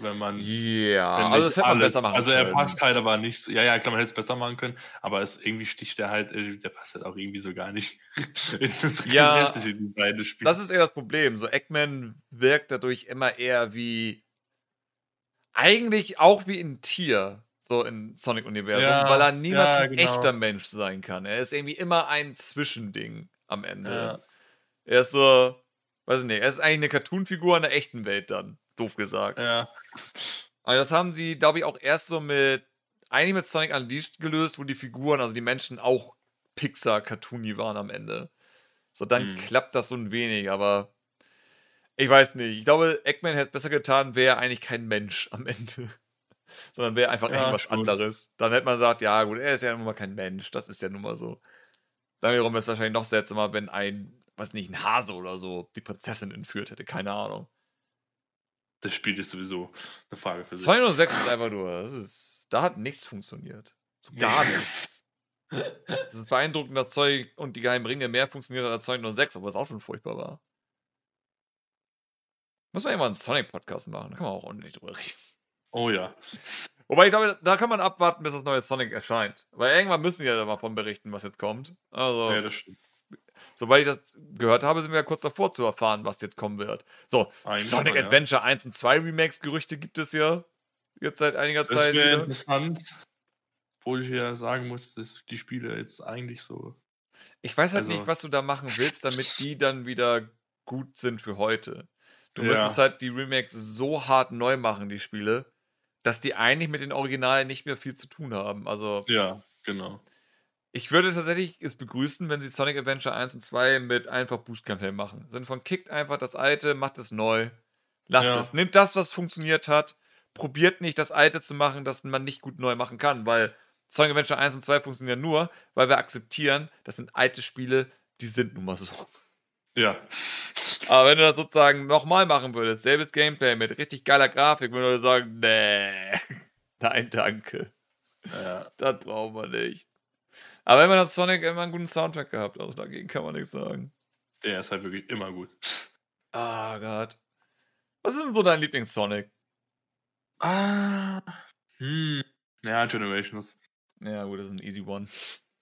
wenn man. Ja, yeah, also das hätte man besser machen also können. Also er passt halt aber nicht. Ja, ja, klar, man hätte es besser machen können, aber es, irgendwie sticht er halt, äh, der passt halt auch irgendwie so gar nicht in das ja, restliche Design des Spiels. Das ist eher das Problem. So Eggman wirkt dadurch immer eher wie. Eigentlich auch wie ein Tier, so im Sonic-Universum, ja, weil er niemals ja, genau. ein echter Mensch sein kann. Er ist irgendwie immer ein Zwischending am Ende. Ja. Er ist so, weiß ich nicht, er ist eigentlich eine Cartoon-Figur in der echten Welt dann doof gesagt. Ja. Aber das haben sie, glaube ich, auch erst so mit, eigentlich mit Sonic Unleashed gelöst, wo die Figuren, also die Menschen auch Pixar-Cartoony waren am Ende. So, dann hm. klappt das so ein wenig, aber ich weiß nicht. Ich glaube, Eggman hätte es besser getan, wäre eigentlich kein Mensch am Ende. Sondern wäre einfach ja, irgendwas schon. anderes. Dann hätte man gesagt, ja gut, er ist ja nun mal kein Mensch. Das ist ja nun mal so. Dann wiederum wäre es wahrscheinlich noch seltsamer, wenn ein, was nicht, ein Hase oder so die Prinzessin entführt hätte. Keine Ahnung. Das Spiel ist sowieso eine Frage für sich. 206 ist einfach nur, ist, da hat nichts funktioniert. So gar nichts. Es ist beeindruckend, dass Zeug und die geheimen Ringe mehr funktioniert als 206, obwohl es auch schon furchtbar war. Muss man mal einen Sonic-Podcast machen, da kann man auch ordentlich drüber reden. Oh ja. Wobei ich glaube, da kann man abwarten, bis das neue Sonic erscheint. Weil irgendwann müssen die ja davon berichten, was jetzt kommt. Also, ja, das stimmt sobald ich das gehört habe, sind wir ja kurz davor zu erfahren, was jetzt kommen wird. So, Eigentlich Sonic mal, Adventure 1 und 2 Remakes-Gerüchte gibt es ja jetzt seit einiger das Zeit. Das wäre interessant. Obwohl ich ja sagen muss, dass die Spiele jetzt eigentlich so. Ich weiß halt also, nicht, was du da machen willst, damit die dann wieder gut sind für heute. Du ja. müsstest halt die Remakes so hart neu machen, die Spiele, dass die eigentlich mit den Originalen nicht mehr viel zu tun haben. Also. Ja, genau. Ich würde tatsächlich es begrüßen, wenn sie Sonic Adventure 1 und 2 mit einfach Boost-Campaign machen. Sind von kickt einfach das alte, macht es neu. Lasst ja. es. Nimmt das, was funktioniert hat. Probiert nicht, das alte zu machen, das man nicht gut neu machen kann, weil Sonic Adventure 1 und 2 funktionieren nur, weil wir akzeptieren, das sind alte Spiele, die sind nun mal so. Ja. Aber wenn du das sozusagen nochmal machen würdest, selbes Gameplay mit richtig geiler Grafik, würde ich sagen, nee, nein, danke. Ja. Das brauchen wir nicht. Aber man das Sonic immer einen guten Soundtrack gehabt, also dagegen kann man nichts sagen. Der ist halt wirklich immer gut. Ah, oh Gott. Was ist denn so dein Lieblings-Sonic? Ah. Hm. Ja, Generations. Ja, gut, das ist ein easy one.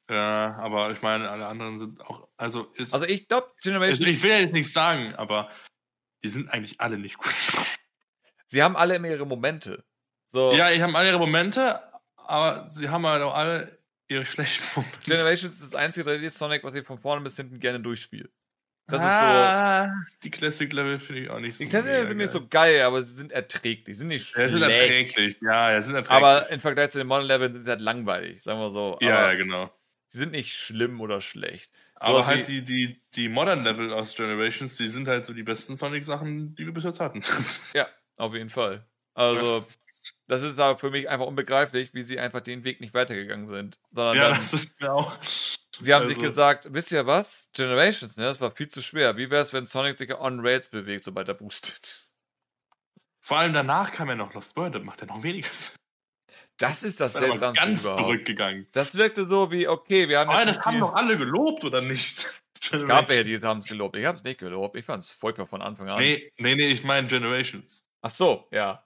Ja, aber ich meine, alle anderen sind auch. Also, ist, also ich glaube, Generations. Also ich will ja jetzt nichts sagen, aber die sind eigentlich alle nicht gut. Sie haben alle immer ihre Momente. So. Ja, die haben alle ihre Momente, aber sie haben halt auch alle ihre schlechten Momente. Generations ist das einzige 3D-Sonic, was ich von vorne bis hinten gerne durchspiele. Das ah, so, die Classic-Level finde ich auch nicht so Die Classic-Level sind nicht so geil, aber sie sind erträglich. Sie sind nicht schlecht. Ja, sind erträglich. Ja, ja, sind erträglich. Aber im Vergleich zu den Modern-Leveln sind sie halt langweilig, sagen wir so. Ja, ja, genau. Sie sind nicht schlimm oder schlecht. So aber halt die, die, die Modern-Level aus Generations, die sind halt so die besten Sonic-Sachen, die wir bis jetzt hatten. ja, auf jeden Fall. Also, das ist aber für mich einfach unbegreiflich, wie sie einfach den Weg nicht weitergegangen sind. Sondern ja, dann, das ist mir auch. Sie haben also. sich gesagt, wisst ihr was? Generations, ne, das war viel zu schwer. Wie wäre es, wenn Sonic sich on Rails bewegt, sobald er boostet? Vor allem danach kam ja noch Lost World, das macht ja noch weniger Das ist das, das Seltsamste ganz überhaupt. zurückgegangen. Das wirkte so wie, okay, wir haben Aber das haben doch alle gelobt, oder nicht? Es gab ja, die haben es gelobt. Ich habe es nicht gelobt. Ich fand es furchtbar von Anfang an. Nee, nee, nee, ich meine Generations. Ach so, ja.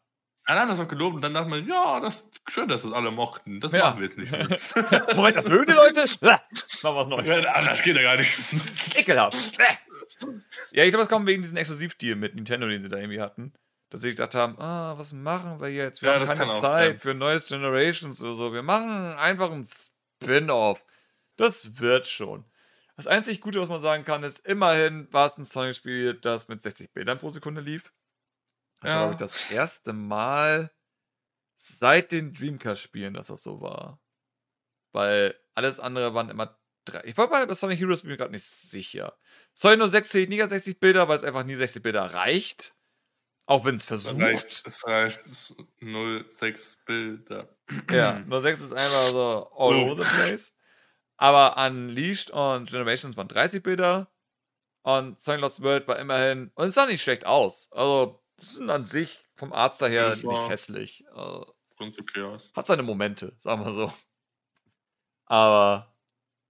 Alle haben das auch gelobt und dann dachte man, ja, das ist schön, dass das alle mochten. Das ja. machen wir jetzt nicht mehr. Moment, das mögen die Leute? Machen was Neues. Ja, das geht ja gar nicht. Ekelhaft. ja, ich glaube, es kommt wegen diesem Exklusivdeal mit Nintendo, den sie da irgendwie hatten. Dass sie gesagt haben, ah, was machen wir jetzt? Wir ja, haben keine Zeit für neues Generations oder so. Wir machen einfach ein Spin-off. Das wird schon. Das einzig Gute, was man sagen kann, ist, immerhin war es ein Sonic-Spiel, das mit 60 Bildern pro Sekunde lief. Das ja. war, glaube ich, das erste Mal seit den Dreamcast-Spielen, dass das so war. Weil alles andere waren immer drei. Ich war bei Sonic Heroes bin mir gerade nicht sicher. Sonic nur 60, nie 60 Bilder, weil es einfach nie 60 Bilder reicht. Auch wenn es versucht. Es reicht, es reicht 06 Bilder. Ja, 06 ist einfach so all over the place. Aber Unleashed und Generations waren 30 Bilder. Und Sonic Lost World war immerhin. Und es sah nicht schlecht aus. Also, sind an sich vom Arzt daher nicht hässlich. Äh, okay aus. Hat seine Momente, sagen wir so. Aber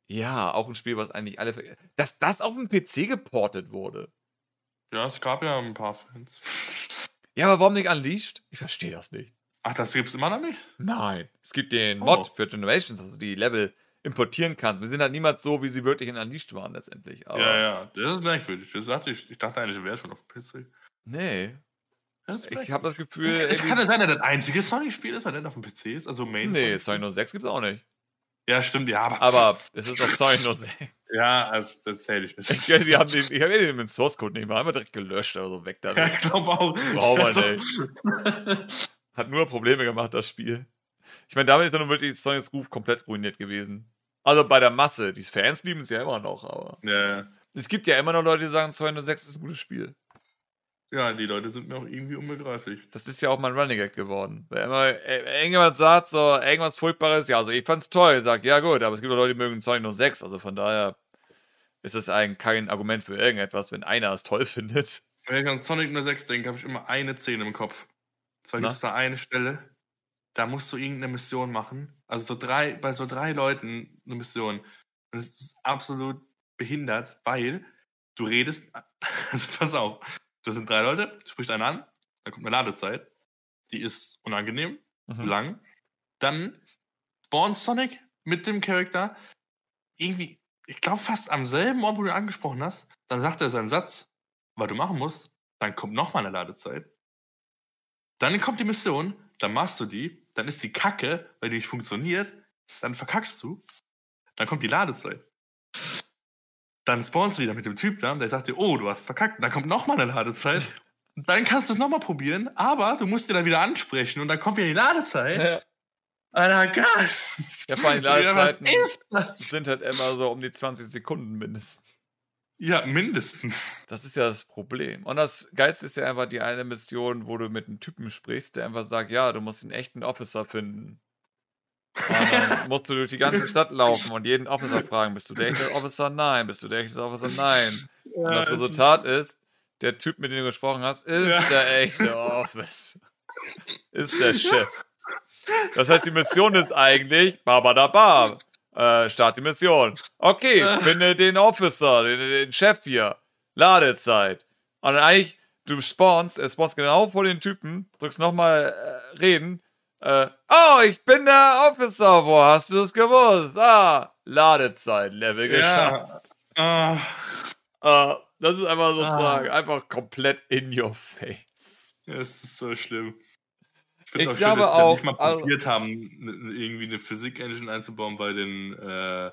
ja, auch ein Spiel, was eigentlich alle. Dass das auf dem PC geportet wurde. Ja, es gab ja ein paar Fans. Ja, aber warum nicht Unleashed? Ich verstehe das nicht. Ach, das gibt's immer noch nicht? Nein. Es gibt den Mod oh. für Generations, also die Level importieren kannst. Wir sind halt niemals so, wie sie wirklich in Unleashed waren letztendlich. Aber ja, ja, das ist merkwürdig. Das dachte ich, ich dachte eigentlich, wäre schon auf dem PC. Nee, ich habe das Gefühl. Es kann ja sein, dass das einzige Sonic-Spiel ist, weil der auf dem PC ist. Also Main. Nee, Sonic 06 gibt es auch nicht. Ja, stimmt, ja. Aber, aber es ist auch Sonic 06. ja, also das zähle ich nicht. Ich, ich habe ja den Source Code nicht mehr. Haben wir direkt gelöscht, also weg da. Ja, ich glaube auch. Braucht man also. Hat nur Probleme gemacht, das Spiel. Ich meine, damit ist dann wirklich Sonic Groove komplett ruiniert gewesen. Also bei der Masse. Die Fans lieben es ja immer noch, aber. Ja. Es gibt ja immer noch Leute, die sagen, Sonic 06 ist ein gutes Spiel. Ja, die Leute sind mir auch irgendwie unbegreiflich. Das ist ja auch mein Running Gag geworden. Wenn immer äh, irgendjemand sagt, so irgendwas Furchtbares, ja, also ich fand's toll, ich sag, ja gut, aber es gibt auch Leute, die mögen Zeug nur 6, also von daher ist das eigentlich kein Argument für irgendetwas, wenn einer es toll findet. Wenn ich an Sonic 06 denke, habe ich immer eine Szene im Kopf. Zwar gibt es da eine Stelle, da musst du irgendeine Mission machen. Also so drei, bei so drei Leuten eine Mission. Und es ist absolut behindert, weil du redest, also pass auf, das sind drei Leute, spricht einer an, dann kommt eine Ladezeit, die ist unangenehm, mhm. lang. Dann spawnt Sonic mit dem Charakter irgendwie, ich glaube fast am selben Ort, wo du angesprochen hast. Dann sagt er seinen Satz, was du machen musst. Dann kommt nochmal eine Ladezeit. Dann kommt die Mission, dann machst du die, dann ist die Kacke, weil die nicht funktioniert, dann verkackst du, dann kommt die Ladezeit. Dann spawnst du wieder mit dem Typ da, der sagt dir, oh, du hast verkackt. dann kommt nochmal eine Ladezeit. dann kannst du es nochmal probieren, aber du musst dir dann wieder ansprechen und dann kommt wieder die Ladezeit. Ja. Alter, geil. Ja, vor allem Ladezeiten sind halt immer so um die 20 Sekunden mindestens. Ja, mindestens. Das ist ja das Problem. Und das Geilste ist ja einfach die eine Mission, wo du mit einem Typen sprichst, der einfach sagt, ja, du musst einen echten Officer finden. Und dann musst du durch die ganze Stadt laufen und jeden Officer fragen, bist du der echte Officer? Nein. Bist du der echte Officer? Nein. Und das Resultat ist, der Typ, mit dem du gesprochen hast, ist ja. der echte Officer. Ist der Chef. Das heißt, die Mission ist eigentlich Babadabab. Äh, Start die Mission. Okay, finde den Officer, den, den Chef hier. Ladezeit. Und dann eigentlich, du spawnst, er spawnst genau vor den Typen, drückst nochmal äh, reden. Äh, oh, ich bin der Officer. Wo hast du das gewusst? Ah, Ladezeit, Level geschafft. Ja. Uh. das ist einfach sozusagen ah. einfach komplett in your face. Es ist so schlimm. Ich, ich auch schön, dass auch, nicht mal also probiert also, haben, irgendwie eine Physik-Engine einzubauen bei den, äh,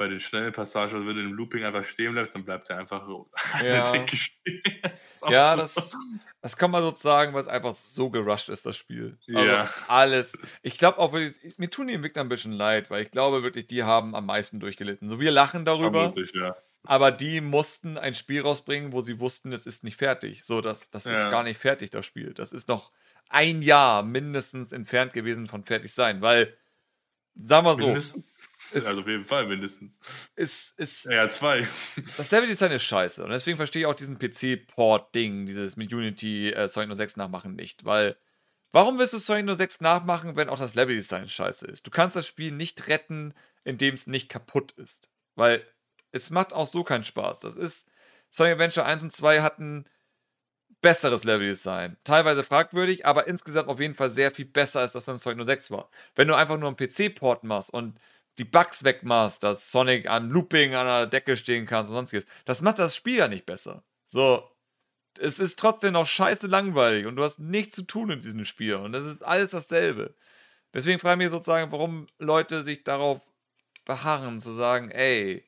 bei den schnellen Passagen. Wenn du im Looping einfach stehen bleibst, dann bleibt er einfach so ja. stehen. Das ja, das, das kann man sozusagen, weil es einfach so gerusht ist, das Spiel. Also ja. Alles. Ich glaube auch, mir tun die Entwickler ein bisschen leid, weil ich glaube wirklich, die haben am meisten durchgelitten. So, wir lachen darüber. Vermutlich, ja. Aber die mussten ein Spiel rausbringen, wo sie wussten, es ist nicht fertig. So, das, das ja. ist gar nicht fertig, das Spiel. Das ist noch ein Jahr mindestens entfernt gewesen von fertig sein, weil, sagen wir so. Mindestens? Ist, also auf jeden Fall mindestens. Ist, ist, ja, zwei. Das Leveldesign ist scheiße. Und deswegen verstehe ich auch diesen PC-Port-Ding, dieses mit Unity äh, Sonic 06 nachmachen nicht. Weil, warum willst du Sonic 06 nachmachen, wenn auch das Leveldesign scheiße ist? Du kannst das Spiel nicht retten, indem es nicht kaputt ist. Weil es macht auch so keinen Spaß. Das ist, Sonic Adventure 1 und 2 hatten besseres Leveldesign. Teilweise fragwürdig, aber insgesamt auf jeden Fall sehr viel besser als das von Sonic 06 war. Wenn du einfach nur einen PC-Port machst und die Bugs wegmachst, dass Sonic an Looping an der Decke stehen kann und sonstiges, das macht das Spiel ja nicht besser. So, es ist trotzdem noch scheiße langweilig und du hast nichts zu tun in diesem Spiel und das ist alles dasselbe. Deswegen frage ich mich sozusagen, warum Leute sich darauf beharren, zu sagen, ey,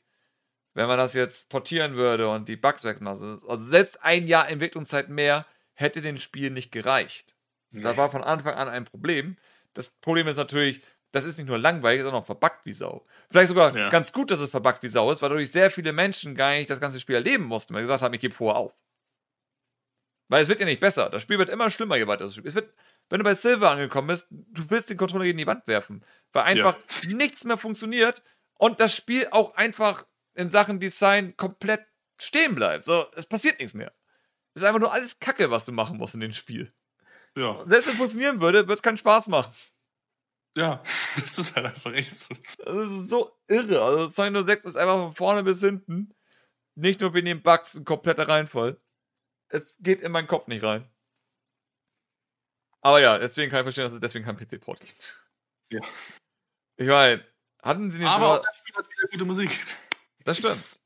wenn man das jetzt portieren würde und die Bugs wegmachen. Also selbst ein Jahr Entwicklungszeit mehr hätte dem Spiel nicht gereicht. Nee. Das war von Anfang an ein Problem. Das Problem ist natürlich, das ist nicht nur langweilig, sondern auch verbuggt wie Sau. Vielleicht sogar ja. ganz gut, dass es verbuggt wie Sau ist, weil dadurch sehr viele Menschen gar nicht das ganze Spiel erleben mussten, weil sie gesagt haben, ich gebe vorher auf. Weil es wird ja nicht besser. Das Spiel wird immer schlimmer, je weiter das Spiel. Es wird, wenn du bei Silver angekommen bist, du willst den Controller gegen die Wand werfen. Weil einfach ja. nichts mehr funktioniert und das Spiel auch einfach in Sachen Design komplett stehen bleibt. So, es passiert nichts mehr. Es ist einfach nur alles Kacke, was du machen musst in dem Spiel. Ja. Selbst wenn es funktionieren würde, würde es keinen Spaß machen. Ja, das ist halt einfach echt so. Das ist so irre. Also Sonic 06 ist einfach von vorne bis hinten. Nicht nur wegen den Bugs ein kompletter Reinfall. Es geht in meinen Kopf nicht rein. Aber ja, deswegen kann ich verstehen, dass es deswegen keinen PC-Port gibt. Ja. Ich meine, hatten sie nicht Aber auch das Spiel hat wieder gute Musik. Das stimmt.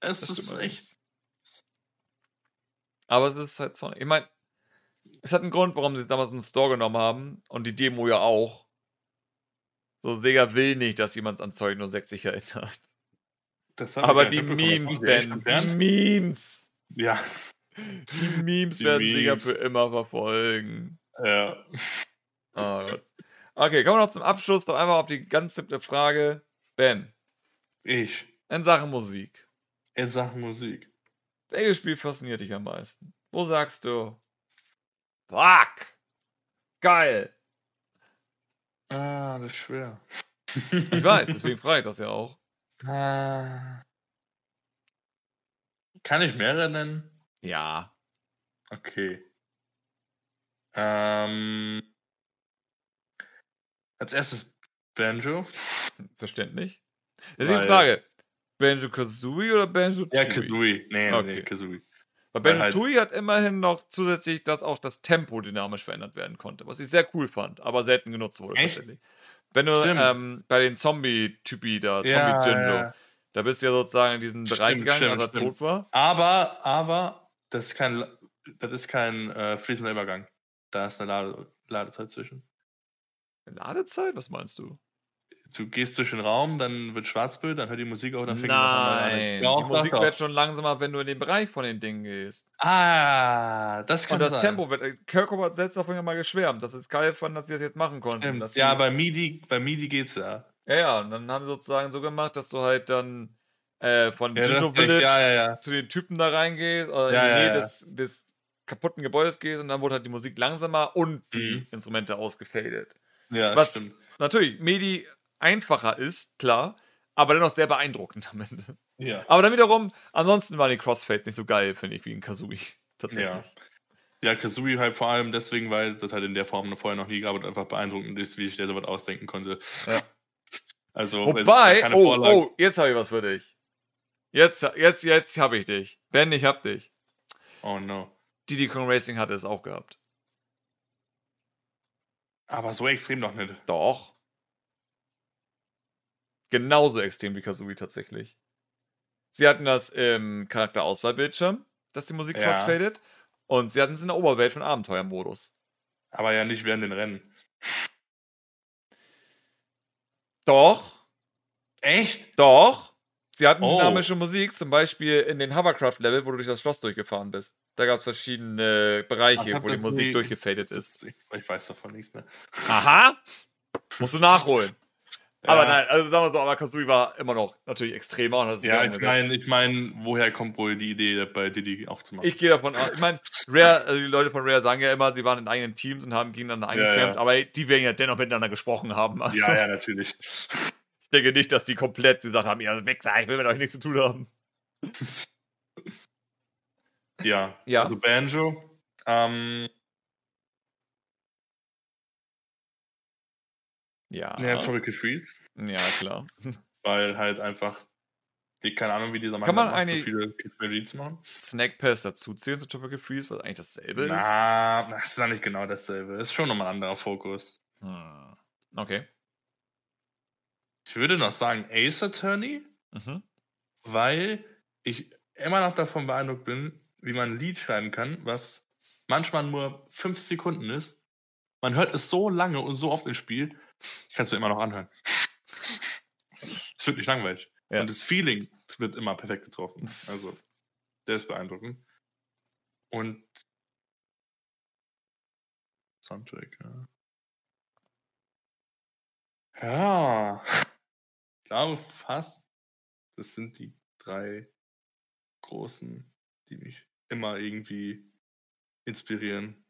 Es das ist stimmt echt. Aber es ist halt Sonic. Ich meine, es hat einen Grund, warum sie es damals in den Store genommen haben und die Demo ja auch. So, Sega will nicht, dass jemand an Zeug nur 60 erinnert. Aber die Memes, Ben, die Memes. Ja. Die Memes die werden Memes. Sega für immer verfolgen. Ja. Oh okay, kommen wir noch zum Abschluss doch einfach auf die ganz simple Frage. Ben. Ich. In Sachen Musik. In Sachen Musik. Welches Spiel fasziniert dich am meisten? Wo sagst du? Fuck! Geil! Ah, das ist schwer. Ich weiß, deswegen frage ich das ja auch. Ah. Kann ich mehrere nennen? Ja. Okay. Ähm, als erstes Banjo. Verständlich. Deswegen Frage: Banjo Kazooie oder Banjo Tooie? Ja, Kazooie. Nee, okay. nee, Kazooie. Weil Banjo halt Tooie hat immerhin noch zusätzlich, dass auch das Tempo dynamisch verändert werden konnte, was ich sehr cool fand, aber selten genutzt wurde Echt? tatsächlich. Wenn du ähm, bei den Zombie-Typi da, ja, Zombie-Jinjo, ja. da bist du ja sozusagen in diesen Bereich gegangen, stimmt, als er stimmt. tot war. Aber, aber, das ist kein, das ist kein äh, fließender Übergang. Da ist eine Lade, Ladezeit zwischen. Eine Ladezeit? Was meinst du? Du gehst durch den Raum, dann wird Schwarzbild, dann hört die Musik auf, dann fängt Nein, ja, die Musik wird schon langsamer, wenn du in den Bereich von den Dingen gehst. Ah, das kann Und das sein. Tempo wird, äh, Kirkhope hat selbst davon ja mal geschwärmt, dass es geil fand, dass sie das jetzt machen konnten. Ja, bei MIDI, bei MIDI geht's ja. Ja, ja, und dann haben sie sozusagen so gemacht, dass du halt dann äh, von ja, Jinjo Village ja, ja, zu den Typen da reingehst oder in die Nähe des, des kaputten Gebäudes gehst und dann wurde halt die Musik langsamer und die mhm. Instrumente ausgefadet. Ja, Was stimmt. natürlich Medi einfacher ist, klar, aber dennoch sehr beeindruckend am Ende. Ja. Aber dann wiederum, ansonsten waren die Crossfades nicht so geil, finde ich, wie in Kazooie. Tatsächlich. Ja. Ja, Kazooie halt vor allem deswegen, weil das halt in der Form vorher noch nie gab und einfach beeindruckend ist, wie sich der so was ausdenken konnte. Ja. Also, Wobei, oh, Vorlage. oh, jetzt habe ich was für dich. Jetzt, jetzt, jetzt habe ich dich. Ben, ich hab dich. Oh no. Diddy Kong Racing hatte es auch gehabt. Aber so extrem noch nicht. Doch. Genauso extrem wie Kazooie tatsächlich. Sie hatten das im Charakterauswahlbildschirm, dass die Musik ja. crossfadet. Und sie hatten es in der Oberwelt von Abenteuermodus. Aber ja nicht während den Rennen. Doch. Echt? Doch. Sie hatten oh. dynamische Musik, zum Beispiel in den Hovercraft-Level, wo du durch das Schloss durchgefahren bist. Da gab es verschiedene Bereiche, wo die Musik nie, durchgefadet ist. Ich weiß davon nichts mehr. Aha! Musst du nachholen. Ja. Aber nein, also sagen wir so, aber Kazooie war immer noch natürlich extremer. Und ja, ich meine, ich mein, woher kommt wohl die Idee, bei Diddy aufzumachen? Ich gehe davon aus. Ich meine, Rare, also die Leute von Rare sagen ja immer, sie waren in eigenen Teams und haben gegeneinander eingekämpft, ja, ja. aber die werden ja dennoch miteinander gesprochen haben. Also, ja, ja, natürlich. Ich denke nicht, dass die komplett gesagt haben, ja, weg sei, ich will mit euch nichts zu tun haben. Ja, ja. also Banjo. Ähm, ja. Ja, Tropical Freeze. Ja, klar. Weil halt einfach, die, keine Ahnung, wie dieser Mann Kann man eine so viele Melodies machen. Snack Pass dazu zählen zu Tropical Freeze, was eigentlich dasselbe ist? Na, das ist ja nicht genau dasselbe. Ist schon nochmal ein anderer Fokus. Hm. Okay. Ich würde noch sagen Ace Attorney, mhm. weil ich immer noch davon beeindruckt bin, wie man ein Lied schreiben kann, was manchmal nur fünf Sekunden ist. Man hört es so lange und so oft im Spiel, ich kann es mir immer noch anhören. Es wird nicht langweilig. Ja. Und das Feeling wird immer perfekt getroffen. Also, der ist beeindruckend. Und Soundtrack, ja. Ja. Ich glaube fast, das sind die drei großen, die mich immer irgendwie inspirieren.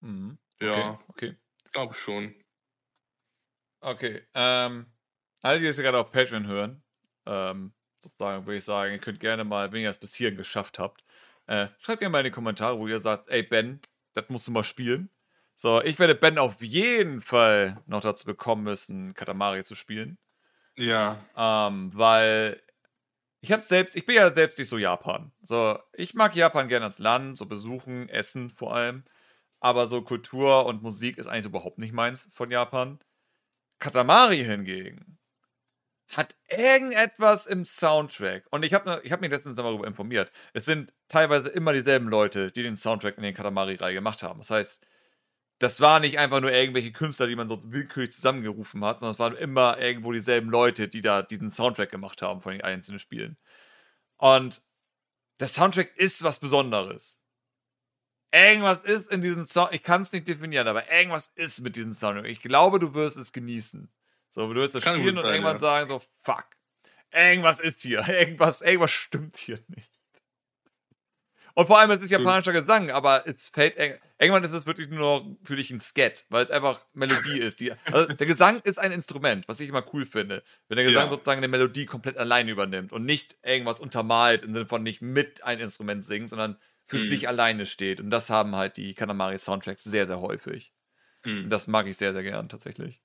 Mhm. Ja, okay. Glaube schon. Okay. Ähm, alle, die es gerade auf Patreon hören, ähm, sozusagen würde ich sagen, ihr könnt gerne mal, wenn ihr es bis hierhin geschafft habt, äh, schreibt gerne mal in die Kommentare, wo ihr sagt, ey Ben, das musst du mal spielen. So, ich werde Ben auf jeden Fall noch dazu bekommen müssen, Katamari zu spielen. Ja. Ähm, weil ich habe selbst, ich bin ja selbst nicht so Japan. So, ich mag Japan gerne als Land, so besuchen, essen vor allem. Aber so Kultur und Musik ist eigentlich überhaupt nicht meins von Japan. Katamari hingegen hat irgendetwas im Soundtrack. Und ich habe ich hab mich letztens darüber informiert. Es sind teilweise immer dieselben Leute, die den Soundtrack in den Katamari-Reihe gemacht haben. Das heißt, das waren nicht einfach nur irgendwelche Künstler, die man so willkürlich zusammengerufen hat, sondern es waren immer irgendwo dieselben Leute, die da diesen Soundtrack gemacht haben von den einzelnen Spielen. Und der Soundtrack ist was Besonderes. Irgendwas ist in diesem Sound, ich kann es nicht definieren, aber irgendwas ist mit diesem Soundtrack. Ich glaube, du wirst es genießen. So, du wirst das kann spielen und sein, irgendwann ja. sagen so, fuck, irgendwas ist hier, irgendwas, irgendwas stimmt hier nicht. Und vor allem, es ist japanischer Gesang, aber es fällt irgendwann ist es wirklich nur noch für dich ein Skat, weil es einfach Melodie ist. Die, also der Gesang ist ein Instrument, was ich immer cool finde. Wenn der Gesang ja. sozusagen eine Melodie komplett alleine übernimmt und nicht irgendwas untermalt im Sinne von nicht mit ein Instrument singt, sondern für mhm. sich alleine steht. Und das haben halt die Kanamari Soundtracks sehr, sehr häufig. Mhm. Und das mag ich sehr, sehr gern tatsächlich.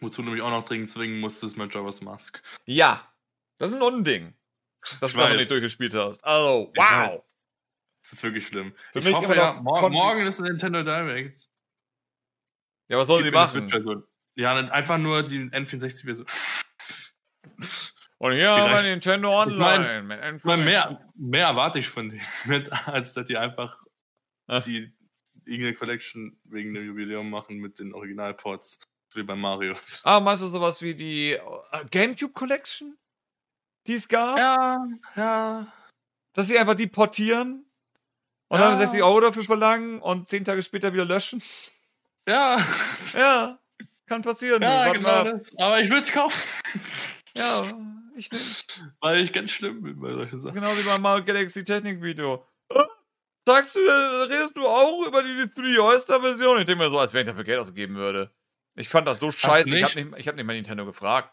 Wozu du mich auch noch dringend zwingen musstest mit Java's Mask. Ja, das ist ein Unding dass du noch nicht durchgespielt hast. Oh, wow. Das ist wirklich schlimm. Für ich hoffe ja, mor morgen ist ein Nintendo Direct. Ja, was sollen sie machen? Ja, einfach nur die N64-Version. Und hier haben wir Nintendo Online. Ich mein, mehr, mehr erwarte ich von denen, nicht, als dass die einfach Ach. die irgendeine Collection wegen dem Jubiläum machen mit den Originalports. wie bei Mario. Ah, meinst du sowas wie die uh, GameCube Collection? Die es gab? Ja, ja. Dass sie einfach die portieren und ja. dann 60 Euro dafür verlangen und 10 Tage später wieder löschen? Ja. Ja, kann passieren. Ja, genau das. Aber ich würde es kaufen. Ja, ich. Weil ich ganz schlimm bin bei solchen Sachen. Genau wie beim Mario Galaxy Technik Video. Sagst du, redest du auch über die 3 Oyster-Version? Ich denke mir so, als wenn ich dafür Geld ausgeben würde. Ich fand das so scheiße. Ich habe nicht, hab nicht mal Nintendo gefragt.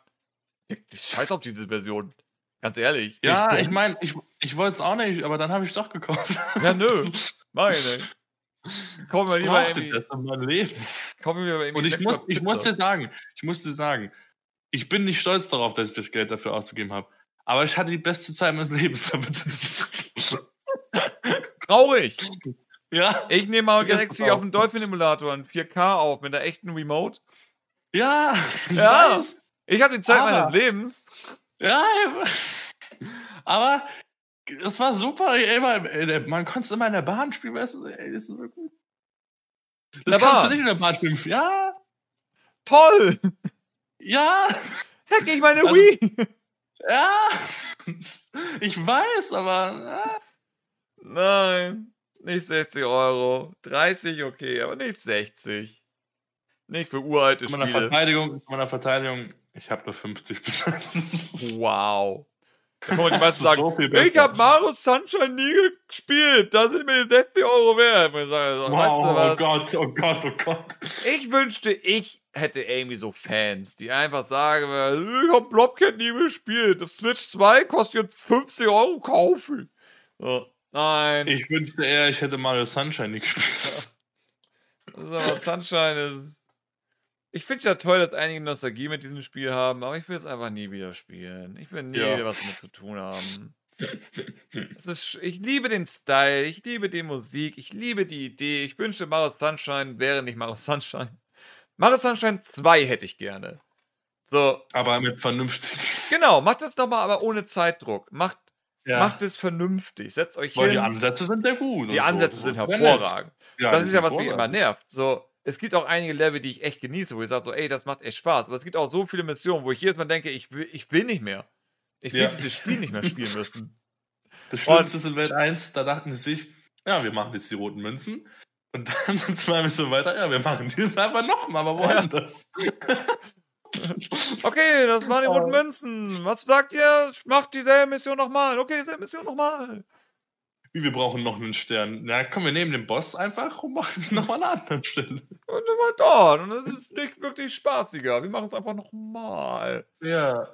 Ich scheiß auf diese Version. Ganz ehrlich. Ja, ich, ich meine, ich, ich wollte es auch nicht, aber dann habe ich es doch gekauft. Ja, nö. Meine. Komm mal lieber irgendwie. Das in meinem Leben. Komm mir irgendwie Und ich muss, ich muss dir sagen, ich muss dir sagen, ich bin nicht stolz darauf, dass ich das Geld dafür ausgegeben habe. Aber ich hatte die beste Zeit meines Lebens damit. Traurig. Ja. Ich nehme mal Galaxy auf dem Dolphin-Emulator in 4K auf mit einer echten Remote. Ja. Ich ja. Weiß. Ich habe die Zeit aber, meines Lebens. Ja. Aber es war super. Ey, man konnte es immer in der Bahn spielen. Weißt du, ey, das ist so gut. Das kannst du nicht in der Bahn spielen. Ja. Toll. Ja. Hack ich meine also, Wii. Ja. Ich weiß, aber. Nein. Nicht 60 Euro. 30 okay, aber nicht 60. Nicht für uralte zu meiner Spiele. Verteidigung, zu meiner Verteidigung, ich habe nur 50 bezahlt. Wow. Da kommen die meisten sagen, so ich habe Mario Sunshine nie gespielt, da sind mir die 60 Euro wert. Ich sage, so, wow, weißt du was? Oh Gott, oh Gott, oh Gott. Ich wünschte, ich hätte irgendwie so Fans, die einfach sagen, ich habe Blobcat nie gespielt. Auf Switch 2 kostet jetzt 50 Euro kaufen. So. Nein. Ich wünschte eher, ich hätte Mario Sunshine nicht gespielt. Das aber Sunshine ist. Ich finde es ja toll, dass einige Nostalgie mit diesem Spiel haben, aber ich will es einfach nie wieder spielen. Ich will nie ja. was damit zu tun haben. es ist, ich liebe den Style, ich liebe die Musik, ich liebe die Idee. Ich wünschte, Mario Sunshine wäre nicht Mario Sunshine. Mario Sunshine 2 hätte ich gerne. So. Aber mit vernünftig. Genau, macht das doch mal, aber ohne Zeitdruck. Macht ja. Macht es vernünftig. Setzt euch Weil hin. die Ansätze sind ja gut. Die Ansätze so. sind hervorragend. Ja, das ist ja, was mich immer nervt. So, es gibt auch einige Level, die ich echt genieße, wo ich sage so, ey, das macht echt Spaß. Aber es gibt auch so viele Missionen, wo ich jedes Mal denke, ich will, ich will nicht mehr. Ich will ja. dieses Spiel nicht mehr spielen müssen. Das Schlimmste ist in Welt 1, da dachten sie sich, ja, wir machen jetzt die roten Münzen. Und dann sind zwei Missionen weiter, ja, wir machen die einfach nochmal, aber woanders. Ja. Okay, das waren die roten Münzen. Was sagt ihr? Macht dieselbe Mission nochmal. Okay, dieselbe Mission nochmal. Wie, wir brauchen noch einen Stern. Na komm, wir nehmen den Boss einfach und machen nochmal eine andere Stelle. Und nochmal dort. Und das ist nicht wirklich spaßiger. Wir machen es einfach nochmal. Ja.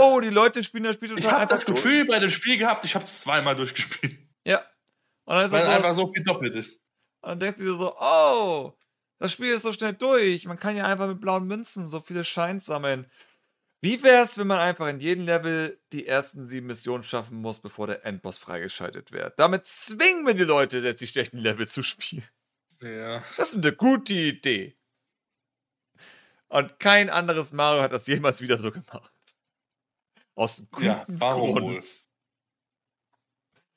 Oh, die Leute spielen das Spiel total Ich habe das Gefühl bei dem Spiel gehabt, ich habe es zweimal durchgespielt. Ja. Weil es einfach so viel doppelt ist. Und dann denkst du dir so, oh, das Spiel ist so schnell durch. Man kann ja einfach mit blauen Münzen so viele Scheins sammeln. Wie wäre es, wenn man einfach in jedem Level die ersten sieben Missionen schaffen muss, bevor der Endboss freigeschaltet wird? Damit zwingen wir die Leute, jetzt die schlechten Level zu spielen. Ja. Das ist eine gute Idee. Und kein anderes Mario hat das jemals wieder so gemacht. Aus dem guten ja, warum Grund.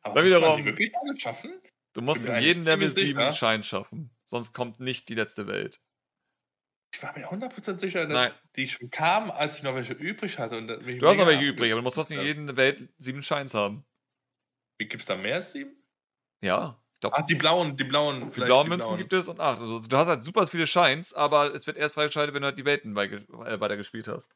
Aber Weil wiederum, die wirklich alle schaffen? Du musst in jedem Level sieben Schein schaffen sonst kommt nicht die letzte Welt. Ich war mir 100% sicher, dass die schon kamen, als ich noch welche übrig hatte. Und du hast noch welche übrig, aber du musst trotzdem in jeder Welt sieben Scheins haben. Wie gibt es da mehr als sieben? Ja. Ach, die blauen, die blauen, die blauen Münzen blauen. gibt es und acht. Also, du hast halt super viele Scheins, aber es wird erst freigeschaltet, wenn du halt die Welten äh, weitergespielt hast.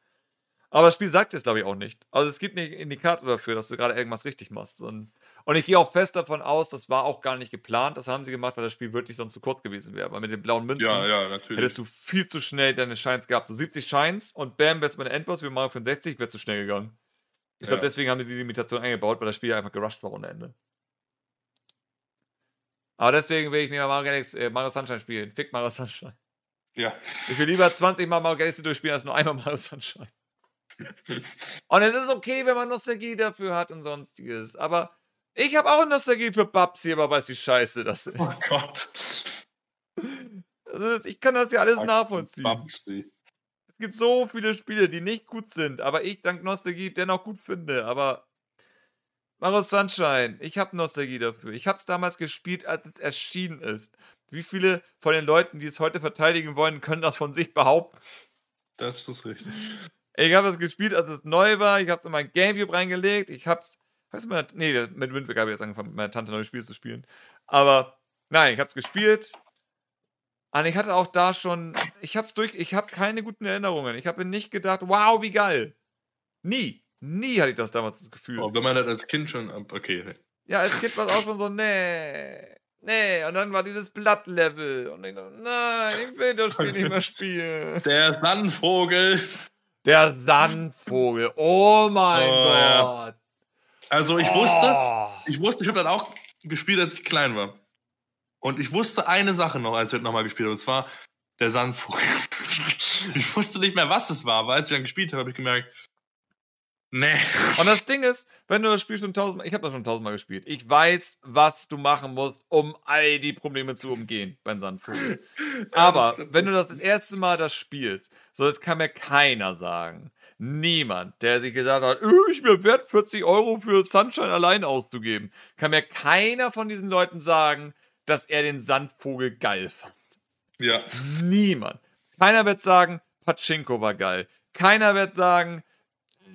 Aber das Spiel sagt es, glaube ich, auch nicht. Also es gibt einen Indikator dafür, dass du gerade irgendwas richtig machst. Und und ich gehe auch fest davon aus, das war auch gar nicht geplant. Das haben sie gemacht, weil das Spiel wirklich sonst zu kurz gewesen wäre. Weil mit den blauen Münzen ja, ja, hättest du viel zu schnell deine Scheins gehabt. So 70 Scheins und bam, wärst du der Endboss wie Mario 65, wäre zu schnell gegangen. Ich glaube, ja. deswegen haben sie die Limitation eingebaut, weil das Spiel einfach gerusht war ohne Ende. Aber deswegen will ich nicht mehr Mario, Galaxy, äh, Mario Sunshine spielen. Fick Mario Sunshine. Ja. Ich will lieber 20 Mal Mario Galaxy durchspielen, als nur einmal Mario Sunshine. und es ist okay, wenn man Nostalgie dafür hat und sonstiges. Aber ich habe auch Nostalgie für Babsi, aber weiß wie scheiße das ist. Oh Gott. Ist, ich kann das ja alles nachvollziehen. Babsi. Es gibt so viele Spiele, die nicht gut sind, aber ich dank Nostalgie dennoch gut finde. Aber Mario Sunshine, ich habe Nostalgie dafür. Ich habe es damals gespielt, als es erschienen ist. Wie viele von den Leuten, die es heute verteidigen wollen, können das von sich behaupten? Das ist richtig. Ich habe das gespielt, als es neu war. Ich habe es in mein Gamecube reingelegt. Ich habe es. Nee, mit Wind Waker habe ich jetzt angefangen, mit meiner Tante neue Spiele zu spielen. Aber nein, ich habe es gespielt. Und ich hatte auch da schon. Ich habe es durch. Ich habe keine guten Erinnerungen. Ich habe nicht gedacht, wow, wie geil. Nie. Nie hatte ich das damals das Gefühl. Oh, wenn man das als Kind schon. Okay. Ja, als Kind war es auch schon so, nee. Nee, und dann war dieses Blattlevel. Und ich dachte, nein, ich will das Spiel nicht mehr spielen. Der Sandvogel. Der Sandvogel. Oh mein oh, Gott. Also ich oh. wusste, ich wusste, ich habe dann auch gespielt, als ich klein war. Und ich wusste eine Sache noch, als ich nochmal gespielt habe, und zwar der Sandvogel. ich wusste nicht mehr, was es war, aber als ich dann gespielt habe, habe ich gemerkt, Nee. Und das Ding ist, wenn du das Spiel schon tausendmal, ich habe das schon tausendmal gespielt, ich weiß, was du machen musst, um all die Probleme zu umgehen beim Sandvogel. Aber wenn du das, das erste Mal das spielst, so jetzt kann mir keiner sagen, niemand, der sich gesagt hat, öh, ich bin wert 40 Euro für Sunshine allein auszugeben, kann mir keiner von diesen Leuten sagen, dass er den Sandvogel geil fand. Ja. Niemand. Keiner wird sagen, Pachinko war geil. Keiner wird sagen,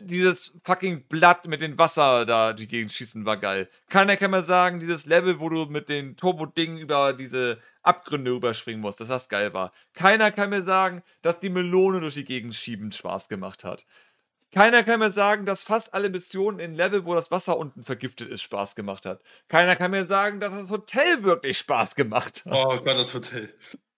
dieses fucking Blatt mit dem Wasser da die Gegend schießen war geil. Keiner kann mir sagen, dieses Level, wo du mit den Turbo-Dingen über diese Abgründe überspringen musst, dass das geil war. Keiner kann mir sagen, dass die Melone durch die Gegend schieben Spaß gemacht hat. Keiner kann mir sagen, dass fast alle Missionen in Level, wo das Wasser unten vergiftet ist, Spaß gemacht hat. Keiner kann mir sagen, dass das Hotel wirklich Spaß gemacht hat. Oh Gott, das Hotel.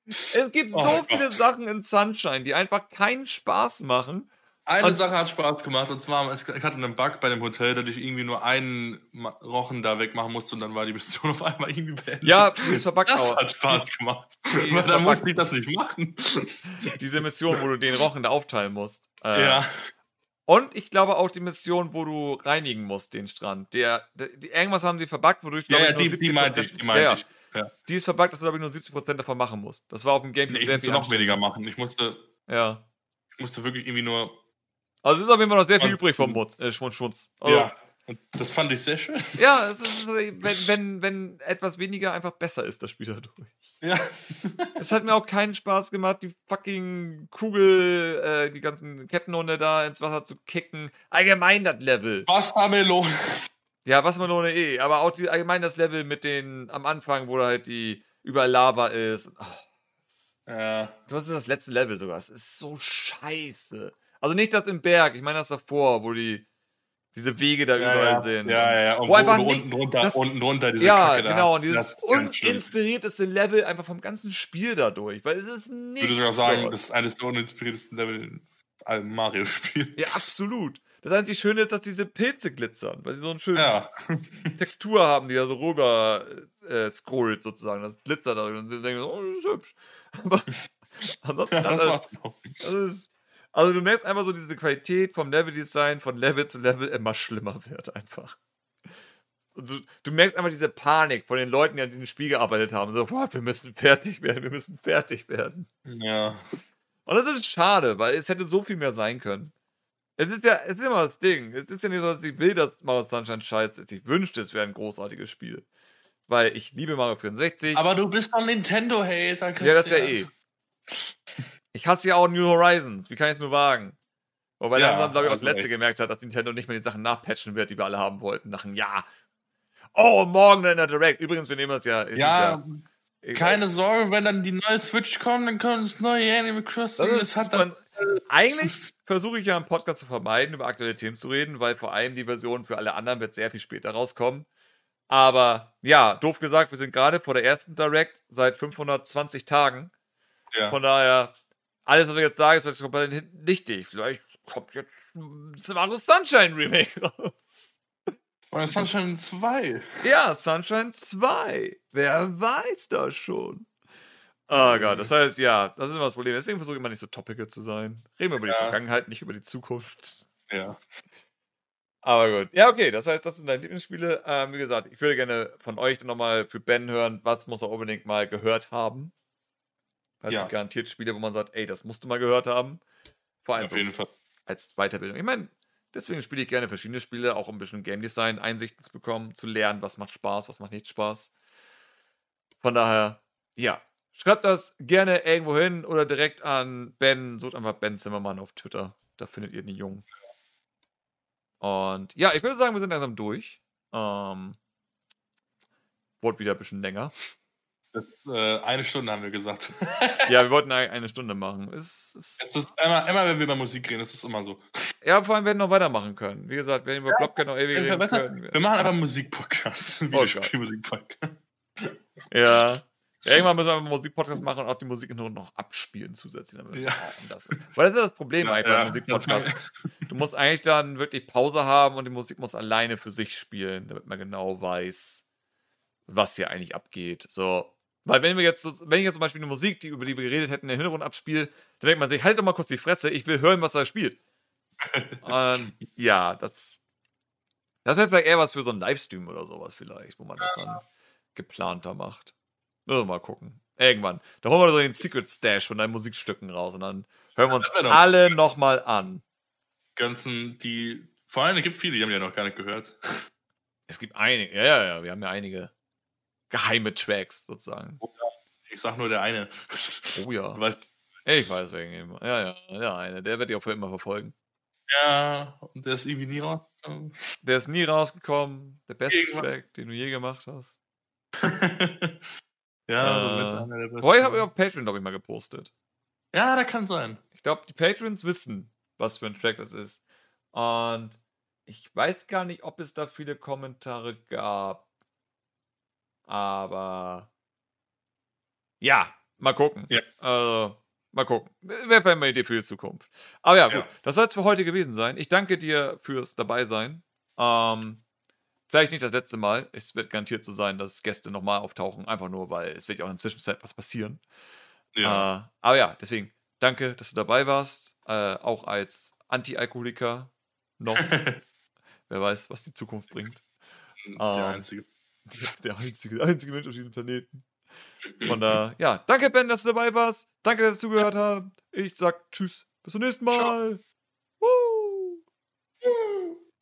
Es gibt oh so Gott. viele Sachen in Sunshine, die einfach keinen Spaß machen eine und Sache hat Spaß gemacht und zwar, ich hatte einen Bug bei dem Hotel, dass ich irgendwie nur einen Rochen da wegmachen musste und dann war die Mission auf einmal irgendwie beendet. Ja, ist verbuggt. Das auch. hat Spaß gemacht. Die Aber dann musste ich das nicht machen. Diese Mission, wo du den Rochen da aufteilen musst. Äh, ja. Und ich glaube auch die Mission, wo du reinigen musst, den Strand. Der, der die, irgendwas haben sie verbuggt, wodurch ja, ja, die, die meinte ich, die meinte ja, ich. Ja. Die ist verbuggt, dass du, glaube ich, nur 70% davon machen musst. Das war auf dem Gameplay nee, sehr viel. Ich musste noch weniger machen. Ich musste. Ja. Ich musste wirklich irgendwie nur also es ist auf jeden Fall noch sehr viel und, übrig vom Mut, äh, Schmutz. Also, ja, und das fand ich sehr schön. Ja, es ist, wenn, wenn, wenn etwas weniger einfach besser ist, das Spiel dadurch. Ja. es hat mir auch keinen Spaß gemacht, die fucking Kugel, äh, die ganzen Kettenhunde da ins Wasser zu kicken. Allgemein das Level. Wassermelone. Ja, Wassermelone eh. Aber auch die, allgemein das Level mit den, am Anfang, wo da halt die überall Lava ist. Oh, ja. Das ist das letzte Level sogar. Es ist so scheiße. Also nicht das im Berg, ich meine das davor, wo die diese Wege da ja, überall ja. sind. Ja, ja, ja. Und wo, wo einfach unten drunter, das, unten drunter diese Ja, Kacke genau. Da. Und dieses uninspirierteste Level einfach vom ganzen Spiel dadurch. Weil es ist nicht. Ich würde sogar sagen, dort. das ist eines der uninspiriertesten Level in allem Mario-Spiel. Ja, absolut. Das einzige Schöne ist, dass diese Pilze glitzern, weil sie so eine schöne ja. Textur haben, die da so rüber äh, scrollt sozusagen. Das glitzert da und sie denken so, oh, das ist hübsch. Aber ansonsten. Ja, das, das, das ist, also du merkst einfach so diese Qualität vom Leveldesign von Level zu Level immer schlimmer wird einfach. Du, du, merkst einfach diese Panik von den Leuten, die an diesem Spiel gearbeitet haben. So, boah, wir müssen fertig werden, wir müssen fertig werden. Ja. Und das ist schade, weil es hätte so viel mehr sein können. Es ist ja, es ist immer das Ding. Es ist ja nicht so, dass ich will, dass Mario Sunshine scheiße ist. Ich wünschte, es wäre ein großartiges Spiel. Weil ich liebe Mario 64. Aber du bist doch Nintendo-Hater, Christian. Ja, das wäre eh. Ich hasse ja auch New Horizons. Wie kann ich es nur wagen? Wobei ja, langsam, glaube ich, auch das Letzte echt. gemerkt hat, dass Nintendo nicht mehr die Sachen nachpatchen wird, die wir alle haben wollten. Nach einem Jahr. Oh, morgen in der Direct. Übrigens, wir nehmen das ja. Ja, ja keine Sorge, wenn dann die neue Switch kommt, dann kommt das neue Animal Crossing. Das, das hat dann. Eigentlich versuche ich ja im Podcast zu vermeiden, über aktuelle Themen zu reden, weil vor allem die Version für alle anderen wird sehr viel später rauskommen. Aber ja, doof gesagt, wir sind gerade vor der ersten Direct seit 520 Tagen. Ja. Von daher alles, was ich jetzt sage, ist vielleicht komplett nichtig. Vielleicht kommt jetzt ein Sunshine Remake raus. Oder Sunshine 2. Ja, Sunshine 2. Wer weiß das schon? Oh Gott, das heißt, ja, das ist immer das Problem. Deswegen versuche ich immer nicht so topical zu sein. Reden wir über ja. die Vergangenheit, nicht über die Zukunft. Ja. Aber gut. Ja, okay, das heißt, das sind deine Lieblingsspiele. Ähm, wie gesagt, ich würde gerne von euch nochmal für Ben hören, was muss er unbedingt mal gehört haben. Es ja. garantiert Spiele, wo man sagt, ey, das musst du mal gehört haben. Vor allem jeden Fall. als Weiterbildung. Ich meine, deswegen spiele ich gerne verschiedene Spiele, auch um ein bisschen Game Design Einsichten zu bekommen, zu lernen, was macht Spaß, was macht nicht Spaß. Von daher, ja, Schreibt das gerne irgendwo hin oder direkt an Ben. Sucht einfach Ben Zimmermann auf Twitter. Da findet ihr den Jungen. Und ja, ich würde sagen, wir sind langsam durch. Ähm, wurde wieder ein bisschen länger. Das, äh, eine Stunde haben wir gesagt. ja, wir wollten eine Stunde machen. Es, es, es ist immer, immer, wenn wir über Musik reden, ist es immer so. Ja, vor allem werden wir noch weitermachen können. Wie gesagt, wenn wir über ja, noch ewig reden können. Wir, machen einfach einen Musikpodcast. Ein Videospiel-Musikpodcast. ja. Ja, irgendwann müssen wir einen Musikpodcast machen und auch die Musik noch abspielen zusätzlich. Damit ja. das Weil das ist das Problem ja, eigentlich ja, beim Musikpodcast. Du musst eigentlich dann wirklich Pause haben und die Musik muss alleine für sich spielen, damit man genau weiß, was hier eigentlich abgeht. So, weil wenn wir jetzt, so, wenn ich jetzt zum Beispiel eine Musik, die, über die wir geredet hätten, in den Hintergrund abspiele, dann denkt man sich, halt doch mal kurz die Fresse, ich will hören, was er spielt. Und ja, das, das wäre vielleicht eher was für so einen Livestream oder sowas vielleicht, wo man das dann geplanter macht. Müssen wir mal gucken. Irgendwann. Da holen wir so den Secret Stash von deinen Musikstücken raus und dann hören wir uns alle nochmal an. Ganzen, die, vor allem, es gibt viele, die haben ja noch gar nicht gehört. Es gibt einige, ja, ja, ja, wir haben ja einige geheime Tracks sozusagen. Oh ja, ich sag nur der eine. Oh ja. Du weißt, ich weiß wegen ihm. Ja, ja, der eine. Der wird dich auch für immer verfolgen. Ja, und der ist irgendwie nie rausgekommen. Der ist nie rausgekommen. Der beste Irgendwann. Track, den du je gemacht hast. ja, äh, so mit einer der besten. Boah, habe ich auf Patreon, glaube ich, mal gepostet. Ja, da kann sein. Ich glaube, die Patrons wissen, was für ein Track das ist. Und ich weiß gar nicht, ob es da viele Kommentare gab. Aber ja, mal gucken. Ja. Also, mal gucken. Wäre vielleicht mal eine Idee für die Zukunft. Aber ja, gut. Ja. Das soll es für heute gewesen sein. Ich danke dir fürs Dabeisein. Ähm, vielleicht nicht das letzte Mal. Es wird garantiert so sein, dass Gäste nochmal auftauchen. Einfach nur, weil es wird ja auch in der Zwischenzeit was passieren. Ja. Äh, aber ja, deswegen danke, dass du dabei warst. Äh, auch als Anti-Alkoholiker noch. Wer weiß, was die Zukunft bringt. Der ähm, Einzige. der einzige, einzige Mensch auf diesem Planeten. Von da, ja, danke Ben, dass du dabei warst. Danke, dass du zugehört hast. Ich sag Tschüss. Bis zum nächsten Mal. Ciao.